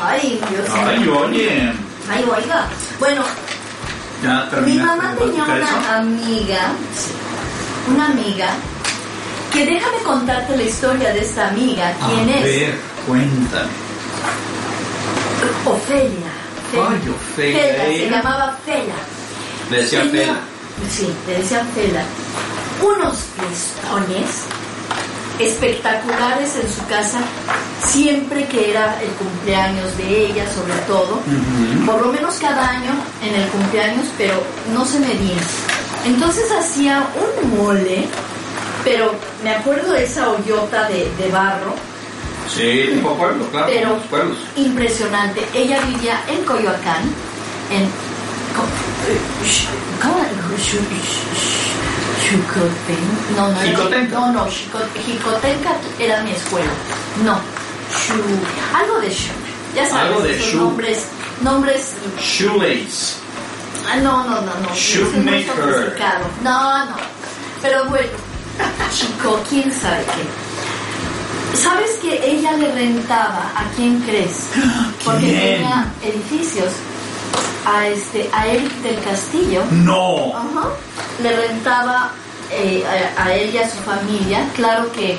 S3: Ay, Dios
S4: Ay, oye.
S3: Ay, oiga. Bueno,
S4: Ya
S3: Mi mamá tenía
S4: eso?
S3: una amiga, una amiga, que déjame contarte la historia de esta amiga. ¿Quién
S4: A
S3: es?
S4: ver, cuéntame.
S3: Ofelia.
S4: Ay, Ofelia,
S3: Fela, se
S4: ella.
S3: llamaba Fela.
S4: Le decía
S3: Tenía-
S4: Fela.
S3: Sí, le decían Fela. Unos listones espectaculares en su casa, siempre que era el cumpleaños de ella, sobre todo. Por lo menos cada año en el cumpleaños, pero no se medía. Entonces hacía un mole, pero me acuerdo de esa hoyota de, de barro,
S4: Sí, tipo pueblo, claro,
S3: pero
S4: pueblos.
S3: impresionante. Ella vivía en Coyoacán, en... ¿Cómo? Xucoten- No, no, era-
S4: Jicotenca.
S3: no, no, Xico- Jicotenca era mi escuela. No, Shu- algo de Shu. Ya sabes,
S4: Algo de Shu.
S3: nombres, nombres
S4: Shoelace.
S3: Ah, no, no, no, no.
S4: Shoemaker.
S3: No, no. Pero bueno, chico, quién sabe qué. ¿Sabes que ella le rentaba a quién crees? Porque
S4: ¿Quién?
S3: tenía edificios a este a Eric del Castillo.
S4: No.
S3: Ajá. Le rentaba eh, a, a él y a su familia. Claro que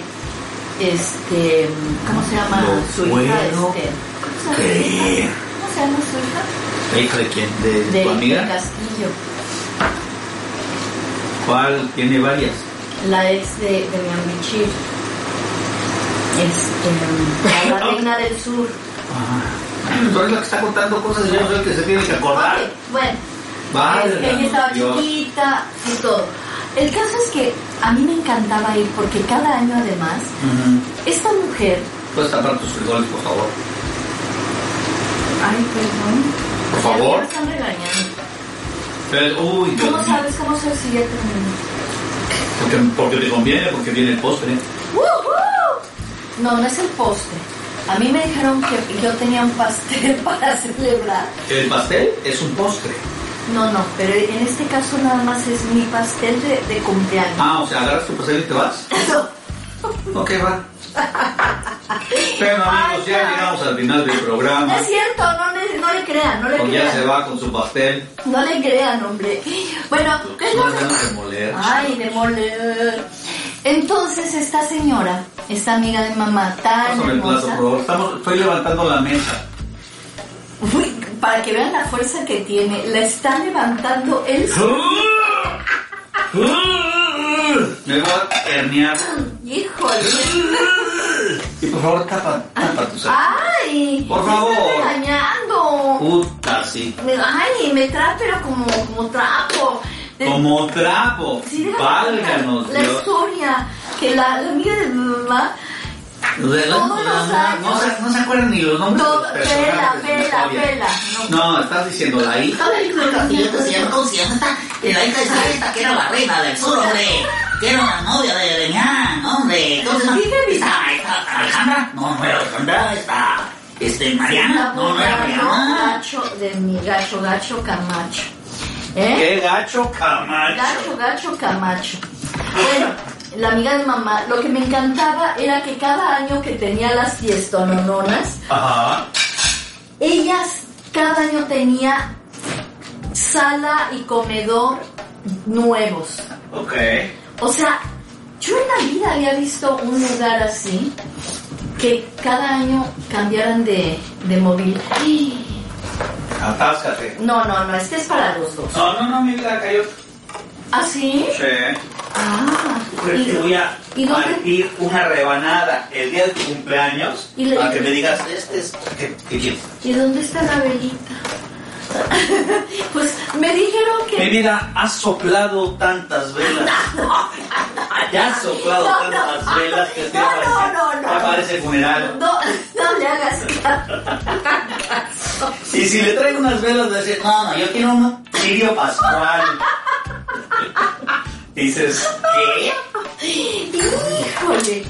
S3: este ¿cómo se llama su hija? Este, ¿cómo, se llama su hija? ¿Cómo se llama su hija?
S4: ¿La hija de quién? ¿De,
S3: De
S4: tu
S3: Eric del
S4: amiga?
S3: Castillo.
S4: ¿Cuál? Tiene varias.
S3: la ex de, de mi amichir. Este, la reina del sur.
S4: Ajá. Tú eres la que está contando cosas y yo soy el que se tiene que acordar.
S3: Ok, bueno,
S4: Válgame
S3: ella estaba
S4: Dios.
S3: chiquita y todo. El caso es que a mí me encantaba ir porque cada año además,
S4: Ujú.
S3: esta mujer,
S4: ¿Puedes tapar tus frijoles, por favor?
S3: ay perdón,
S4: Por favor.
S3: me están regañando.
S4: Pero, uy, Dios
S3: ¿Cómo
S4: mío.
S3: sabes? ¿Cómo sabes si ya terminé?
S4: Porque, porque te conviene, porque viene el postre.
S3: ¡Woohoo! No, no es el postre. A mí me dijeron que yo tenía un pastel para celebrar.
S4: El pastel es un postre.
S3: No, no, pero en este caso nada más es mi pastel de, de cumpleaños.
S4: Ah, o sea, agarras tu pastel y te vas. Ok, va. Bueno, amigos, ya llegamos al final del
S3: No
S4: programa.
S3: es cierto, no le, no le crean, no le
S4: ya
S3: crean.
S4: se va con su pastel.
S3: No le crean, hombre. Bueno, ¿qué es lo que-
S4: de moler.
S3: Ay, de moler. Entonces esta señora, esta amiga de mamá tan
S4: Pásame el plato, por favor. Estamos, estoy levantando la mesa.
S3: uy, para que vean la fuerza que tiene, la está levantando él.
S4: Me voy a herniar.
S3: Híjole.
S4: Y por favor, tapa, tapa tu.
S3: Ay,
S4: Por
S3: me está
S4: favor.
S3: regañando.
S4: Puta, sí.
S3: Me- Ay, me trae pero como, como trapo. De-
S4: Como trapo.
S3: Sí,
S4: Válganos,
S3: La
S4: Dios.
S3: historia que la, la amiga de mi mamá
S4: De la-
S3: Todos los
S4: no,
S3: años.
S4: no se, no se acuerdan ni los nombres
S3: Todo-
S4: de los personajes
S3: pela,
S4: de la
S3: pela, pela,
S4: No. estás diciendo la hija del del castillo ¿cómo se llama? Eh, La hija de esa esta que era la reina del sur, hombre. Que era la novia de Demián, hombre. Esta, esta, Alejandra. No, no era Alejandra, esta. Este, Mariana. No, no era Mariana.
S3: gacho de mi gacho, gacho Camacho. ¿Eh?
S4: Qué gacho Camacho.
S3: Gacho, gacho Camacho. Bueno, la amiga de mamá, lo que me encantaba era que cada año que tenía las fiestonononas,
S4: Ajá.
S3: ellas cada año tenía sala y comedor nuevos.
S4: Ok.
S3: O sea, yo en la vida había visto un lugar así que cada año cambiaran de, de móvil.
S4: Atáscate.
S3: No, no, no, este es para los dos.
S4: No, no, no, mi vida cayó.
S3: ¿Ah, sí?
S4: Sí.
S3: Ah,
S4: Pues te voy a
S3: ¿y dónde?
S4: partir una rebanada el día de tu cumpleaños
S3: Y le-
S4: para que me digas, este es... ¿Qué, qué quieres?
S3: ¿Y dónde está la velita? pues me dijeron
S4: Mi
S3: que...
S4: vida, has soplado tantas velas. Ya has soplado tantas velas que esto
S3: No,
S4: ya
S3: no,
S4: parece,
S3: no, no.
S4: ya parece funeral.
S3: No, no le hagas caso.
S4: Y si le traigo unas velas, a decir, no, no, yo quiero un Sirio Pascual. Dices, ¿qué?
S3: Híjole.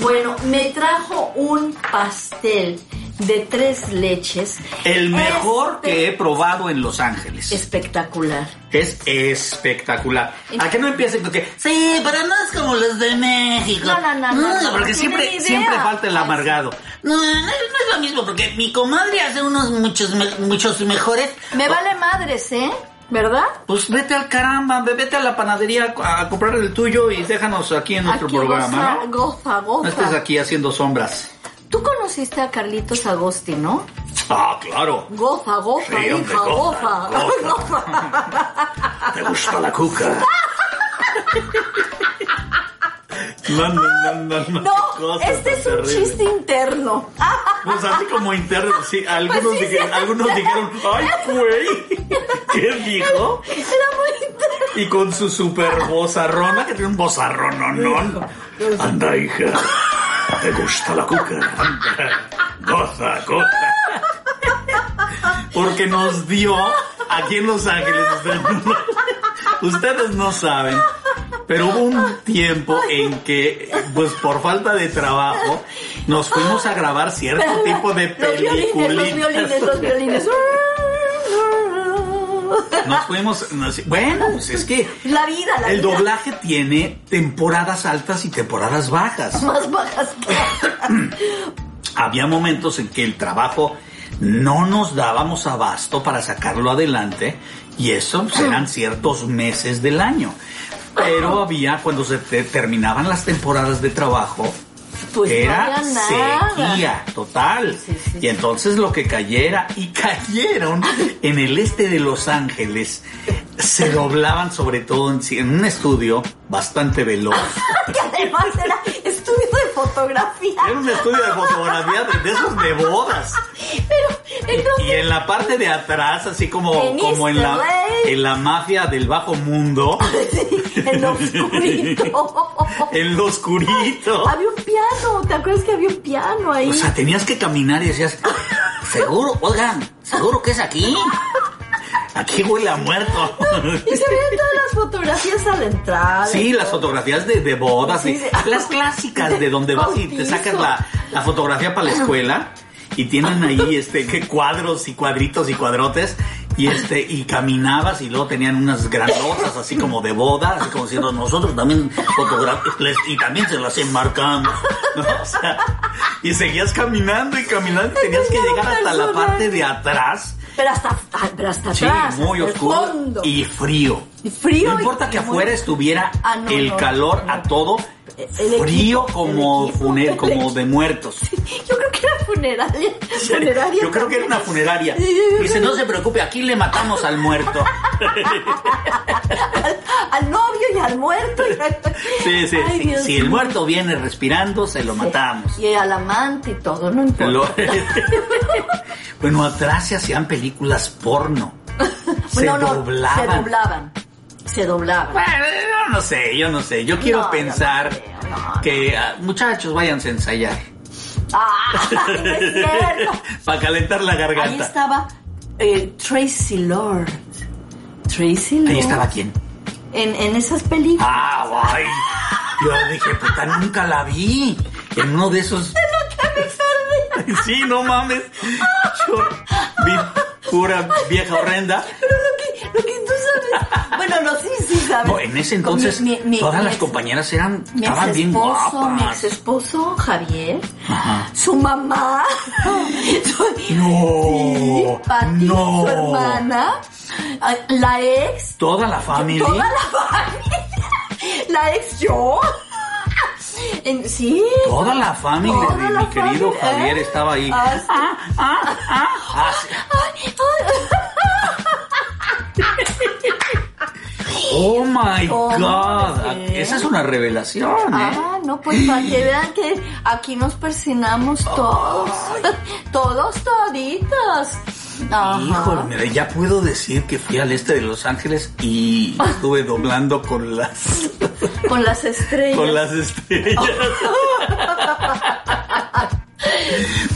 S3: Bueno, me trajo un pastel de tres leches.
S4: El mejor que he probado en Los Ángeles.
S3: Espectacular.
S4: Es espectacular. ¿A qué no empiecen con que, sí, pero no es como los de México?
S3: No, no, no, no, no,
S4: porque
S3: no
S4: siempre, siempre falta el amargado. No, no, no es lo mismo, porque mi comadre hace unos muchos, muchos mejores.
S3: Me vale madres, ¿eh? ¿Verdad?
S4: Pues vete al caramba, ve- vete a la panadería a, a comprar el tuyo y déjanos aquí en nuestro
S3: Aquí
S4: programa,
S3: goza,
S4: ¿no?
S3: goza, goza.
S4: No estés aquí haciendo sombras.
S3: Tú conociste a Carlitos Agosti, ¿no?
S4: Ah, claro.
S3: Goza, goza,
S4: Sí, hombre,
S3: hija,
S4: goza,
S3: goza.
S4: goza. ¿Te gusta la cuca? No, no, no, no, no.
S3: Este es un
S4: terrible.
S3: chiste interno.
S4: Pues así como interno, sí, algunos,
S3: Pues sí,
S4: dijeron,
S3: sí.
S4: algunos dijeron, ay, güey, ¿qué dijo?
S3: Era muy interno.
S4: Y con su super bozarrona, que tiene un bozarrón, no, no. Anda, hija, ¿te gusta la cuca? Anda, goza, goza. Porque nos dio aquí en Los Ángeles, ustedes no, ustedes no saben, pero hubo un tiempo en que, pues por falta de trabajo, nos fuimos a grabar cierto tipo de
S3: Los violines, los violines, los
S4: películas.
S3: violines.
S4: Nos fuimos, nos- bueno, pues es que
S3: La vida, la
S4: el
S3: vida.
S4: doblaje tiene temporadas altas y temporadas bajas.
S3: Más bajas que...
S4: Había momentos en que el trabajo no nos dábamos abasto para sacarlo adelante y eso pues, eran ciertos meses del año. Pero había, cuando se te- terminaban las temporadas de trabajo,
S3: Pues
S4: era sequía total.
S3: Sí, sí,
S4: y entonces lo que cayera, y cayeron en el este de Los Ángeles, se doblaban sobre todo en, en un estudio bastante veloz.
S3: que además era estudio de fotografía.
S4: Era un estudio de fotografía de, de esos de bodas.
S3: Pero
S4: Y en la parte de atrás, así como,
S3: En
S4: como en, la, en la mafia del bajo mundo,
S3: en lo oscurito.
S4: en lo oscurito.
S3: había un piano, ¿te acuerdas que había un piano ahí?
S4: O sea, tenías que caminar y decías, seguro, oigan, seguro que es aquí. Aquí huele a muerto.
S3: y se veían todas las fotografías a la entrada.
S4: Sí, las fotografías de, de bodas,
S3: Sí,
S4: las clásicas de donde vas y te sacas la, la fotografía para la escuela y tienen ahí este que cuadros y cuadritos y cuadrotes y este y caminabas y luego tenían unas grandotas así como de boda, así como diciendo nosotros también fotografiamos y también se las enmarcamos, ¿no? O sea, y seguías caminando y caminando y tenías que llegar hasta la parte de atrás.
S3: Pero hasta, pero hasta
S4: Sí,
S3: atrás.
S4: muy
S3: hasta el
S4: oscuro
S3: fondo.
S4: y frío.
S3: Y frío
S4: No
S3: y-
S4: importa que
S3: y muy-
S4: afuera estuviera
S3: Ah, no,
S4: el
S3: no,
S4: calor
S3: no.
S4: a todo,
S3: El
S4: frío como, funer- como de muertos.
S3: Yo creo que era funeraria. funeraria
S4: Yo creo que era una funeraria. Dice, no se preocupe, aquí le matamos al muerto.
S3: al, al novio y al muerto.
S4: Sí, sí,
S3: Ay,
S4: sí.
S3: Dios
S4: Si el muerto viene respirando, se lo matamos.
S3: Y al amante y todo, no importa.
S4: Lo- bueno, atrás se hacían películas porno. Se
S3: no,
S4: doblaban.
S3: Se doblaban. Se doblaban.
S4: Bueno, yo no sé, yo no sé. Yo quiero
S3: No, yo
S4: pensar
S3: no creo, no,
S4: que, ah, muchachos, váyanse a ensayar.
S3: ¡Ah! No es cierto.
S4: Para calentar la
S3: Ahí
S4: garganta.
S3: estaba eh, Tracy Lord. Tracy Lord.
S4: Ahí estaba quién.
S3: En, en esas películas.
S4: Ah, guay. Yo dije, puta, nunca la vi. En uno de esos. Sí, no mames. Yo vi pura vieja horrenda.
S3: Pero lo que, lo que tú sabes. Bueno, no, sí, sí sabes.
S4: No, en ese entonces
S3: Mi- mi-
S4: todas
S3: mi
S4: las
S3: ex-
S4: compañeras eran estaban bien
S3: exesposo, mi
S4: guapas.
S3: ex esposo Javier,
S4: Ajá.
S3: su mamá, su-
S4: No,
S3: Pati,
S4: no.
S3: su hermana, ah, la ex,
S4: Toda la familia.
S3: toda la familia, la ex yo. En- sí.
S4: Toda la familia
S3: Toda
S4: de
S3: la
S4: mi querido
S3: familia,
S4: Javier
S3: ¿eh?
S4: estaba ahí.
S3: Ah, sí.
S4: Ah, sí.
S3: Ay,
S4: Oh my
S3: Oh,
S4: God.
S3: sí.
S4: Esa es una revelación, ¿eh?
S3: Ah, no, pues para que vean que aquí nos persinamos todos. Todos, toditos. Ajá.
S4: Híjole, mira, ya puedo decir que fui al este de Los Ángeles y estuve doblando con las
S3: Con las estrellas.
S4: con las estrellas.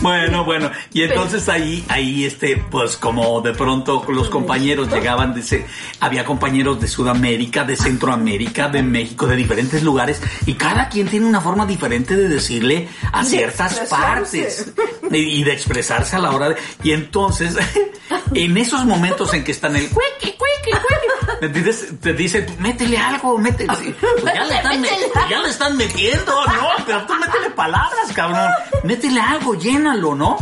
S4: Bueno, bueno, y entonces ahí, ahí, este, pues como de pronto los compañeros llegaban, dice, había compañeros de Sudamérica, de Centroamérica, de México, de diferentes lugares, y cada quien tiene una forma diferente de decirle a
S3: De
S4: ciertas partes y, y de expresarse a la hora de, y entonces, en esos momentos en que están el cuequi, cuequi, cuequi, ¿me entiendes? Te dicen, métele algo, métele, pues ya le están, me- ya le están metiendo, ¿no? Pero tú métele palabras, cabrón, métele algo, llénalo, ¿no?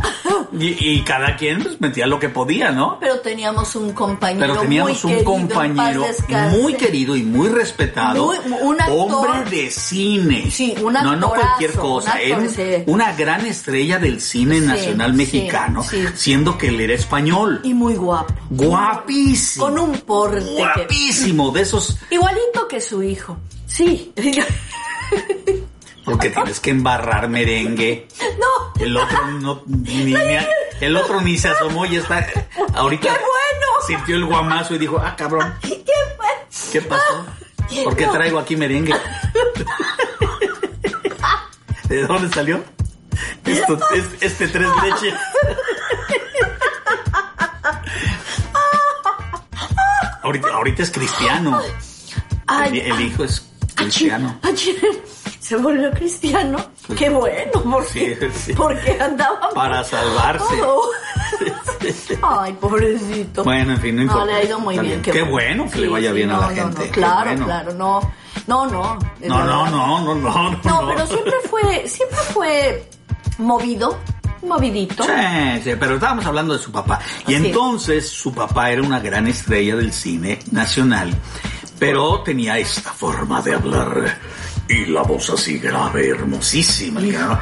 S4: Y, y cada quien pues, metía lo que podía, ¿no?
S3: Pero teníamos un compañero
S4: Pero teníamos
S3: muy
S4: un
S3: querido,
S4: compañero muy querido y muy respetado,
S3: Muy- un actor.
S4: hombre de cine.
S3: Sí, un
S4: No, no
S3: actorazo,
S4: cualquier cosa,
S3: un actor, sí.
S4: una gran estrella del cine
S3: Sí,
S4: nacional mexicano,
S3: sí.
S4: siendo que él era español.
S3: Y muy guapo.
S4: Guapísimo.
S3: Con un porte. que-
S4: Guapísimo, de esos,
S3: Igualito que su hijo. Sí.
S4: porque tienes que embarrar merengue.
S3: no.
S4: El otro no, ni, ni- el otro ni se asomó y está, ahorita
S3: ¡Qué bueno!
S4: sintió el guamazo y dijo, ah, cabrón,
S3: ¿Qué?
S4: ¿qué pasó? ¿Por qué
S3: No.
S4: traigo aquí merengue? ¿De dónde salió? Esto, es- este tres leches. Ahorita, ahorita es cristiano. El,
S3: Ay,
S4: el hijo es cristiano.
S3: Ayer se volvió cristiano. Qué bueno, porque,
S4: Sí, sí.
S3: porque andaba
S4: Para salvarse.
S3: Ay, pobrecito.
S4: Bueno, en fin, no importa.
S3: le ha ido muy bien.
S4: bien. Qué bueno que le vaya bien a la
S3: no,
S4: gente,
S3: No, claro,
S4: bueno.
S3: claro, no. No, no.
S4: No, no, no, no, no, no.
S3: No, pero siempre fue, siempre fue movido, movidito.
S4: Sí, sí, pero estábamos hablando de su papá. Y entonces su papá era una gran estrella del cine nacional, pero tenía esta forma de hablar y la voz así grave, hermosísima. ¿no?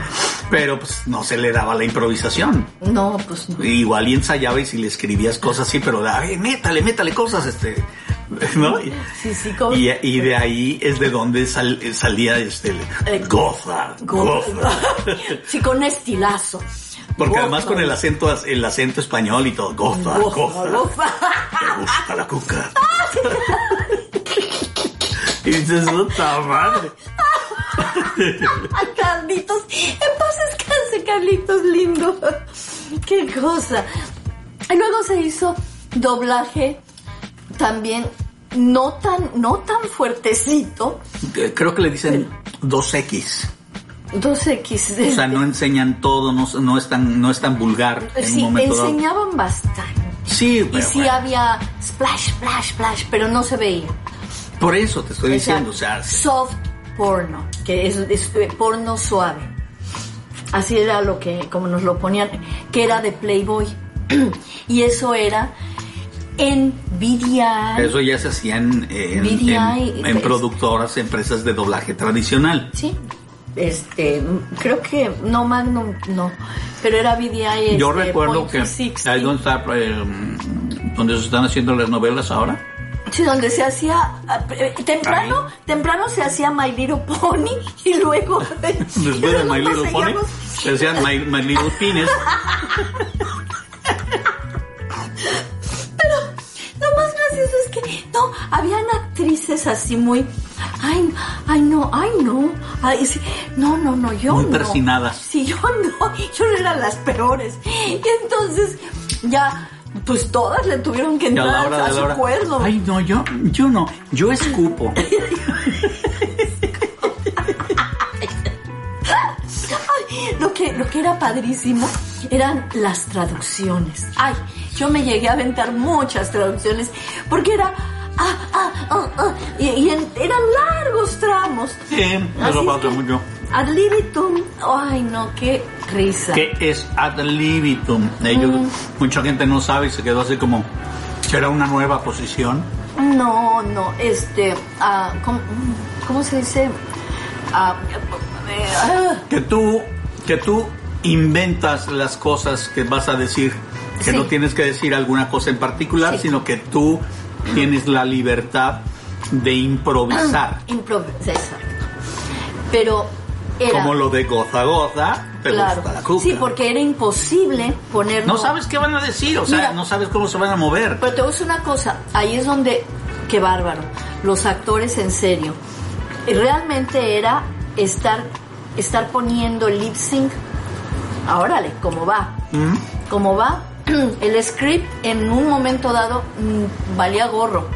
S4: Pero pues no se le daba la improvisación.
S3: No, pues no.
S4: Igual y ensayaba y si le escribías cosas así, pero ay, métale, métale cosas, este, ¿no?
S3: Sí, sí, como-
S4: y, y de ahí es de donde sal- salía este, goza, goza.
S3: Sí, con estilazo.
S4: Porque además con el acento, el acento español y todo. Goza,
S3: Goza,
S4: goza. ¿Te gusta la cuca? y dices, puta madre.
S3: Carlitos, en paz descanse, Carlitos lindo. Qué cosa. Y luego se hizo doblaje también no tan, no tan fuertecito.
S4: Creo que le dicen 2X.
S3: 2X.
S4: O sea, no enseñan todo, no, no es tan, no es tan vulgar en
S3: sí,
S4: un momento dado.
S3: enseñaban bastante.
S4: Sí,
S3: Y
S4: pero
S3: sí
S4: bueno,
S3: había splash, splash, splash, pero no se veía.
S4: por eso te estoy
S3: O sea,
S4: diciendo, o sea,
S3: soft porno, que es, es, eh, porno suave. Así era lo que, como nos lo ponían, que era de Playboy. y eso era en
S4: eso ya se hacía en, en, en- en
S3: pues.
S4: productoras, empresas de doblaje tradicional.
S3: Sí. Este, creo que no Magnum, no, pero era.
S4: Yo
S3: este,
S4: recuerdo
S3: Point
S4: que
S3: 360.
S4: ahí donde está, eh, donde se están haciendo las novelas ahora.
S3: Sí, donde se hacía eh, temprano,
S4: Ahí.
S3: temprano se hacía My Little Pony y luego
S4: Después
S3: y
S4: de My Little Pony, se decían My, My Little Pines.
S3: Lo más gracioso es que no, habían actrices así muy ay, ay no, ay no, ay sí, no, no, no, yo
S4: Muy
S3: no.
S4: persinadas.
S3: Sí, yo no, yo eran las peores. Y entonces ya pues todas le tuvieron que
S4: a
S3: entrar a,
S4: la
S3: su cuerno.
S4: Ay, no, yo, yo no, yo escupo.
S3: Ay, lo que, lo que era padrísimo eran las traducciones. Ay, yo me llegué a aventar muchas traducciones porque era ah, ah, ah, ah, y, y en- eran largos tramos.
S4: Sí, eso
S3: es
S4: pasa mucho.
S3: Ad libitum, ay no, qué risa.
S4: ¿Qué es ad libitum? Ellos,
S3: Mm.
S4: Mucha gente no sabe y se quedó así como, ¿será una nueva posición?
S3: No, no, este, ah, ¿cómo, cómo se dice? Eh, ah,
S4: Que tú, que tú inventas las cosas que vas a decir, que
S3: Sí.
S4: no tienes que decir alguna cosa en particular,
S3: Sí.
S4: sino que tú tienes la libertad de improvisar.
S3: improv- exacto. Pero era...
S4: Como lo de goza goza, te
S3: claro. Sí, porque era imposible ponerlo...
S4: No sabes qué van a decir, o sea,
S3: Mira.
S4: no sabes cómo se van a mover.
S3: Pero te voy a decir una cosa, ahí es donde, qué bárbaro, los actores en serio. Realmente era estar, estar poniendo lip sync, órale, cómo va,
S4: ¿Mm?
S3: cómo va. El script en un momento dado mm, valía gorro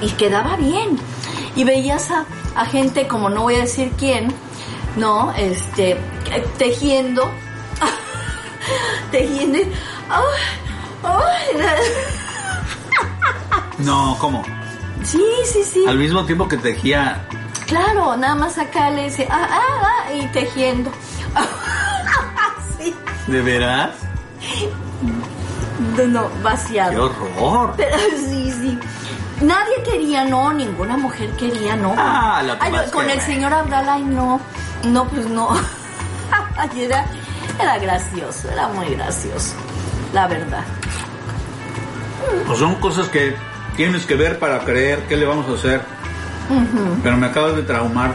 S3: y quedaba bien. Y veías a, a gente, como no voy a decir quién, no, este, tejiendo, tejiendo,
S4: No, ¿cómo?
S3: Sí, sí, sí.
S4: Al mismo tiempo que tejía,
S3: Claro, nada más acá le dice, ah, ah, ah, y tejiendo. sí,
S4: ¿de veras?
S3: No, no,
S4: ¡Qué
S3: vaciado.
S4: horror!
S3: Pero sí, sí. Nadie quería, no, ninguna mujer quería, no.
S4: Ah, lo que
S3: Ay, no, con
S4: que,
S3: el señor Abdal, ay, no. No, pues no. Ay, era, era gracioso, era muy gracioso. La verdad.
S4: Pues son cosas que tienes que ver para creer qué le vamos a hacer. Pero me acabas de traumar.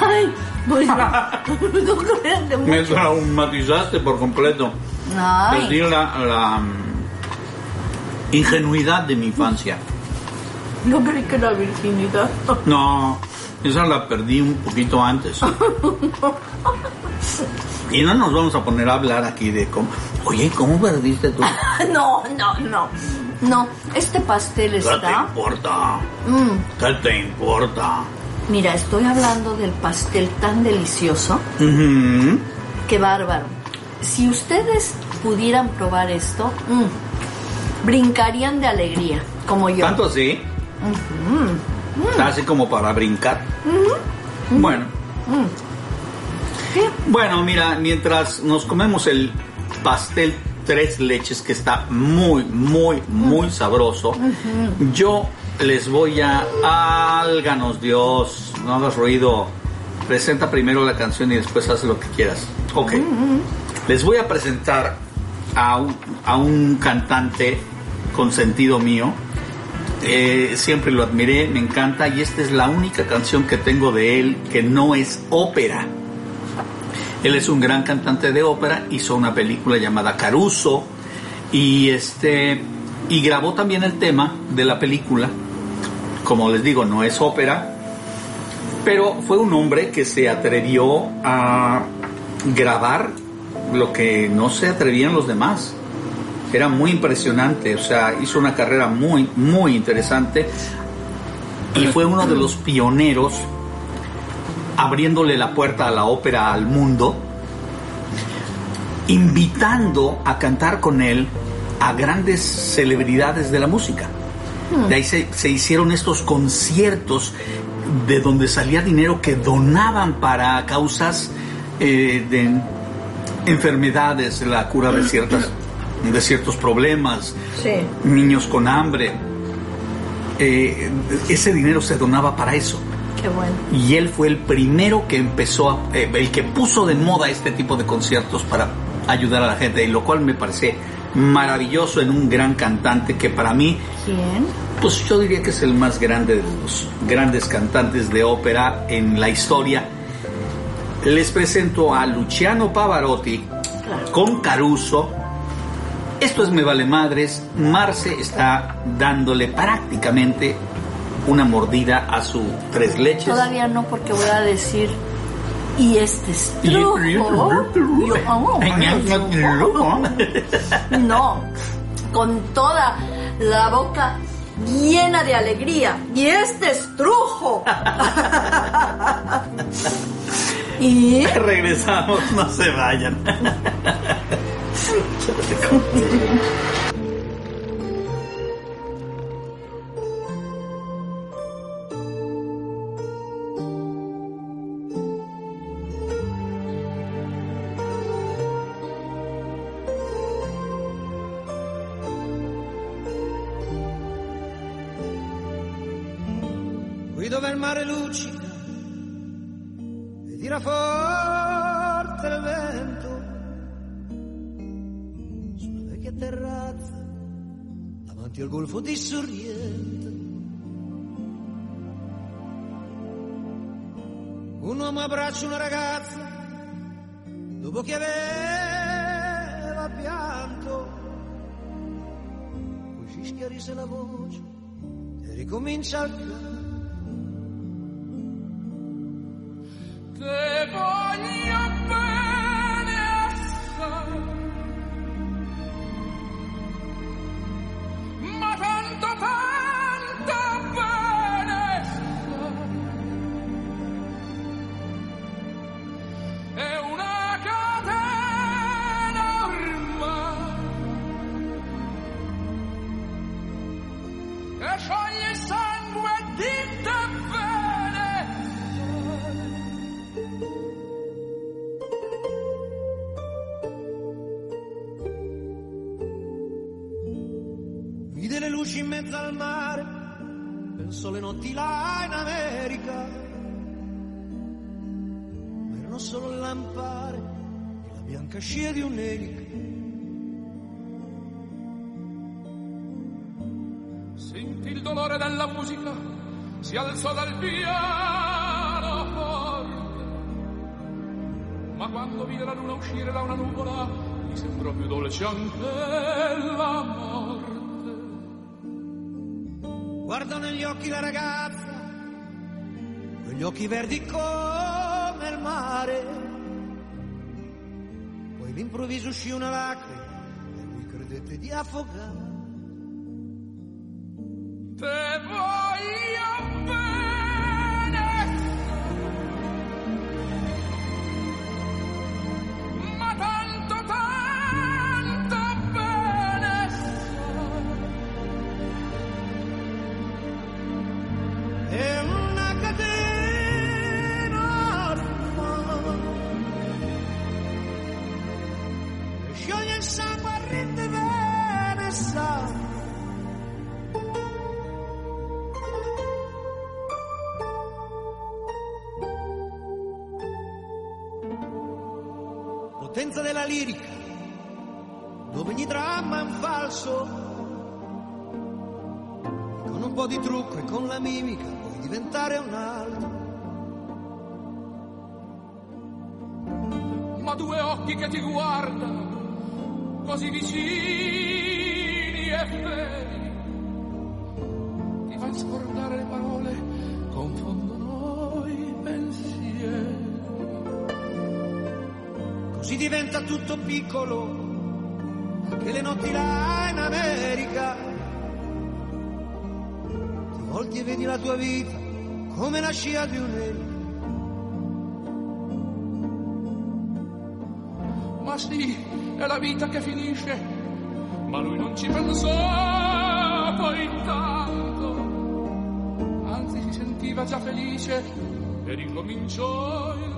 S3: Ay, pues no. no de
S4: Me traumatizaste por completo. Perdí
S3: Ay,
S4: la, la, mm, ingenuidad de mi infancia.
S3: no creí que la virginidad.
S4: No, esa la perdí un poquito antes. Y no nos vamos a poner a hablar aquí de cómo. Oye, ¿cómo perdiste tú?
S3: No, no, no. No, este pastel
S4: ¿Qué te
S3: está.
S4: importa?
S3: Mm,
S4: ¿Qué te importa?
S3: mira, estoy hablando del pastel tan delicioso.
S4: Ujú.
S3: Qué bárbaro. Si ustedes pudieran probar esto, mm, brincarían de alegría, como yo.
S4: ¿Tanto así? Está así como para brincar. Bueno.
S3: Sí.
S4: Bueno, mira, mientras nos comemos el pastel tres leches que está muy, muy, muy sabroso, yo les voy a... Álganos Dios, no hagas ruido. Presenta primero la canción y después haz lo que quieras. Ok. Les voy a presentar a un, a un cantante con sentido mío. Eh, siempre lo admiré, me encanta y esta es la única canción que tengo de él que no es ópera. Él es un gran cantante de ópera, hizo una película llamada Caruso y este y grabó también el tema de la película. Como les digo, no es ópera, pero fue un hombre que se atrevió a grabar lo que no se atrevían los demás. Era muy impresionante, o sea, hizo una carrera muy, muy interesante y fue uno de los pioneros abriéndole la puerta a la ópera al mundo, invitando a cantar con él a grandes celebridades de la música. De ahí se, se hicieron estos conciertos de donde salía dinero que donaban para causas eh, de enfermedades, la cura de ciertas de ciertos problemas,
S3: Sí.
S4: niños con hambre. Eh, ese dinero se donaba para eso.
S3: Qué bueno.
S4: Y él fue el primero que empezó, a- eh, el que puso de moda este tipo de conciertos para ayudar a la gente, y lo cual me parece maravilloso en un gran cantante que para mí,
S3: ¿Quién?
S4: pues yo diría que es el más grande de los grandes cantantes de ópera en la historia. Les presento a Luciano Pavarotti con Caruso. Esto es Me Vale Madres. Marce está dándole prácticamente una mordida a su tres leches.
S3: Todavía no, porque voy a decir. Y este estrujo. Yo amo No, con toda la boca llena de alegría. Y este estrujo. y
S4: Regresamos, no se vayan.
S7: golfo di Sorrento un uomo abbraccia una ragazza dopo che aveva pianto. Poi si schiarisce la voce e ricomincia il canto notti là in America. Ma erano solo lampare e la bianca scia di un'elica.
S8: Sentì il dolore della musica, si alzò dal piano forte. Ma quando vide la luna uscire da una nuvola, gli sembrò più dolce anche la morte.
S7: Guardò negli occhi la ragazza, quegli occhi verdi come il mare. Poi all'improvviso uscì una lacrima e lui credette di affogare. Di trucco e con la mimica puoi diventare un altro.
S9: ma due occhi che ti guardano così vicini e veri ti fan scordare le parole confondono i pensieri
S7: Così diventa tutto piccolo, anche le notti là in America. E vedi la tua vita come la scia di un'elica.
S9: ma sì è la vita che finisce ma lui non ci pensò poi intanto anzi si sentiva già felice e ricominciò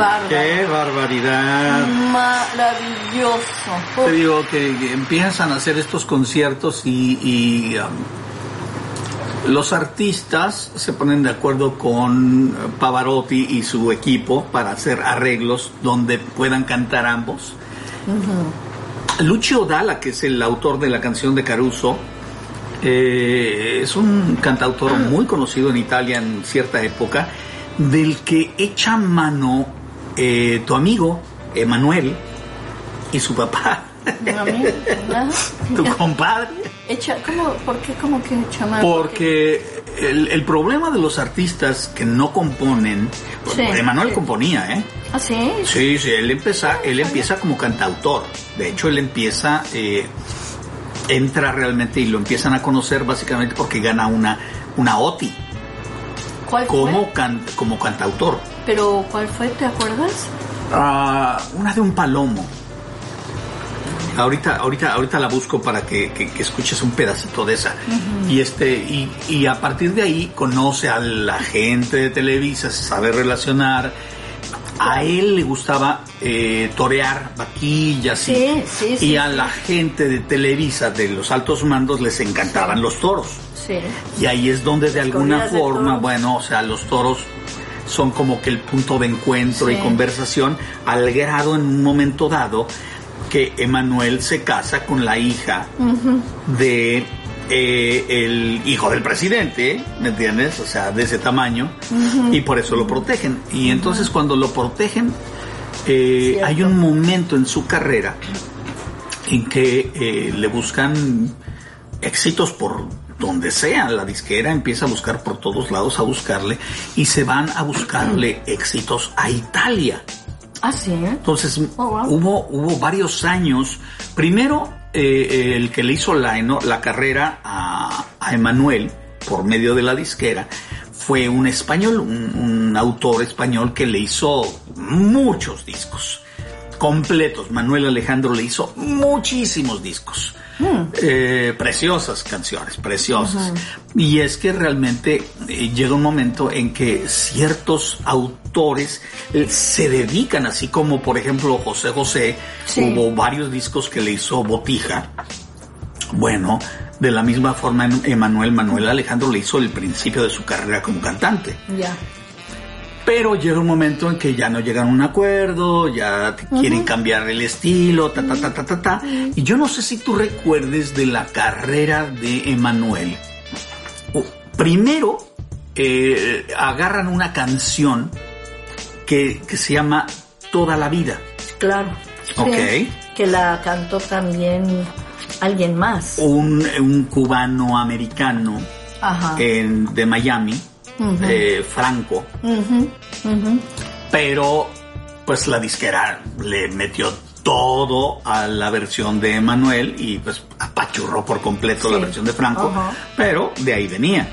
S3: bárbaro.
S4: ¡Qué barbaridad!
S3: Maravilloso.
S4: Te digo que, que empiezan a hacer estos conciertos y, y, um, los artistas se ponen de acuerdo con Pavarotti y su equipo para hacer arreglos donde puedan cantar ambos. Lucio Dalla, que es el autor de la canción de Caruso, eh, es un cantautor muy conocido en Italia en cierta época, del que echa mano eh, tu amigo Emanuel y su papá, tu compadre.
S3: Echa, ¿cómo, ¿Por qué como que?
S4: Porque el, el problema de los artistas que no componen,
S3: Sí.
S4: Emanuel componía, ¿eh?
S3: ¿Ah, sí?
S4: Sí, sí, él empieza, él empieza como cantautor. De hecho, él empieza, eh, entra realmente y lo empiezan a conocer básicamente porque gana una, una OTI
S3: ¿Cuál
S4: como, can- como cantautor.
S3: ¿Pero cuál fue? ¿Te acuerdas?
S4: Ah, una de un palomo. Ahorita, ahorita, ahorita la busco para que, que- que escuches un pedacito de esa. Y este, y, y a partir de ahí conoce a la gente de Televisa, se sabe relacionar. A él le gustaba eh, torear vaquillas y,
S3: Sí, sí,
S4: y
S3: sí,
S4: a la gente de Televisa, de los altos mandos, les encantaban los toros.
S3: Sí.
S4: Y ahí es donde de alguna
S3: de
S4: forma, bueno, o sea, los toros son como que el punto de encuentro
S3: Sí.
S4: y conversación al grado en un momento dado que Emanuel se casa con la hija de eh, el hijo del presidente, ¿me entiendes? O sea, de ese tamaño y por eso lo protegen. Y entonces cuando lo protegen, eh, hay un momento en su carrera en que eh, le buscan éxitos por donde sea. La disquera empieza a buscar por todos lados a buscarle y se van a buscarle éxitos a Italia.
S3: ¿Ah, sí?
S4: Entonces
S3: Oh, wow.
S4: hubo, hubo varios años. Primero, eh, el que le hizo la, la carrera a, a Emanuel por medio de la disquera fue un español, un, un autor español que le hizo muchos discos completos. Manuel Alejandro le hizo muchísimos discos. Eh, preciosas canciones, preciosas. Y es que realmente eh, llega un momento en que ciertos autores eh, se dedican, así como por ejemplo José José,
S3: Sí.
S4: hubo varios discos que le hizo Botija. Bueno, de la misma forma Emanuel Manuel Alejandro le hizo el principio de su carrera como cantante.
S3: Ya.
S4: Pero llega un momento en que ya no llegan a un acuerdo, ya te quieren cambiar el estilo, ta, ta, ta, ta, ta, ta. Y yo no sé si tú recuerdes de la carrera de Emanuel. Primero, eh, agarran una canción que, que se llama Toda la vida.
S3: Claro. Sí,
S4: Ok.
S3: Que la cantó también alguien más.
S4: Un, un cubano americano
S3: Ajá.
S4: en- de Miami, eh, Franco, pero pues la disquera le metió todo a la versión de Emanuel y pues apachurró por completo
S3: Sí.
S4: la versión de Franco, pero de ahí venía.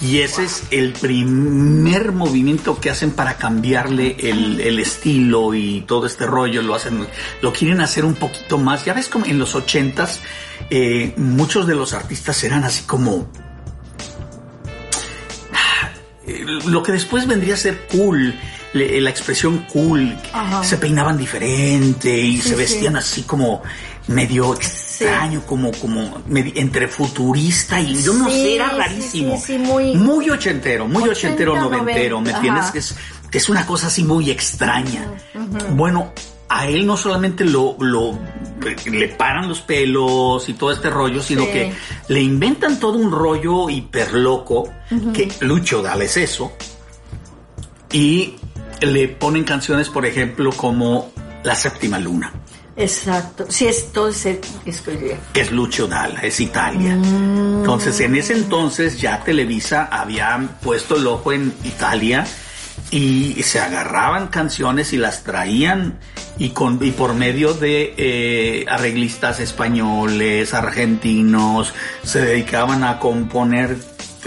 S4: Y ese es el primer movimiento que hacen para cambiarle el, el estilo y todo este rollo. Lo hacen, lo quieren hacer un poquito más. Ya ves como en los ochentas, eh, muchos de los artistas eran así como lo que después vendría a ser cool, le- la expresión cool,
S3: Ajá.
S4: se peinaban diferente y
S3: Sí,
S4: se vestían
S3: sí.
S4: así como medio extraño, como, como medi- entre futurista y yo no sé, era rarísimo.
S3: sí, sí, muy-
S4: ochentero, muy
S3: 80,
S4: ochentero, noventero, ¿me
S3: 90,
S4: entiendes? Que es, que es una cosa así muy extraña. Bueno, a él no solamente lo, lo le paran los pelos y todo este rollo, sino
S3: Sí.
S4: que le inventan todo un rollo hiper loco, que Lucho Dal es eso, y le ponen canciones, por ejemplo, como La Séptima Luna,
S3: Exacto. Sí, es todo ese
S4: que es Lucho Dal, es Italia. Entonces, en ese entonces ya Televisa había puesto el ojo en Italia y se agarraban canciones y las traían y, con, y por medio de eh, arreglistas españoles, argentinos, se dedicaban a componer,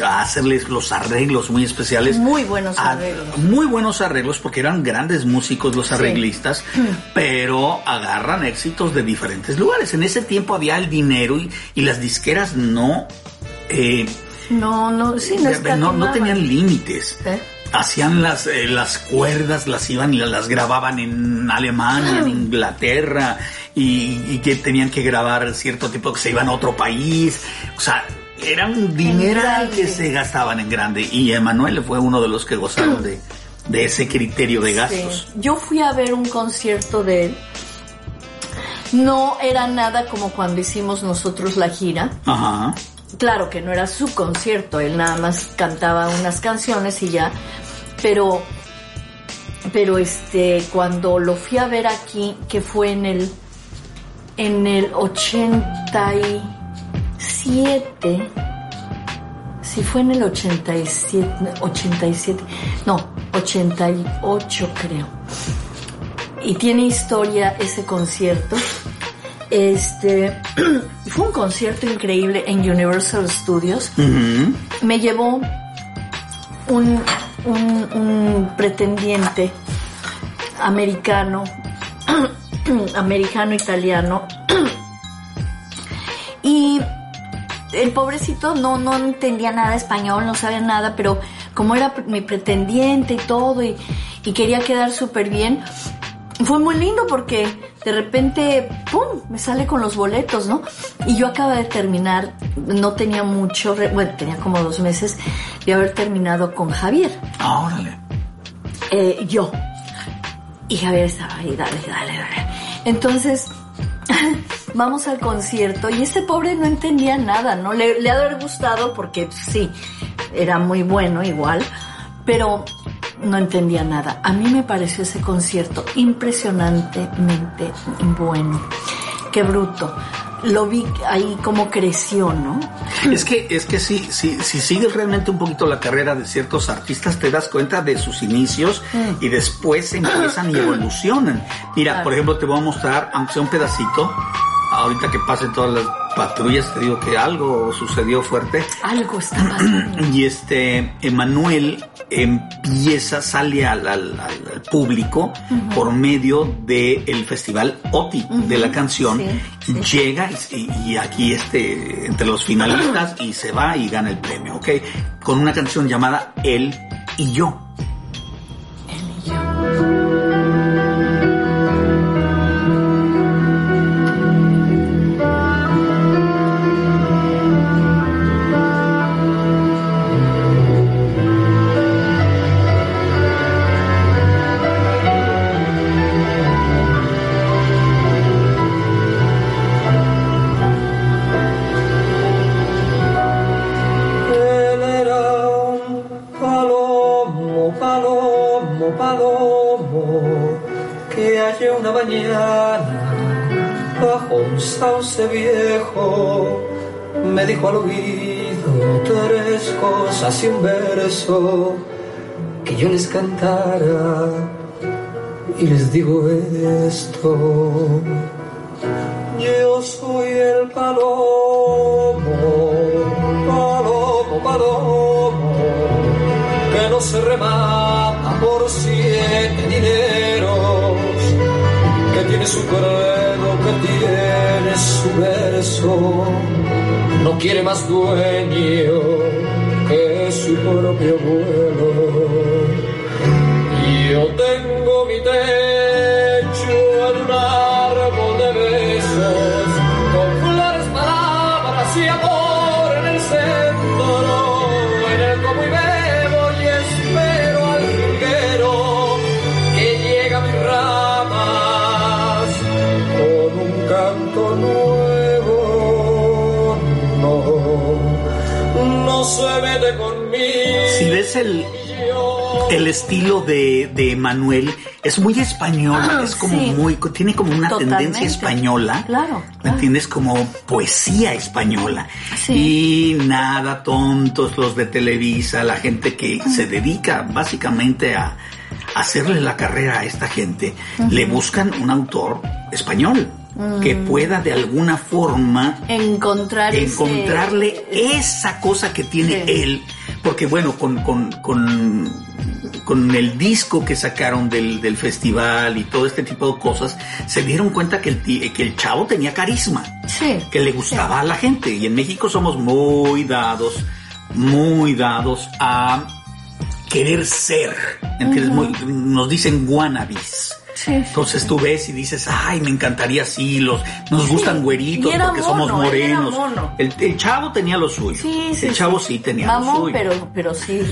S4: a hacerles los arreglos muy especiales.
S3: Muy buenos
S4: A-
S3: arreglos.
S4: Muy buenos arreglos porque eran grandes músicos los arreglistas, pero agarran éxitos de diferentes lugares. En ese tiempo había el dinero y, y las disqueras no... eh,
S3: No, no, sí, no
S4: no, no tenían límites.
S3: ¿Eh?
S4: Hacían las, eh, las cuerdas, las iban y las, grababan en Alemania, en Inglaterra, y, y que tenían que grabar cierto tipo que se iban a otro país. O sea, era un dinero
S3: grande.
S4: que se gastaban en grande. Y Emanuel fue uno de los que gozaron de, de ese criterio de gastos.
S3: Sí. Yo fui a ver un concierto de él. No era nada como cuando hicimos nosotros la gira.
S4: Ajá.
S3: Claro que no era su concierto, él nada más cantaba unas canciones y ya. Pero, pero este, cuando lo fui a ver aquí, que fue en el, en el 87, si fue en el 87, 87, no, 88 creo. Y tiene historia ese concierto. Este fue un concierto increíble en Universal Studios. Me llevó un, un, pretendiente americano, americano italiano. y el pobrecito no, no entendía nada español, no sabía nada, pero como era mi pretendiente y todo, y, y quería quedar súper bien, fue muy lindo porque de repente, ¡pum!, me sale con los boletos, ¿no? Y yo acaba de terminar, no tenía mucho, bueno, tenía como dos meses de haber terminado con Javier,
S4: Ah, órale.
S3: eh, yo. Y Javier estaba ahí, dale, dale, dale. Entonces, vamos al concierto y este pobre no entendía nada, ¿no? Le, le ha de haber gustado porque sí, era muy bueno igual, pero no entendía nada. A mí me pareció ese concierto impresionantemente bueno. Qué bruto. Lo vi ahí como creció, ¿no?
S4: Es que, es que sí, sí, si sigues realmente un poquito la carrera de ciertos artistas, te das cuenta de sus inicios y después empiezan y evolucionan. Mira,
S3: Claro.
S4: por ejemplo, te voy a mostrar, aunque sea un pedacito, ahorita que pasen todas las patrullas, te digo que algo sucedió fuerte.
S3: Algo está pasando.
S4: Y este, Emanuel empieza, sale al, al- al- al público por medio del festival OTI de la canción.
S3: Sí, sí.
S4: Llega y, y aquí este, entre los finalistas y se va y gana el premio, ¿ok? Con una canción llamada Él y yo.
S3: Él y yo.
S10: Sauce viejo, me dijo al oído tres cosas y un verso que yo les cantara y les digo esto. Yo soy el palomo, palomo, palomo, que no se remata por siete dineros, que tiene su credo, que tiene no quiere más dueño que su propio vuelo. Yo tengo mi techo Conmigo.
S4: Si ves el, el estilo de, de Manuel, es muy español,
S3: Ah,
S4: es como
S3: sí.
S4: muy, tiene como una
S3: Totalmente.
S4: tendencia española.
S3: Claro,
S4: ¿Me
S3: claro.
S4: entiendes? Como poesía española.
S3: Sí.
S4: Y nada, tontos los de Televisa, la gente que se dedica básicamente a hacerle la carrera a esta gente, le buscan un autor español que
S3: Mm.
S4: pueda de alguna forma
S3: Encontrar ese-
S4: encontrarle esa cosa que tiene
S3: Sí.
S4: él. Porque bueno, con, con, con, con el disco que sacaron del, del festival y todo este tipo de cosas, se dieron cuenta que el, que el chavo tenía carisma,
S3: Sí.
S4: que le gustaba a la gente. Y en México somos muy dados, muy dados a querer ser. Muy- nos dicen wannabes.
S3: Sí.
S4: Entonces tú ves y dices, ay, me encantaría así, los, nos gustan güeritos porque somos
S3: mono,
S4: morenos. El, el chavo tenía lo suyo.
S3: Sí, sí,
S4: el chavo sí, tenía lo
S3: Mamón,
S4: suyo.
S3: pero, pero sí.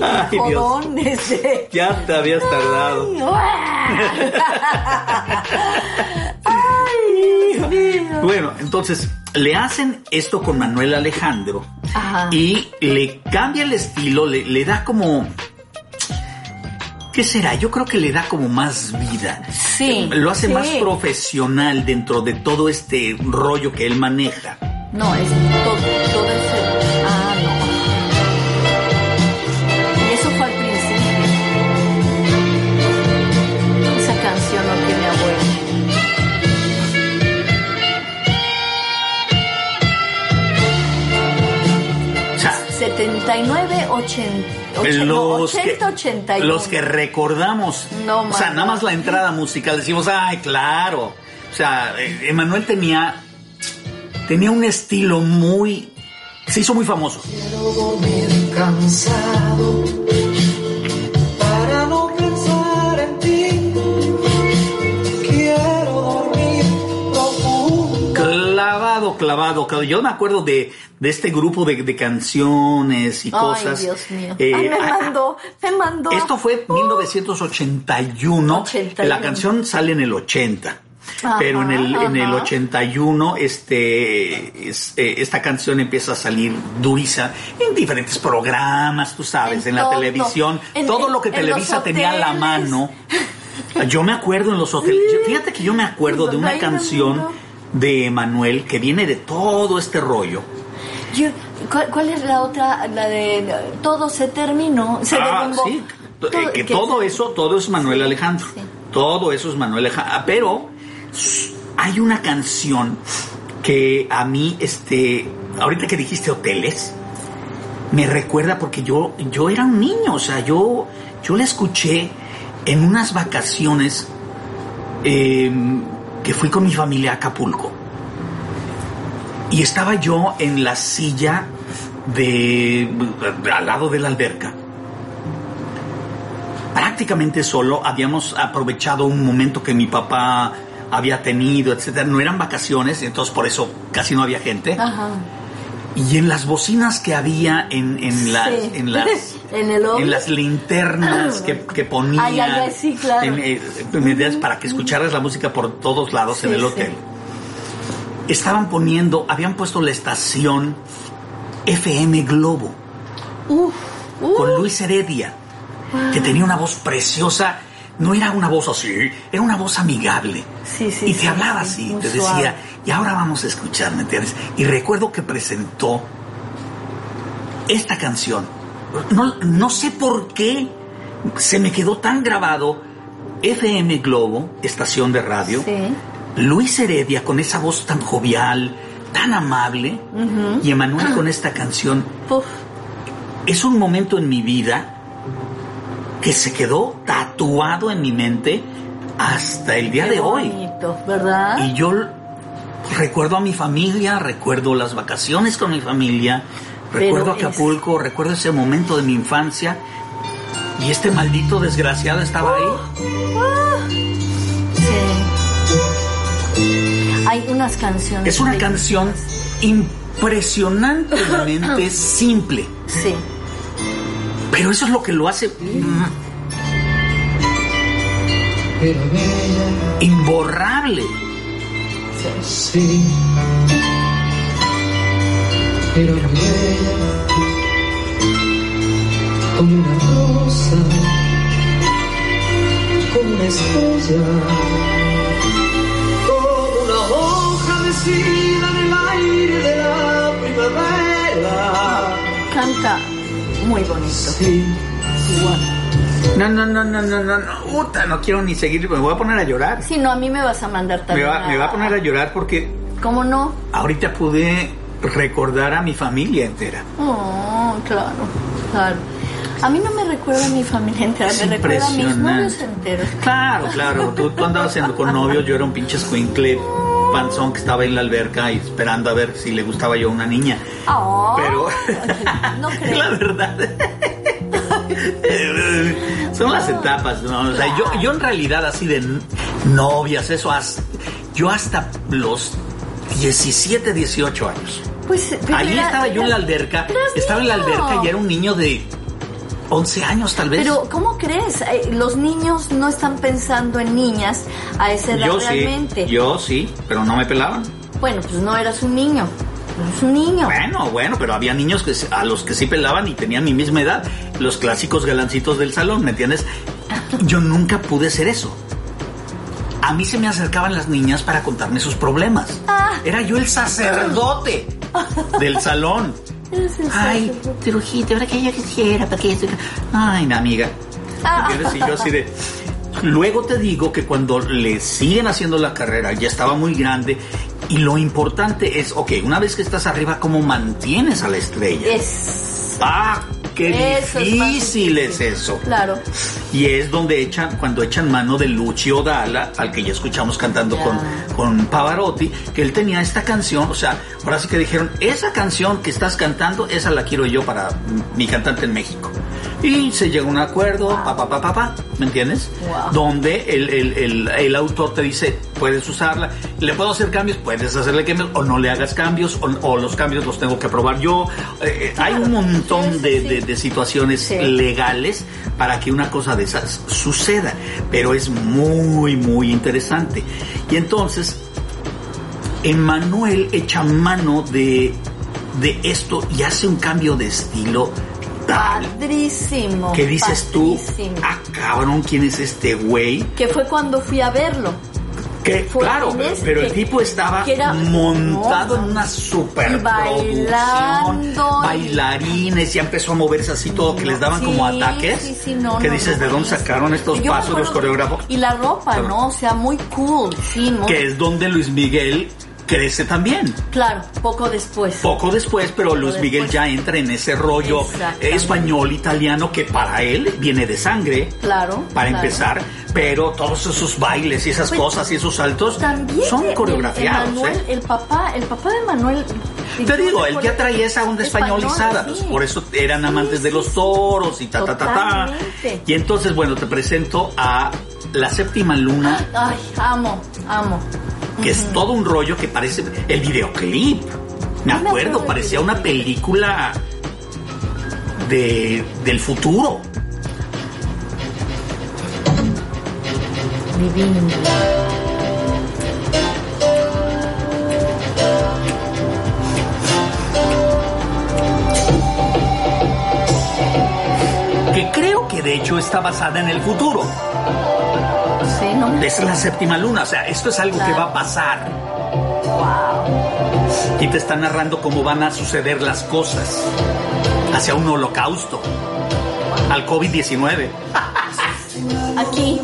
S4: Ay, Dios.
S3: este.
S4: Ya te habías tardado.
S3: Ay, Dios.
S4: Bueno, entonces le hacen esto con Manuel Alejandro
S3: Ajá.
S4: y le cambia el estilo, le, le da como... ¿Qué será? Yo creo que le da como más vida.
S3: Sí,
S4: Lo hace
S3: sí.
S4: más profesional dentro de todo este rollo que él maneja.
S3: No, es todo, todo ese. Ah, no. Y eso fue al principio. Esa canción no tiene abuelo.
S4: O sea,
S3: 79, 80. och- no,
S4: los,
S3: 80,
S4: que,
S3: 81.
S4: los que recordamos,
S3: No,
S4: o sea, nada
S3: no.
S4: más la entrada musical, decimos, ay, claro. O sea, eh, Emanuel tenía, tenía un estilo muy, se hizo muy famoso.
S10: Quiero dormir cansado para no pensar en ti. Quiero dormir profundo.
S4: Clavado, clavado, clavado. Yo me acuerdo de, de este grupo de, de canciones y cosas.
S3: Ay, Dios mío.
S4: Eh,
S3: Ay, me mandó, me mandó.
S4: Esto fue 1981.
S3: 81.
S4: La canción sale en el 80.
S3: Ajá,
S4: pero en el, en el
S3: ajá.
S4: 81 este, es- eh, esta canción empieza a salir duriza en diferentes programas, tú sabes, en,
S3: En
S4: la televisión.
S3: En-
S4: todo lo que Televisa tenía a la mano. Yo me acuerdo en los hoteles. Fíjate que yo me acuerdo de una canción de Manuel que viene de todo este rollo.
S3: Yo- ¿cuál, cuál es la otra? La de todo se terminó, se
S4: Ah,
S3: derrumbó.
S4: sí,
S3: Todo-
S4: eh, que
S3: que-
S4: todo eso, todo es Manuel Alejandro.
S3: sí.
S4: Todo eso es Manuel Alejandro. Ah, Pero hay una canción que a mí, este, ahorita que dijiste hoteles, me recuerda porque yo, yo era un niño, o sea, yo, yo la escuché en unas vacaciones eh, que fui con mi familia a Acapulco. Y estaba yo en la silla de al lado de la alberca. Prácticamente solo habíamos aprovechado un momento que mi papá había tenido, etcétera. No eran vacaciones, entonces por eso casi no había gente.
S3: Ajá.
S4: Y en las bocinas que había en, en las,
S3: Sí.
S4: en las
S3: En
S4: en las linternas que, que ponían
S3: Ay, ay, ay, sí, claro.
S4: eh, para que escucharas la música por todos lados en el hotel. Estaban poniendo, habían puesto la estación FM Globo con Luis Heredia. que tenía una voz preciosa. No era una voz así, era una voz amigable.
S3: Sí, sí,
S4: y te
S3: sí,
S4: hablaba
S3: sí,
S4: así, te
S3: suave.
S4: decía, y ahora vamos a escuchar, ¿me entiendes? Y recuerdo que presentó esta canción. No, no sé por qué se me quedó tan grabado FM Globo, estación de radio.
S3: Sí.
S4: Luis Heredia con esa voz tan jovial, tan amable, y Emanuel con esta canción. Es un momento en mi vida que se quedó tatuado en mi mente hasta el día
S3: Qué
S4: de hoy.
S3: ¿verdad?
S4: Y yo recuerdo a mi familia, recuerdo las vacaciones con mi familia,
S3: Pero
S4: recuerdo
S3: es-
S4: Acapulco, recuerdo ese momento de mi infancia. Y este maldito desgraciado estaba ahí.
S3: Sí. Hay unas canciones.
S4: Es una canción impresionantemente simple.
S3: Sí.
S4: Pero eso es lo que lo hace imborrable.
S10: sí. Bella, como una rosa, como una estrella, hoja mecida en el aire de la primavera.
S3: Canta muy bonito.
S10: Sí.
S3: Igual.
S4: No, no, no, no, no, no, no, puta, no quiero ni seguir, me voy a poner a llorar.
S3: Si no, a mí me vas a mandar
S4: Me
S3: también.
S4: va, me va a poner a llorar porque
S3: ¿Cómo no?
S4: ahorita pude recordar a mi familia entera.
S3: Oh, claro, claro. A mí no me recuerda a mi familia entera,
S4: Es
S3: me recuerda a mis
S4: impresionante.
S3: novios enteros.
S4: Claro, claro, tú, tú andabas en- con novios, yo era un pinche escuincle panzón que estaba en la alberca y esperando a ver si le gustaba yo a una niña.
S3: Oh,
S4: Pero
S3: no creo.
S4: la verdad son las etapas, ¿no? O sea, yo, yo en realidad así de novias, eso, hasta- yo hasta los 17, 18 años.
S3: Pues,
S4: Allí estaba yo en la alberca, estaba en la alberca y era un niño de 11 años tal vez.
S3: Pero, ¿cómo crees? Eh, Los niños no están pensando en niñas a esa edad
S4: yo sí,
S3: realmente.
S4: yo sí, pero no me pelaban.
S3: Bueno, pues no eras un niño. Eres un niño.
S4: Bueno, bueno, pero había niños que, a los que sí pelaban y tenían mi misma edad. Los clásicos galancitos del salón, ¿me entiendes? Yo nunca pude ser eso. A mí se me acercaban las niñas para contarme sus problemas.
S3: Ah.
S4: Era yo el sacerdote del salón. Ay. Trujito, ahora que yo quisiera, para que yo... Ay, no, amiga.
S3: Ah.
S4: Y yo así de... Luego te digo que cuando le siguen haciendo la carrera, ya estaba muy grande. Y lo importante es, ok, una vez que estás arriba, ¿cómo mantienes a la estrella?
S3: Es.
S4: Ah, qué
S3: Eso
S4: difícil es,
S3: difícil.
S4: eso.
S3: Claro.
S4: Y es donde echan, cuando echan mano de Lucio Dalla, al que ya escuchamos cantando con, con Pavarotti, que él tenía esta canción, o sea, ahora sí que dijeron, esa canción que estás cantando, esa la quiero yo para mi cantante en México. Y se llega a un acuerdo, pa, pa, pa, pa, pa, ¿me entiendes?
S3: Wow.
S4: Donde el, el, el, el autor te dice, puedes usarla, le puedo hacer cambios, puedes hacerle cambios, o no le hagas cambios, o, o los cambios los tengo que aprobar yo. Eh, eh, hay un montón
S3: sí,
S4: de,
S3: sí.
S4: de- de situaciones
S3: Sí.
S4: legales para que una cosa de esas suceda, pero es muy, muy interesante. Y entonces, Emanuel echa mano de, de esto y hace un cambio de estilo
S3: Padrísimo.
S4: que dices tú,
S3: padrísimo.
S4: ah, cabrón, ¿quién es este güey?
S3: Que fue cuando fui a verlo.
S4: Que, claro,
S3: este,
S4: pero el tipo estaba
S3: que era-
S4: montado
S3: no,
S4: en una
S3: y
S4: superproducción,
S3: bailando, y-
S4: bailarines, ya empezó a moverse así todo, que les daban
S3: Sí,
S4: como ataques.
S3: sí, sí, no,
S4: que
S3: no,
S4: dices, ¿de dónde sacaron estos pasos los coreógrafos?
S3: Y la ropa. ¿no? O sea, muy cool, sí, muy-
S4: Que es donde Luis Miguel crece también.
S3: Claro, poco después.
S4: Poco después, pero Luis
S3: después.
S4: Miguel ya entra en ese rollo español, italiano, que para él viene de sangre.
S3: Claro.
S4: Para
S3: claro.
S4: empezar, pero todos esos bailes y esas
S3: Pues,
S4: cosas y esos saltos
S3: También
S4: son
S3: el-
S4: coreografiados.
S3: el, Manuel,
S4: ¿eh?
S3: el papá, el papá de Manuel.
S4: Te digo, él ya traía esa onda
S3: Español,
S4: españolizada,
S3: sí.
S4: pues, por eso eran
S3: Sí,
S4: amantes de
S3: sí,
S4: los
S3: sí.
S4: toros y ta ta ta ta. Y entonces, bueno, te presento a La Séptima Luna,
S3: Ay, amo, amo.
S4: Que es todo un rollo que parece el videoclip. Me acuerdo, parecía una película de, del futuro.
S3: Divino.
S4: que creo que de hecho está basada en el futuro.
S3: Sí, no.
S4: Es la séptima luna, o sea, esto es algo que va a pasar. Y te está narrando cómo van a suceder las cosas hacia un holocausto, al COVID-19.
S3: Aquí.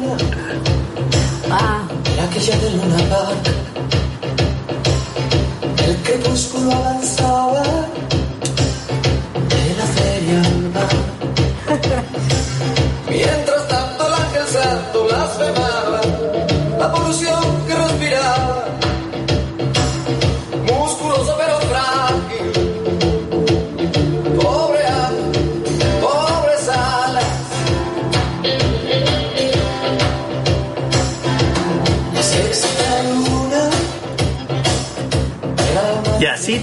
S3: Ah,
S2: aquella de Luna. El crepúsculo avanzaba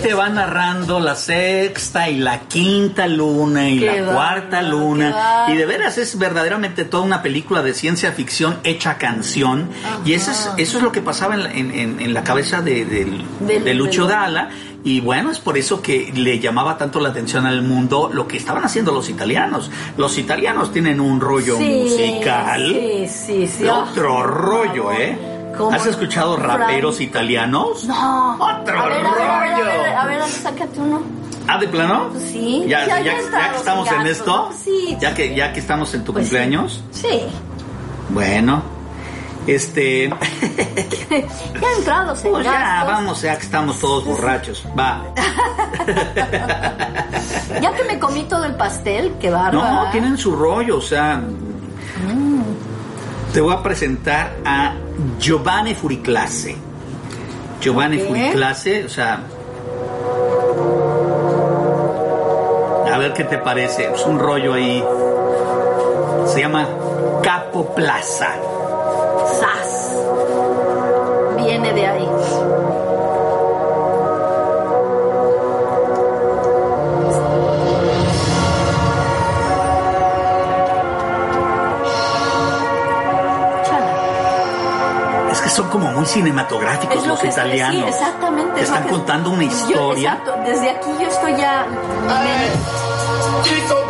S4: te va narrando la sexta y la quinta luna y
S3: Qué
S4: la cuarta luna. Y de veras es verdaderamente toda una película de ciencia ficción hecha canción. Y eso es, eso es lo que pasaba en la, en- en- en la cabeza de, de Lucho Dalla. Y bueno, es por eso que le llamaba tanto la atención al mundo lo que estaban haciendo los italianos. Los italianos tienen un rollo
S3: sí,
S4: musical.
S3: Sí, sí, sí.
S4: Otro
S3: Ah,
S4: rollo, ¿eh?
S3: Favor.
S4: ¿Has escuchado raperos italianos?
S3: No.
S4: Otro
S3: a ver, a ver, a ver,
S4: rollo.
S3: a ver, a ver, sácate uno.
S4: ¿Ah, de plano?
S3: Pues sí.
S4: Ya,
S3: Ya-
S4: ya-
S3: ya estamos
S4: que estamos en
S3: gatos,
S4: esto,
S3: ¿no? Sí.
S4: ya que ya que estamos en tu
S3: Pues sí.
S4: cumpleaños,
S3: Sí.
S4: bueno, este,
S3: Ya entrados en
S4: pues ya vamos, ya que estamos todos borrachos, va.
S3: Ya que me comí todo el pastel, qué bárbaro.
S4: No, tienen su rollo, o sea, te voy a presentar a Giovanni Furiclase. Giovanni. Furiclase, o sea, a ver qué te parece, es un rollo ahí, se llama Capo Plaza.
S3: ¡Sas! Viene de ahí.
S4: Son como muy cinematográficos
S3: Es lo
S4: los
S3: que
S4: italianos.
S3: Sí, exactamente.
S4: Te están
S3: que-
S4: contando una
S3: Yo-
S4: historia.
S3: exacto, desde aquí yo estoy ya.
S10: Chito blocco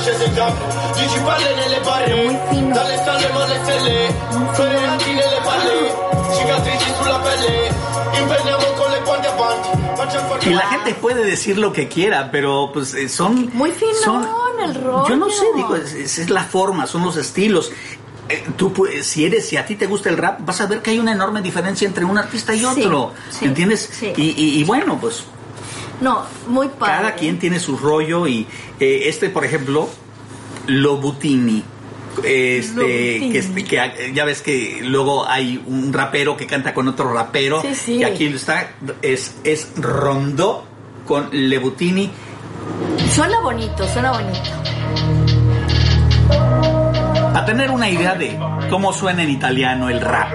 S10: cazzi sono sceso in campo Gigi palle nelle barre Dalle stalle ma le stelle Coreanti nelle palle Cicatrici sulla pelle Impegniamo con le guardie avanti Facciamo fuori
S4: Y la gente puede decir lo que quiera, pero pues eh, son...
S3: Muy finón
S4: son-
S3: el rollo.
S4: Yo no sé, digo, es, es- es la forma, son los estilos. Eh, tú, pu- si eres, si a ti te gusta el rap, vas a ver que hay una enorme diferencia entre un artista y
S3: Sí,
S4: otro.
S3: sí,
S4: ¿Entiendes?
S3: sí.
S4: Y, y- y bueno, pues
S3: No, muy padre.
S4: cada quien tiene su rollo y eh, este, por ejemplo, Lobutini. Este,
S3: Lobutini.
S4: que, este- que, eh, ya ves que luego hay un rapero que canta con otro rapero
S3: Sí, sí.
S4: y aquí está es es Rondó con Lebutini
S3: Suena bonito, suena bonito.
S4: a tener una idea de cómo suena en italiano el rap.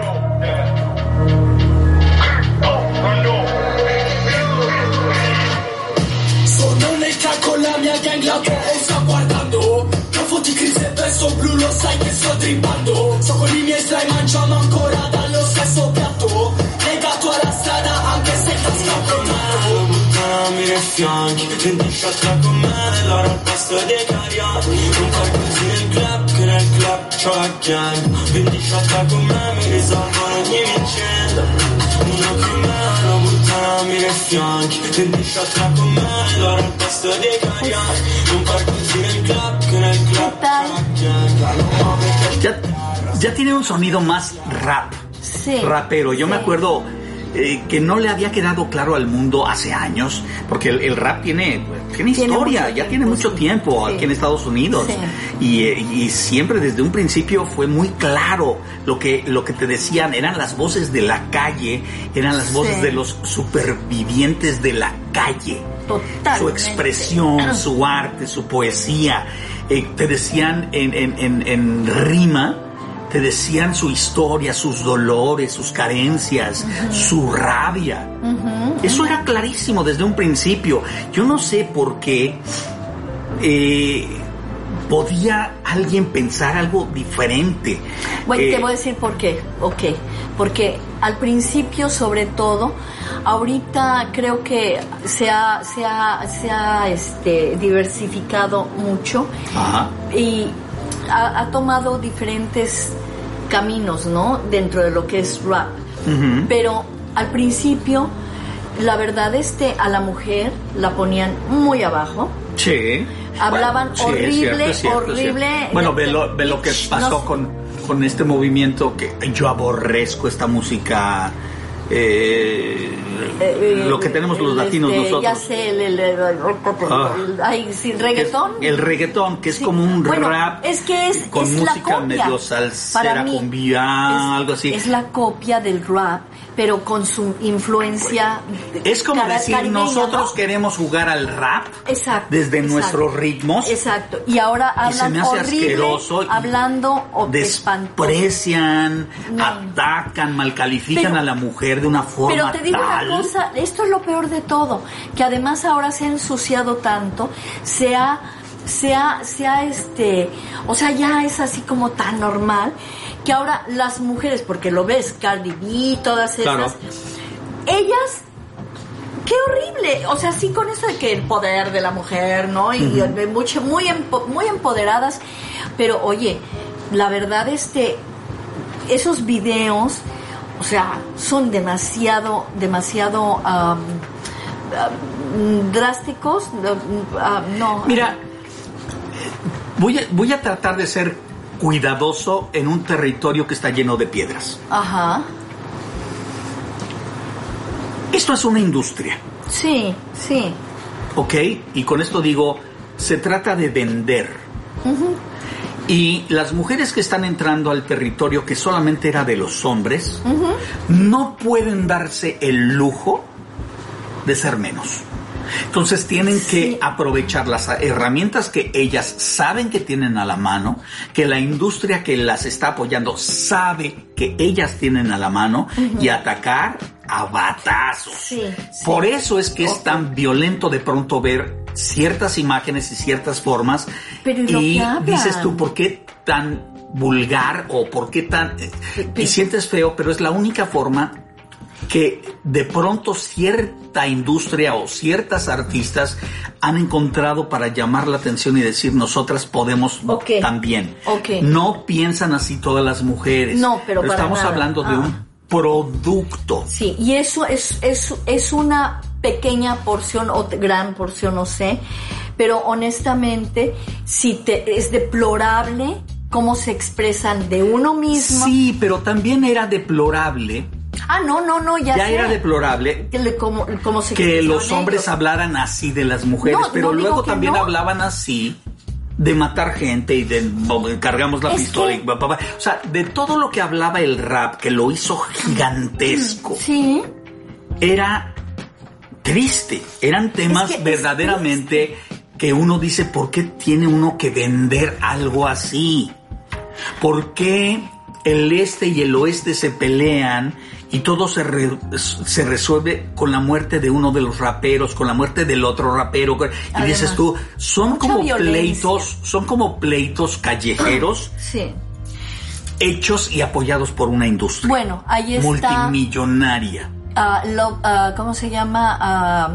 S10: La tua o sta guardando. Trafo di crisi e verso blu, lo sai che sto dribbando. So con i miei slime, mangiamo ancora dallo stesso piatto. Legato alla strada anche se sta scappando.
S11: Buttami nei fianchi, vendi sciolta con me nell'ora al posto dei cariati Non fai così nel club, che nel club c'ho la gang. Vendi sciolta con me, mi risolvono ogni vicenda Uno più meno,
S4: Ya, ya tiene un sonido más rap,
S3: Sí.
S4: rapero. Yo me acuerdo eh, que no le había quedado claro al mundo hace años, porque el, el rap tiene, tiene
S3: Tiene
S4: historia, ya tiene mucho
S3: sí.
S4: tiempo
S3: Sí.
S4: aquí en Estados Unidos.
S3: Sí.
S4: Y, eh, y siempre desde un principio fue muy claro lo que, lo que te decían, eran las voces de la calle, eran las voces de los supervivientes de la calle.
S3: Totalmente.
S4: Su expresión, su arte, su poesía. Eh, te decían en, en- en- en rima, te decían su historia, sus dolores, sus carencias, su rabia. Eso era clarísimo desde un principio. Yo no sé por qué eh, podía alguien pensar algo diferente.
S3: Bueno,
S4: Eh,
S3: te voy a decir por qué. Ok. Porque al principio, sobre todo, ahorita creo que se ha, se ha, se ha este, diversificado mucho
S4: Ajá.
S3: y ha, ha tomado diferentes caminos, ¿no? Dentro de lo que es rap. Pero al principio, la verdad, este, a la mujer la ponían muy abajo.
S4: Sí.
S3: Hablaban
S4: Bueno, sí,
S3: horrible,
S4: es cierto, es cierto, es
S3: horrible.
S4: cierto. Bueno, ve lo, ve lo que pasó
S3: no-
S4: con, con este movimiento que yo aborrezco esta música. Eh,
S3: Eh,
S4: lo que tenemos los latinos
S3: este,
S4: nosotros.
S3: Ya sé, el, el, el-
S4: Ah.
S3: el- ay, sí, reggaetón.
S4: Es el reggaetón, que es como un
S3: Bueno,
S4: rap
S3: es que es,
S4: con
S3: es
S4: música medio salsera, cumbia, algo así.
S3: Es la copia del rap, pero con su influencia.
S4: Es como decir,
S3: caribeña,
S4: nosotros
S3: ¿no?
S4: queremos jugar al rap
S3: Exacto.
S4: desde
S3: exacto.
S4: nuestros ritmos.
S3: Exacto. Y ahora
S4: Y
S3: hablan
S4: hace
S3: horrible,
S4: y
S3: hablando o
S4: desprecian,
S3: No.
S4: atacan, malcalifican
S3: Pero-
S4: a la mujer de una forma
S3: Pero te digo
S4: tal.
S3: una cosa, esto es lo peor de todo, que además ahora se ha ensuciado tanto, se ha, se ha, se ha este, o sea, ya es así como tan normal, que ahora las mujeres, porque lo ves, Cardi B, todas esas,
S4: Claro.
S3: ellas Qué horrible, o sea, sí con eso de que el poder de la mujer, ¿no? Y mucho, muy, empo- muy empoderadas, pero oye, la verdad este, esos videos, o sea, son demasiado, demasiado drásticos, no, ah, no.
S4: Mira, voy a, voy a tratar de ser cuidadoso en un territorio que está lleno de piedras.
S3: Ajá,
S4: Esto es una industria,
S3: sí, sí,
S4: ¿ok? Y con esto digo, se trata de vender. Y las mujeres que están entrando al territorio que solamente era de los hombres, no pueden darse el lujo de ser menos. Entonces tienen que aprovechar las herramientas que ellas saben que tienen a la mano, que la industria que las está apoyando sabe que ellas tienen a la mano y atacar a batazos.
S3: Sí, sí.
S4: Por eso es que es tan violento de pronto ver ciertas imágenes y ciertas formas.
S3: Pero ¿y
S4: dices tú, ¿por qué tan vulgar o por qué tan... eh, y sientes feo, pero es la única forma que de pronto cierta industria o ciertas artistas han encontrado para llamar la atención y decir nosotras podemos también. No piensan así todas las mujeres.
S3: No, pero para
S4: estamos
S3: nada.
S4: hablando de
S3: Ah.
S4: un producto.
S3: Sí, y eso es, es, es una pequeña porción o gran porción, no sé, pero honestamente, si te, es deplorable cómo se expresan de uno mismo.
S4: Sí, pero también era deplorable,
S3: Ah, no, no, no, ya,
S4: ya
S3: sé.
S4: era deplorable
S3: Que le- se
S4: los hombres
S3: ellos.
S4: hablaran así de las mujeres,
S3: No,
S4: pero
S3: no
S4: luego también
S3: no.
S4: hablaban así de matar gente y de cargamos la
S3: Es
S4: pistola
S3: que-
S4: y o sea, de todo lo que hablaba el rap que lo hizo gigantesco.
S3: Sí,
S4: Era triste, eran temas
S3: Es que es
S4: verdaderamente que uno dice, ¿por qué tiene uno que vender algo así? ¿Por qué el este y el oeste se pelean y todo se, re- se resuelve con la muerte de uno de los raperos, con la muerte del otro rapero? Y
S3: Además,
S4: dices tú, son como
S3: violencia.
S4: pleitos, son como pleitos callejeros
S3: sí.
S4: hechos y apoyados por una industria
S3: Bueno, ahí está.
S4: multimillonaria.
S3: ah, love- ah, ¿Cómo se llama? Ah,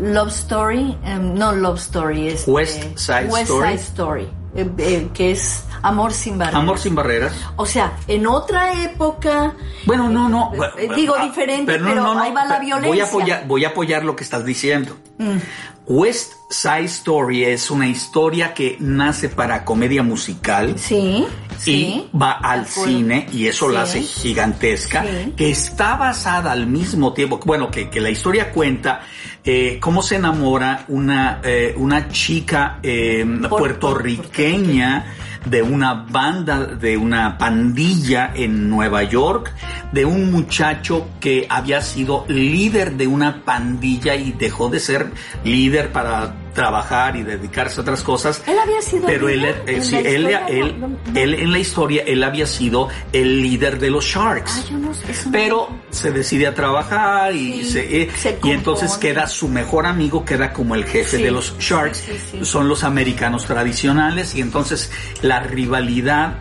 S3: love Story. Em, no Love Story. Este,
S4: West Side
S3: West
S4: Story.
S3: Side Story. Eh, eh, que es Amor sin barreras.
S4: Amor sin barreras.
S3: O sea, en otra época.
S4: Bueno, no, no.
S3: Eh, digo diferente, pero ahí va la
S4: Voy
S3: violencia.
S4: a, apoyar, voy a apoyar lo que estás diciendo.
S3: Mm.
S4: West Side Story es una historia que nace para comedia musical
S3: Sí.
S4: y
S3: sí,
S4: va al cine y eso la hace gigantesca,
S3: Sí.
S4: que está basada al mismo tiempo, bueno, que, que la historia cuenta eh, cómo se enamora una, eh, una chica eh, puertorriqueña de una banda, de una pandilla en Nueva York, de un muchacho que había sido líder de una pandilla y dejó de ser líder para trabajar y dedicarse a otras cosas.
S3: Él había sido
S4: Pero él,
S3: líder
S4: eh, sí, él,
S3: historia,
S4: él,
S3: no, no, no.
S4: él en la historia, él había sido el líder de los Sharks.
S3: Ah, yo no sé,
S4: Pero se decide a trabajar y,
S3: Sí,
S4: se, eh,
S3: se
S4: y entonces queda su mejor amigo, queda como el jefe
S3: Sí,
S4: de los Sharks. Son los americanos tradicionales y entonces la rivalidad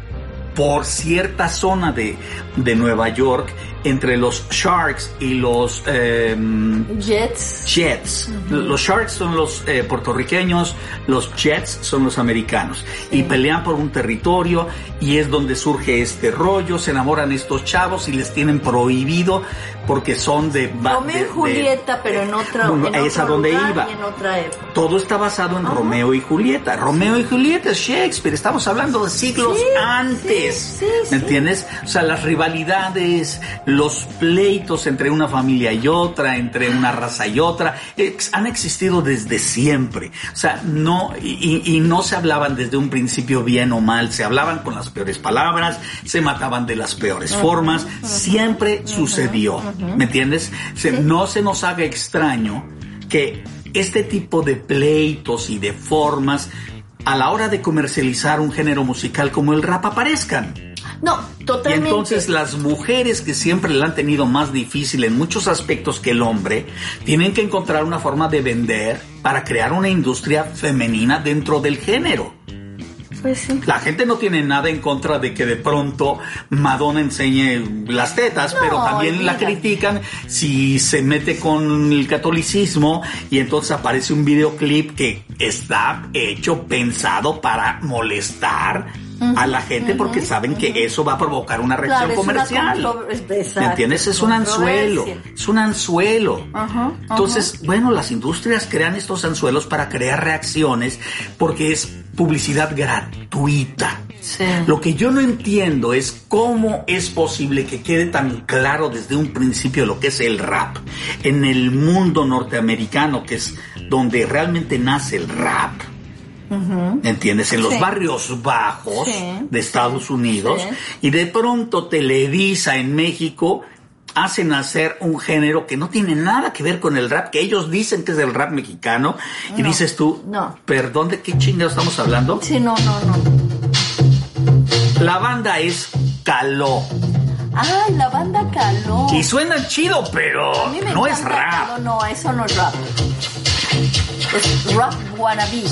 S4: por cierta zona de, de Nueva York entre los Sharks y los em,
S3: Jets.
S4: Jets. Los Sharks son los eh, puertorriqueños, los Jets son los americanos. Y pelean por un territorio y es donde surge este rollo. Se enamoran estos chavos y les tienen prohibido porque son de...
S3: Romeo
S4: de-
S3: y
S4: de-
S3: Julieta, pero en otra en
S4: es a donde
S3: lugar
S4: iba.
S3: y en otra época.
S4: todo está basado en Romeo y Julieta. Romeo y Julieta es Shakespeare. Estamos hablando de siglos
S3: Sí,
S4: antes. ¿Me entiendes? O sea, las rivalidades, los pleitos entre una familia y otra, entre una raza y otra, ex- han existido desde siempre. O sea, no, y, no se hablaban desde un principio bien o mal, se hablaban con las peores palabras, se mataban de las peores formas, siempre sucedió. ¿Me entiendes? Se- No se nos haga extraño que este tipo de pleitos y de formas a la hora de comercializar un género musical como el rap aparezcan.
S3: No,
S4: Y
S3: totalmente.
S4: entonces las mujeres que siempre la han tenido más difícil en muchos aspectos que el hombre, tienen que encontrar una forma de vender para crear una industria femenina dentro del género.
S3: Pues sí.
S4: La gente no tiene nada en contra de que de pronto Madonna enseñe las tetas,
S3: No,
S4: pero también la critican si se mete con el catolicismo y entonces aparece un videoclip que está hecho, pensado para molestar a la gente porque saben que eso va a provocar una reacción
S3: Claro, es una
S4: comercial. ¿Me entiendes? Es un anzuelo, es un anzuelo.
S3: Ajá,
S4: Entonces, bueno, las industrias crean estos anzuelos para crear reacciones porque es publicidad gratuita.
S3: Sí.
S4: Lo que yo no entiendo es cómo es posible que quede tan claro desde un principio lo que es el rap en el mundo norteamericano, que es donde realmente nace el rap. ¿Entiendes? En los
S3: Sí.
S4: barrios bajos
S3: Sí.
S4: de Estados Unidos
S3: Sí.
S4: y de pronto Televisa en México hacen hacer un género que no tiene nada que ver con el rap, que ellos dicen que es el rap mexicano y dices tú,
S3: No.
S4: perdón, ¿de qué chingados estamos hablando?
S3: Sí, no, no, no.
S4: La banda es Caló
S3: Ay, la banda caló.
S4: y suena chido, pero no es rap.
S3: Caló, no, eso no es rap. Es rap wannabe.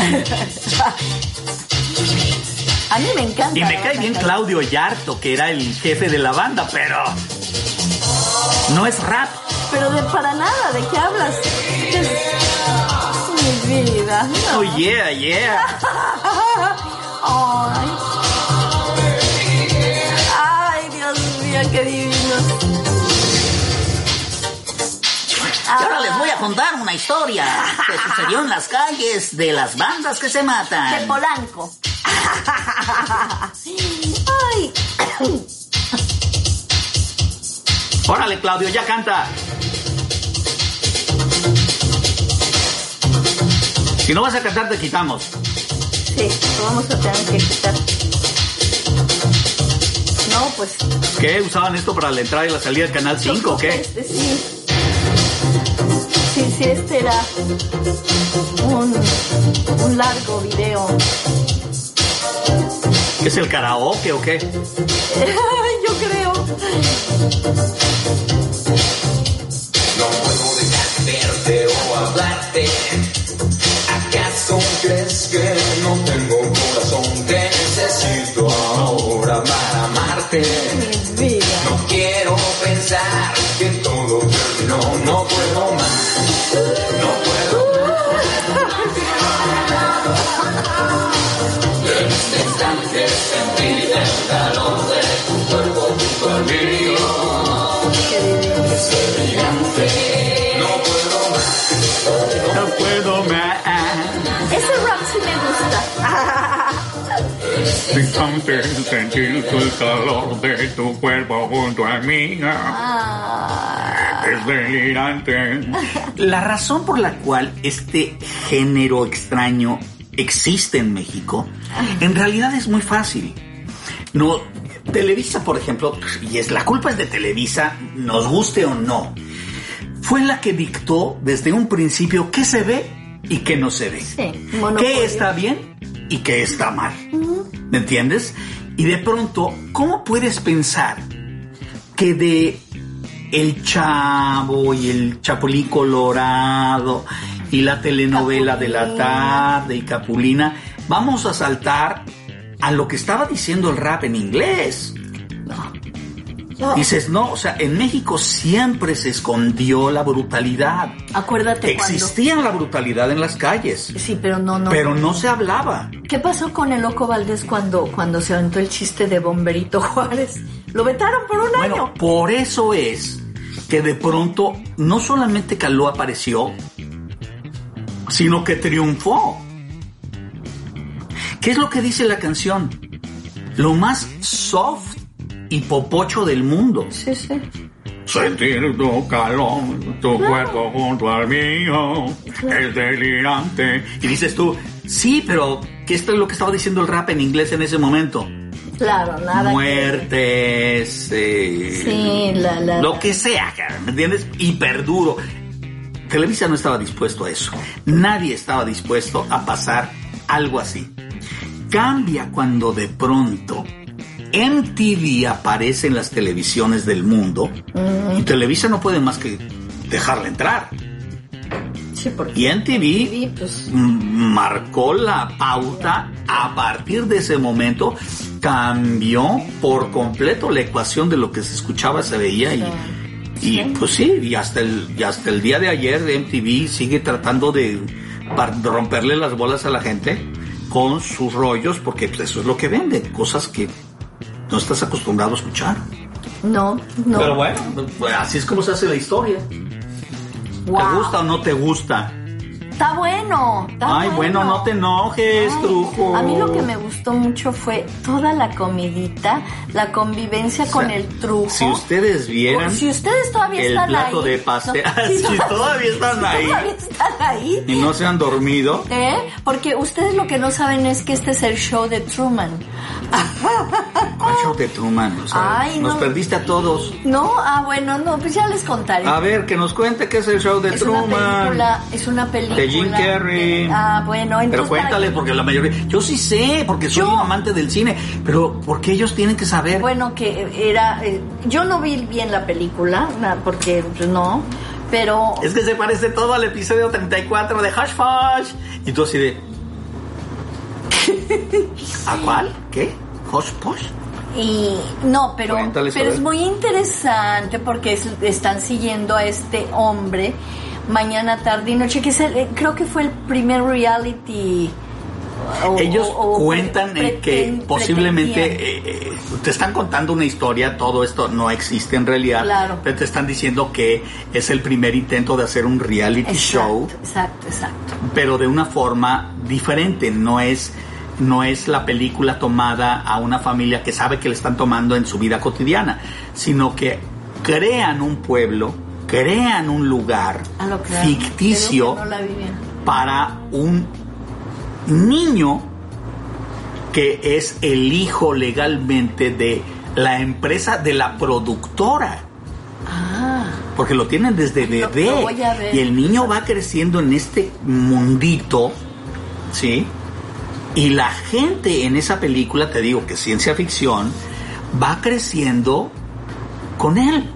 S3: A mí me encanta.
S4: Y me cae bien. Claudio Yarto, que era el jefe de la banda, pero no es rap.
S3: Pero de para nada, ¿de qué hablas? Es mi vida. no.
S4: Oh yeah, yeah.
S3: Ay,
S4: Y ahora les voy a contar una historia que sucedió en las calles de las bandas que se
S3: De
S4: matan.
S3: Polanco. Ay.
S4: Órale, Claudio, ya canta. Si no vas a cantar, te quitamos.
S3: Sí, lo vamos a tener que quitar. No, pues.
S4: ¿Qué? ¿Usaban esto para la entrada y la salida del canal 5 o qué?
S3: Este sí. Este era un, un largo video.
S4: ¿Qué es el karaoke o qué?
S3: Yo creo.
S12: No puedo dejar de verte o hablarte. ¿Acaso crees Instante sentir el calor de tu cuerpo junto
S9: a mí.
S3: Ah.
S9: Es delirante.
S4: La razón por la cual este género extraño existe en México, en realidad es muy fácil. No, Televisa, por ejemplo, y es la culpa es de Televisa, nos guste o no, fue la que dictó desde un principio qué se ve y qué no se ve.
S3: Sí,
S4: qué está bien y qué está mal. ¿Me entiendes? Y de pronto, ¿cómo puedes pensar que de El Chavo y el Chapulín Colorado y la telenovela de la tarde y Capulina, vamos a saltar a lo que estaba diciendo el rap en inglés?
S3: No.
S4: Dices, no, o sea, en México siempre se escondió la brutalidad.
S3: Acuérdate
S4: Existía la brutalidad en las calles.
S3: Sí, pero no, no.
S4: pero no se hablaba.
S3: ¿Qué pasó con el Loco Valdés cuando, cuando se aventó el chiste de Bomberito Juárez? Lo vetaron por un
S4: Bueno,
S3: año.
S4: por eso es que de pronto no solamente Caló apareció, sino que triunfó. ¿Qué es lo que dice la canción? Lo más soft y popocho del mundo.
S3: Sí, sí.
S4: Sentir tu calor, tu cuerpo junto al mío, es delirante. Y dices tú, sí, pero ¿qué es lo que estaba diciendo el rap en inglés en ese momento?
S3: Claro, nada. que-
S4: Muertes, eh,
S3: Sí, la, la.
S4: lo que sea, ¿me entiendes? Hiperduro. Televisa no estaba dispuesto a eso. Nadie estaba dispuesto a pasar algo así. Cambia cuando de pronto MTV aparece en las televisiones del mundo y Televisa no puede más que dejarla entrar.
S3: Sí, porque.
S4: Y MTV
S3: pues,
S4: m- marcó la pauta. A partir de ese momento cambió por completo la ecuación de lo que se escuchaba, se veía y, y pues sí, y hasta el, y hasta el día de ayer MTV sigue tratando de romperle las bolas a la gente con sus rollos porque pues, eso es lo que vende, cosas que no estás acostumbrado a escuchar.
S3: no, no.
S4: Pero bueno, así es como se hace la historia.
S3: Wow.
S4: ¿Te gusta o no te gusta?
S3: Está bueno. está
S4: Ay, bueno, no te enojes,
S3: Ay,
S4: trujo.
S3: A mí lo que me gustó mucho fue toda la comidita, la convivencia con
S4: sea,
S3: el trujo.
S4: Si ustedes vieran
S3: Si ustedes todavía
S4: el
S3: están
S4: plato
S3: ahí.
S4: de pastel,
S3: no,
S4: si todavía están ahí
S3: Todavía están ahí.
S4: y no se han dormido,
S3: ¿Eh? Porque ustedes lo que no saben es que este es el show de Truman.
S4: ¿cuál show de Truman? O sea,
S3: Ay,
S4: nos
S3: no.
S4: perdiste a todos.
S3: No, ah, bueno, no, pues ya les contaré.
S4: A ver, que nos cuente qué es el show de
S3: es una
S4: Truman.
S3: película, es una película.
S4: Jim Carrey.
S3: ah, bueno, entonces.
S4: Pero cuéntale,
S3: para-
S4: porque la mayoría. Yo sí sé, porque soy
S3: Yo-
S4: un amante del cine. Pero, ¿por qué ellos tienen que saber?
S3: Bueno, que era. eh, yo no vi bien la película, porque pues, no, pero.
S4: Es que se parece todo al episodio 34 de Hush Hush. Y tú así de. ¿A cuál? ¿Qué? ¿Hush Push?
S3: Y no, pero,
S4: Cuéntales,
S3: pero es muy interesante porque es- están siguiendo a este hombre mañana, tarde y noche, que es el- eh, creo que fue el primer reality. o-
S4: Ellos
S3: o- o
S4: cuentan eh, que posiblemente eh, eh, te están contando una historia, todo esto no existe en realidad,
S3: Claro.
S4: pero te están diciendo que es el primer intento de hacer un reality show,
S3: Exacto, exacto.
S4: pero de una forma diferente, no es no es la película tomada a una familia que sabe que le están tomando en su vida cotidiana, sino que crean un pueblo, crean un lugar
S3: Ah,
S4: ficticio
S3: no
S4: para un niño que es el hijo legalmente de la empresa de la productora.
S3: Ah,
S4: Porque lo tienen desde bebé.
S3: lo ver.
S4: Y el niño va creciendo en este mundito, ¿sí? Y la gente en esa película, te digo que es ciencia ficción, va creciendo con él.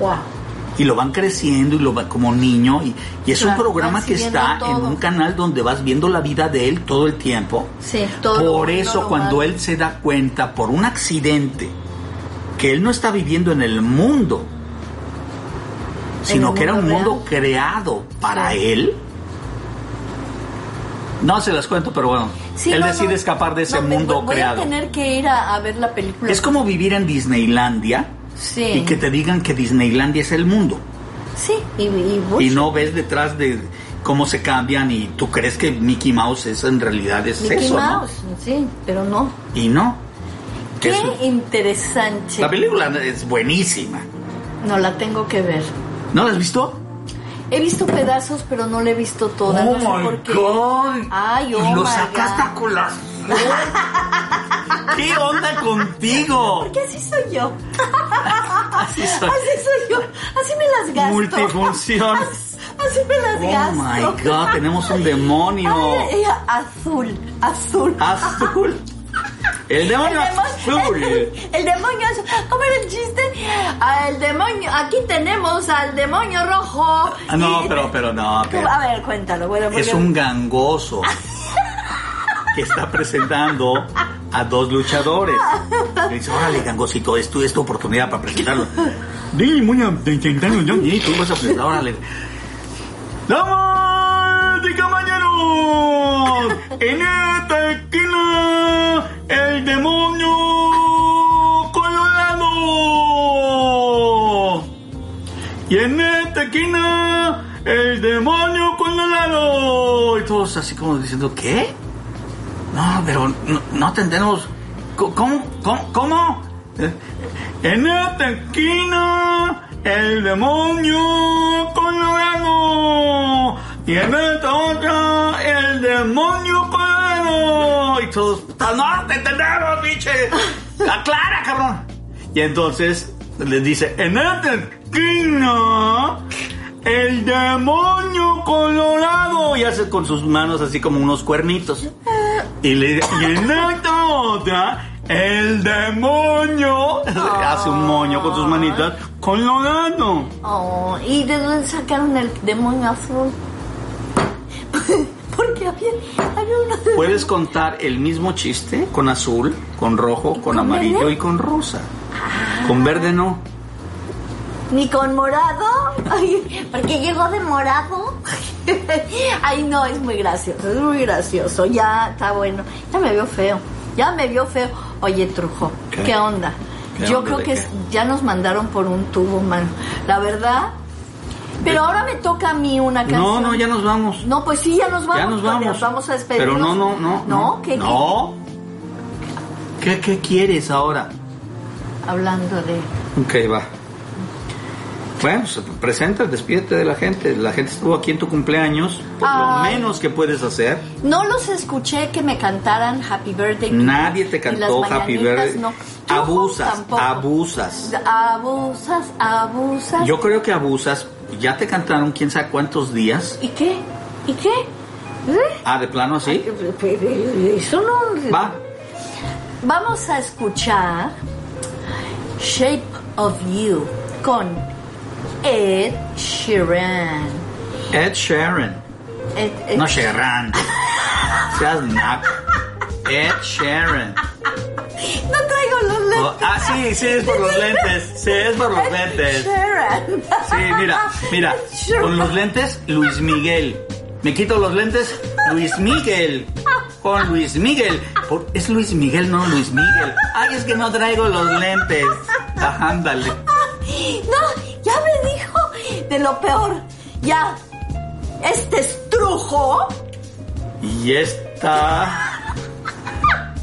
S3: wow.
S4: Y lo van creciendo y lo va como niño. Y, y es un programa que está en un canal donde vas viendo la vida de él todo el tiempo.
S3: Sí, todo
S4: Por eso
S3: lo
S4: cuando él se da cuenta por un accidente que él no está viviendo en el mundo, sino
S3: el
S4: que era un
S3: mundo
S4: mundo creado para él. No se las cuento, pero bueno,
S3: Sí,
S4: él
S3: no,
S4: decide
S3: no.
S4: escapar de ese
S3: No,
S4: mundo
S3: voy
S4: creado.
S3: a tener que ir a, a ver la película.
S4: Es como vivir en Disneylandia
S3: Sí.
S4: y que te digan que Disneylandia es el mundo
S3: Sí, y, y
S4: y no ves detrás de cómo se cambian y tú crees que Mickey Mouse es en realidad es
S3: Mickey
S4: eso, ¿no?
S3: Mouse, sí, pero no.
S4: Y no.
S3: Qué
S4: Es-
S3: interesante.
S4: la película es buenísima.
S3: No la tengo que ver.
S4: ¿No la has visto?
S3: He visto pedazos, pero no la he visto toda.
S4: Oh
S3: no sé
S4: my
S3: por qué.
S4: God.
S3: Ay, oh
S4: y lo sacaste
S3: God.
S4: a colación. ¿Qué onda contigo?
S3: Porque así soy yo.
S4: Así soy.
S3: Así soy yo. Así me las gasto.
S4: Multifunción.
S3: Así me las
S4: Oh
S3: gasto.
S4: my god, tenemos un demonio.
S3: Ay, ella, azul, azul.
S4: Azul. El demonio
S3: El demonio,
S4: azul.
S3: el, el demonio azul. ¿Cómo era el chiste? Ah, el demonio. Aquí tenemos al demonio rojo.
S4: Ah, no,
S3: Y-
S4: pero, pero no. pero-
S3: A ver, cuéntalo. Bueno, porque-
S4: Es un gangoso está presentando a dos luchadores. Le dice, órale, gangosito, es tu, es tu oportunidad para presentarlo. Sí, voy a intentarlo yo, y tú vas a presentar, órale. ¡Damas y caballeros! En esta esquina, el demonio colorado. Y en esta esquina, el demonio colorado. Y todos así como diciendo, ¿qué? No, pero no, no entendemos. Co- ¿Cómo? ¿Cómo? ¿Cómo? Eh, En esta esquina, el demonio colorado. Y en esta otra, el demonio colorado. Y todos, "Puta, no te entendemos, biche. Aclara, cabrón. Y entonces les dice, en esta esquina, el demonio colorado. Y hace con sus manos así como unos cuernitos. Y le y en esta otra, el demonio hace un moño con sus manitas colorado.
S3: Oh, ¿Y de dónde sacaron el demonio azul? Porque había, había uno de...
S4: Puedes contar el mismo chiste con azul, con rojo, con
S3: ¿Con
S4: amarillo
S3: verde?
S4: y con rosa. Con verde no.
S3: Ni con morado. Porque llegó de morado. Ay, no, es muy gracioso, es muy gracioso. Ya está bueno. Ya me vio feo. Ya me vio feo. Oye, Trujo, ¿qué,
S4: ¿Qué?
S3: onda?
S4: ¿Qué
S3: Yo
S4: onda
S3: creo que
S4: qué?
S3: ya nos mandaron por un tubo, mano. La verdad. Pero ahora me toca a mí una canción.
S4: No, no, ya nos vamos.
S3: No, pues sí, ya nos vamos.
S4: Ya nos vamos.
S3: Vamos a despedirnos.
S4: Pero no, no, no.
S3: ¿No? ¿Qué, qué?
S4: No. ¿Qué, qué quieres ahora?
S3: Hablando de...
S4: Ok, va. Bueno, presenta, despídete de la gente. La gente estuvo aquí en tu cumpleaños. Por lo menos que puedes hacer.
S3: No los escuché que me cantaran Happy Birthday.
S4: Nadie te cantó Happy Birthday.
S3: No.
S4: Abusas, abusas.
S3: Abusas, abusas.
S4: Yo creo que abusas. Ya te cantaron quién sabe cuántos días.
S3: ¿Y qué? ¿Y qué? ¿Eh?
S4: Ah, de plano así.
S3: Eso no...
S4: Va.
S3: Vamos a escuchar Shape of You con Ed Sheeran.
S4: Ed Sheeran.
S3: Ed, Ed-
S4: No Sheeran. Seas naco. Ed Sheeran.
S3: No traigo los lentes.
S4: Oh, ah, sí, sí, es por los lentes. Sí, es por los lentes.
S3: Sheeran.
S4: Sí, mira, mira. Con los lentes, Luis Miguel. Me quito los lentes, Luis Miguel. Con Luis Miguel. Por- es Luis Miguel, no Luis Miguel. Ay, es que no traigo los lentes. Ajá, ándale.
S3: No, ya me dijo de lo peor. Ya. Este estrujo.
S4: Y esta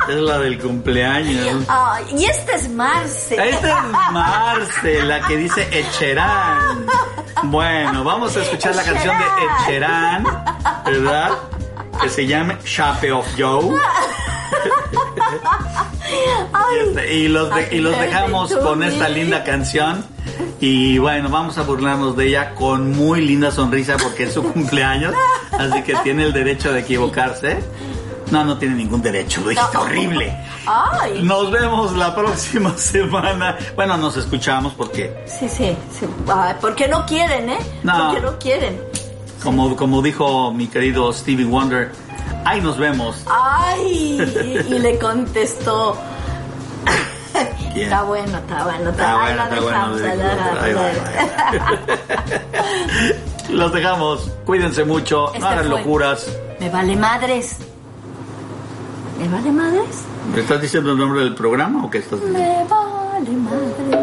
S4: es la del cumpleaños.
S3: Y este es Marce.
S4: Esta es Marce, la que dice Echerán. Bueno, vamos a escuchar la canción de Echerán, ¿verdad? Que se llama Shape of Joe. Y, este, y los, de- y los dejamos con esta linda canción. Y bueno, vamos a burlarnos de ella con muy linda sonrisa porque es su cumpleaños. Así que tiene el derecho de equivocarse. No, no tiene ningún derecho, lo dijiste horrible.
S3: Ay.
S4: Nos vemos la próxima semana. Bueno, nos escuchamos porque,
S3: Sí, sí, sí. Ay, porque no quieren, ¿eh?
S4: No.
S3: Porque no quieren.
S4: como, como dijo mi querido Stevie Wonder, ahí nos vemos.
S3: Ay, y, le contestó. Está bueno, está bueno, está,
S4: bueno, está. Los dejamos. Cuídense mucho. No hagan
S3: fue.
S4: locuras.
S3: Me vale madres. ¿Me vale madres?
S4: ¿Me estás diciendo el nombre del programa o qué estás diciendo?
S3: Me vale madres.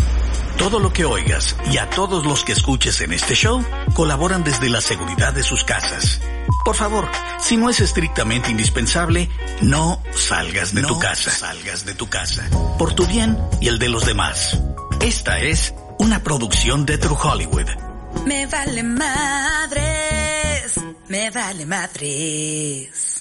S1: Todo lo que oigas y a todos los que escuches en este show colaboran desde la seguridad de sus casas. Por favor, si no es estrictamente indispensable, no salgas de tu casa. Salgas de tu casa. Por tu bien y el de los demás. Esta es una producción de True Hollywood.
S13: Me vale madres, me vale madres.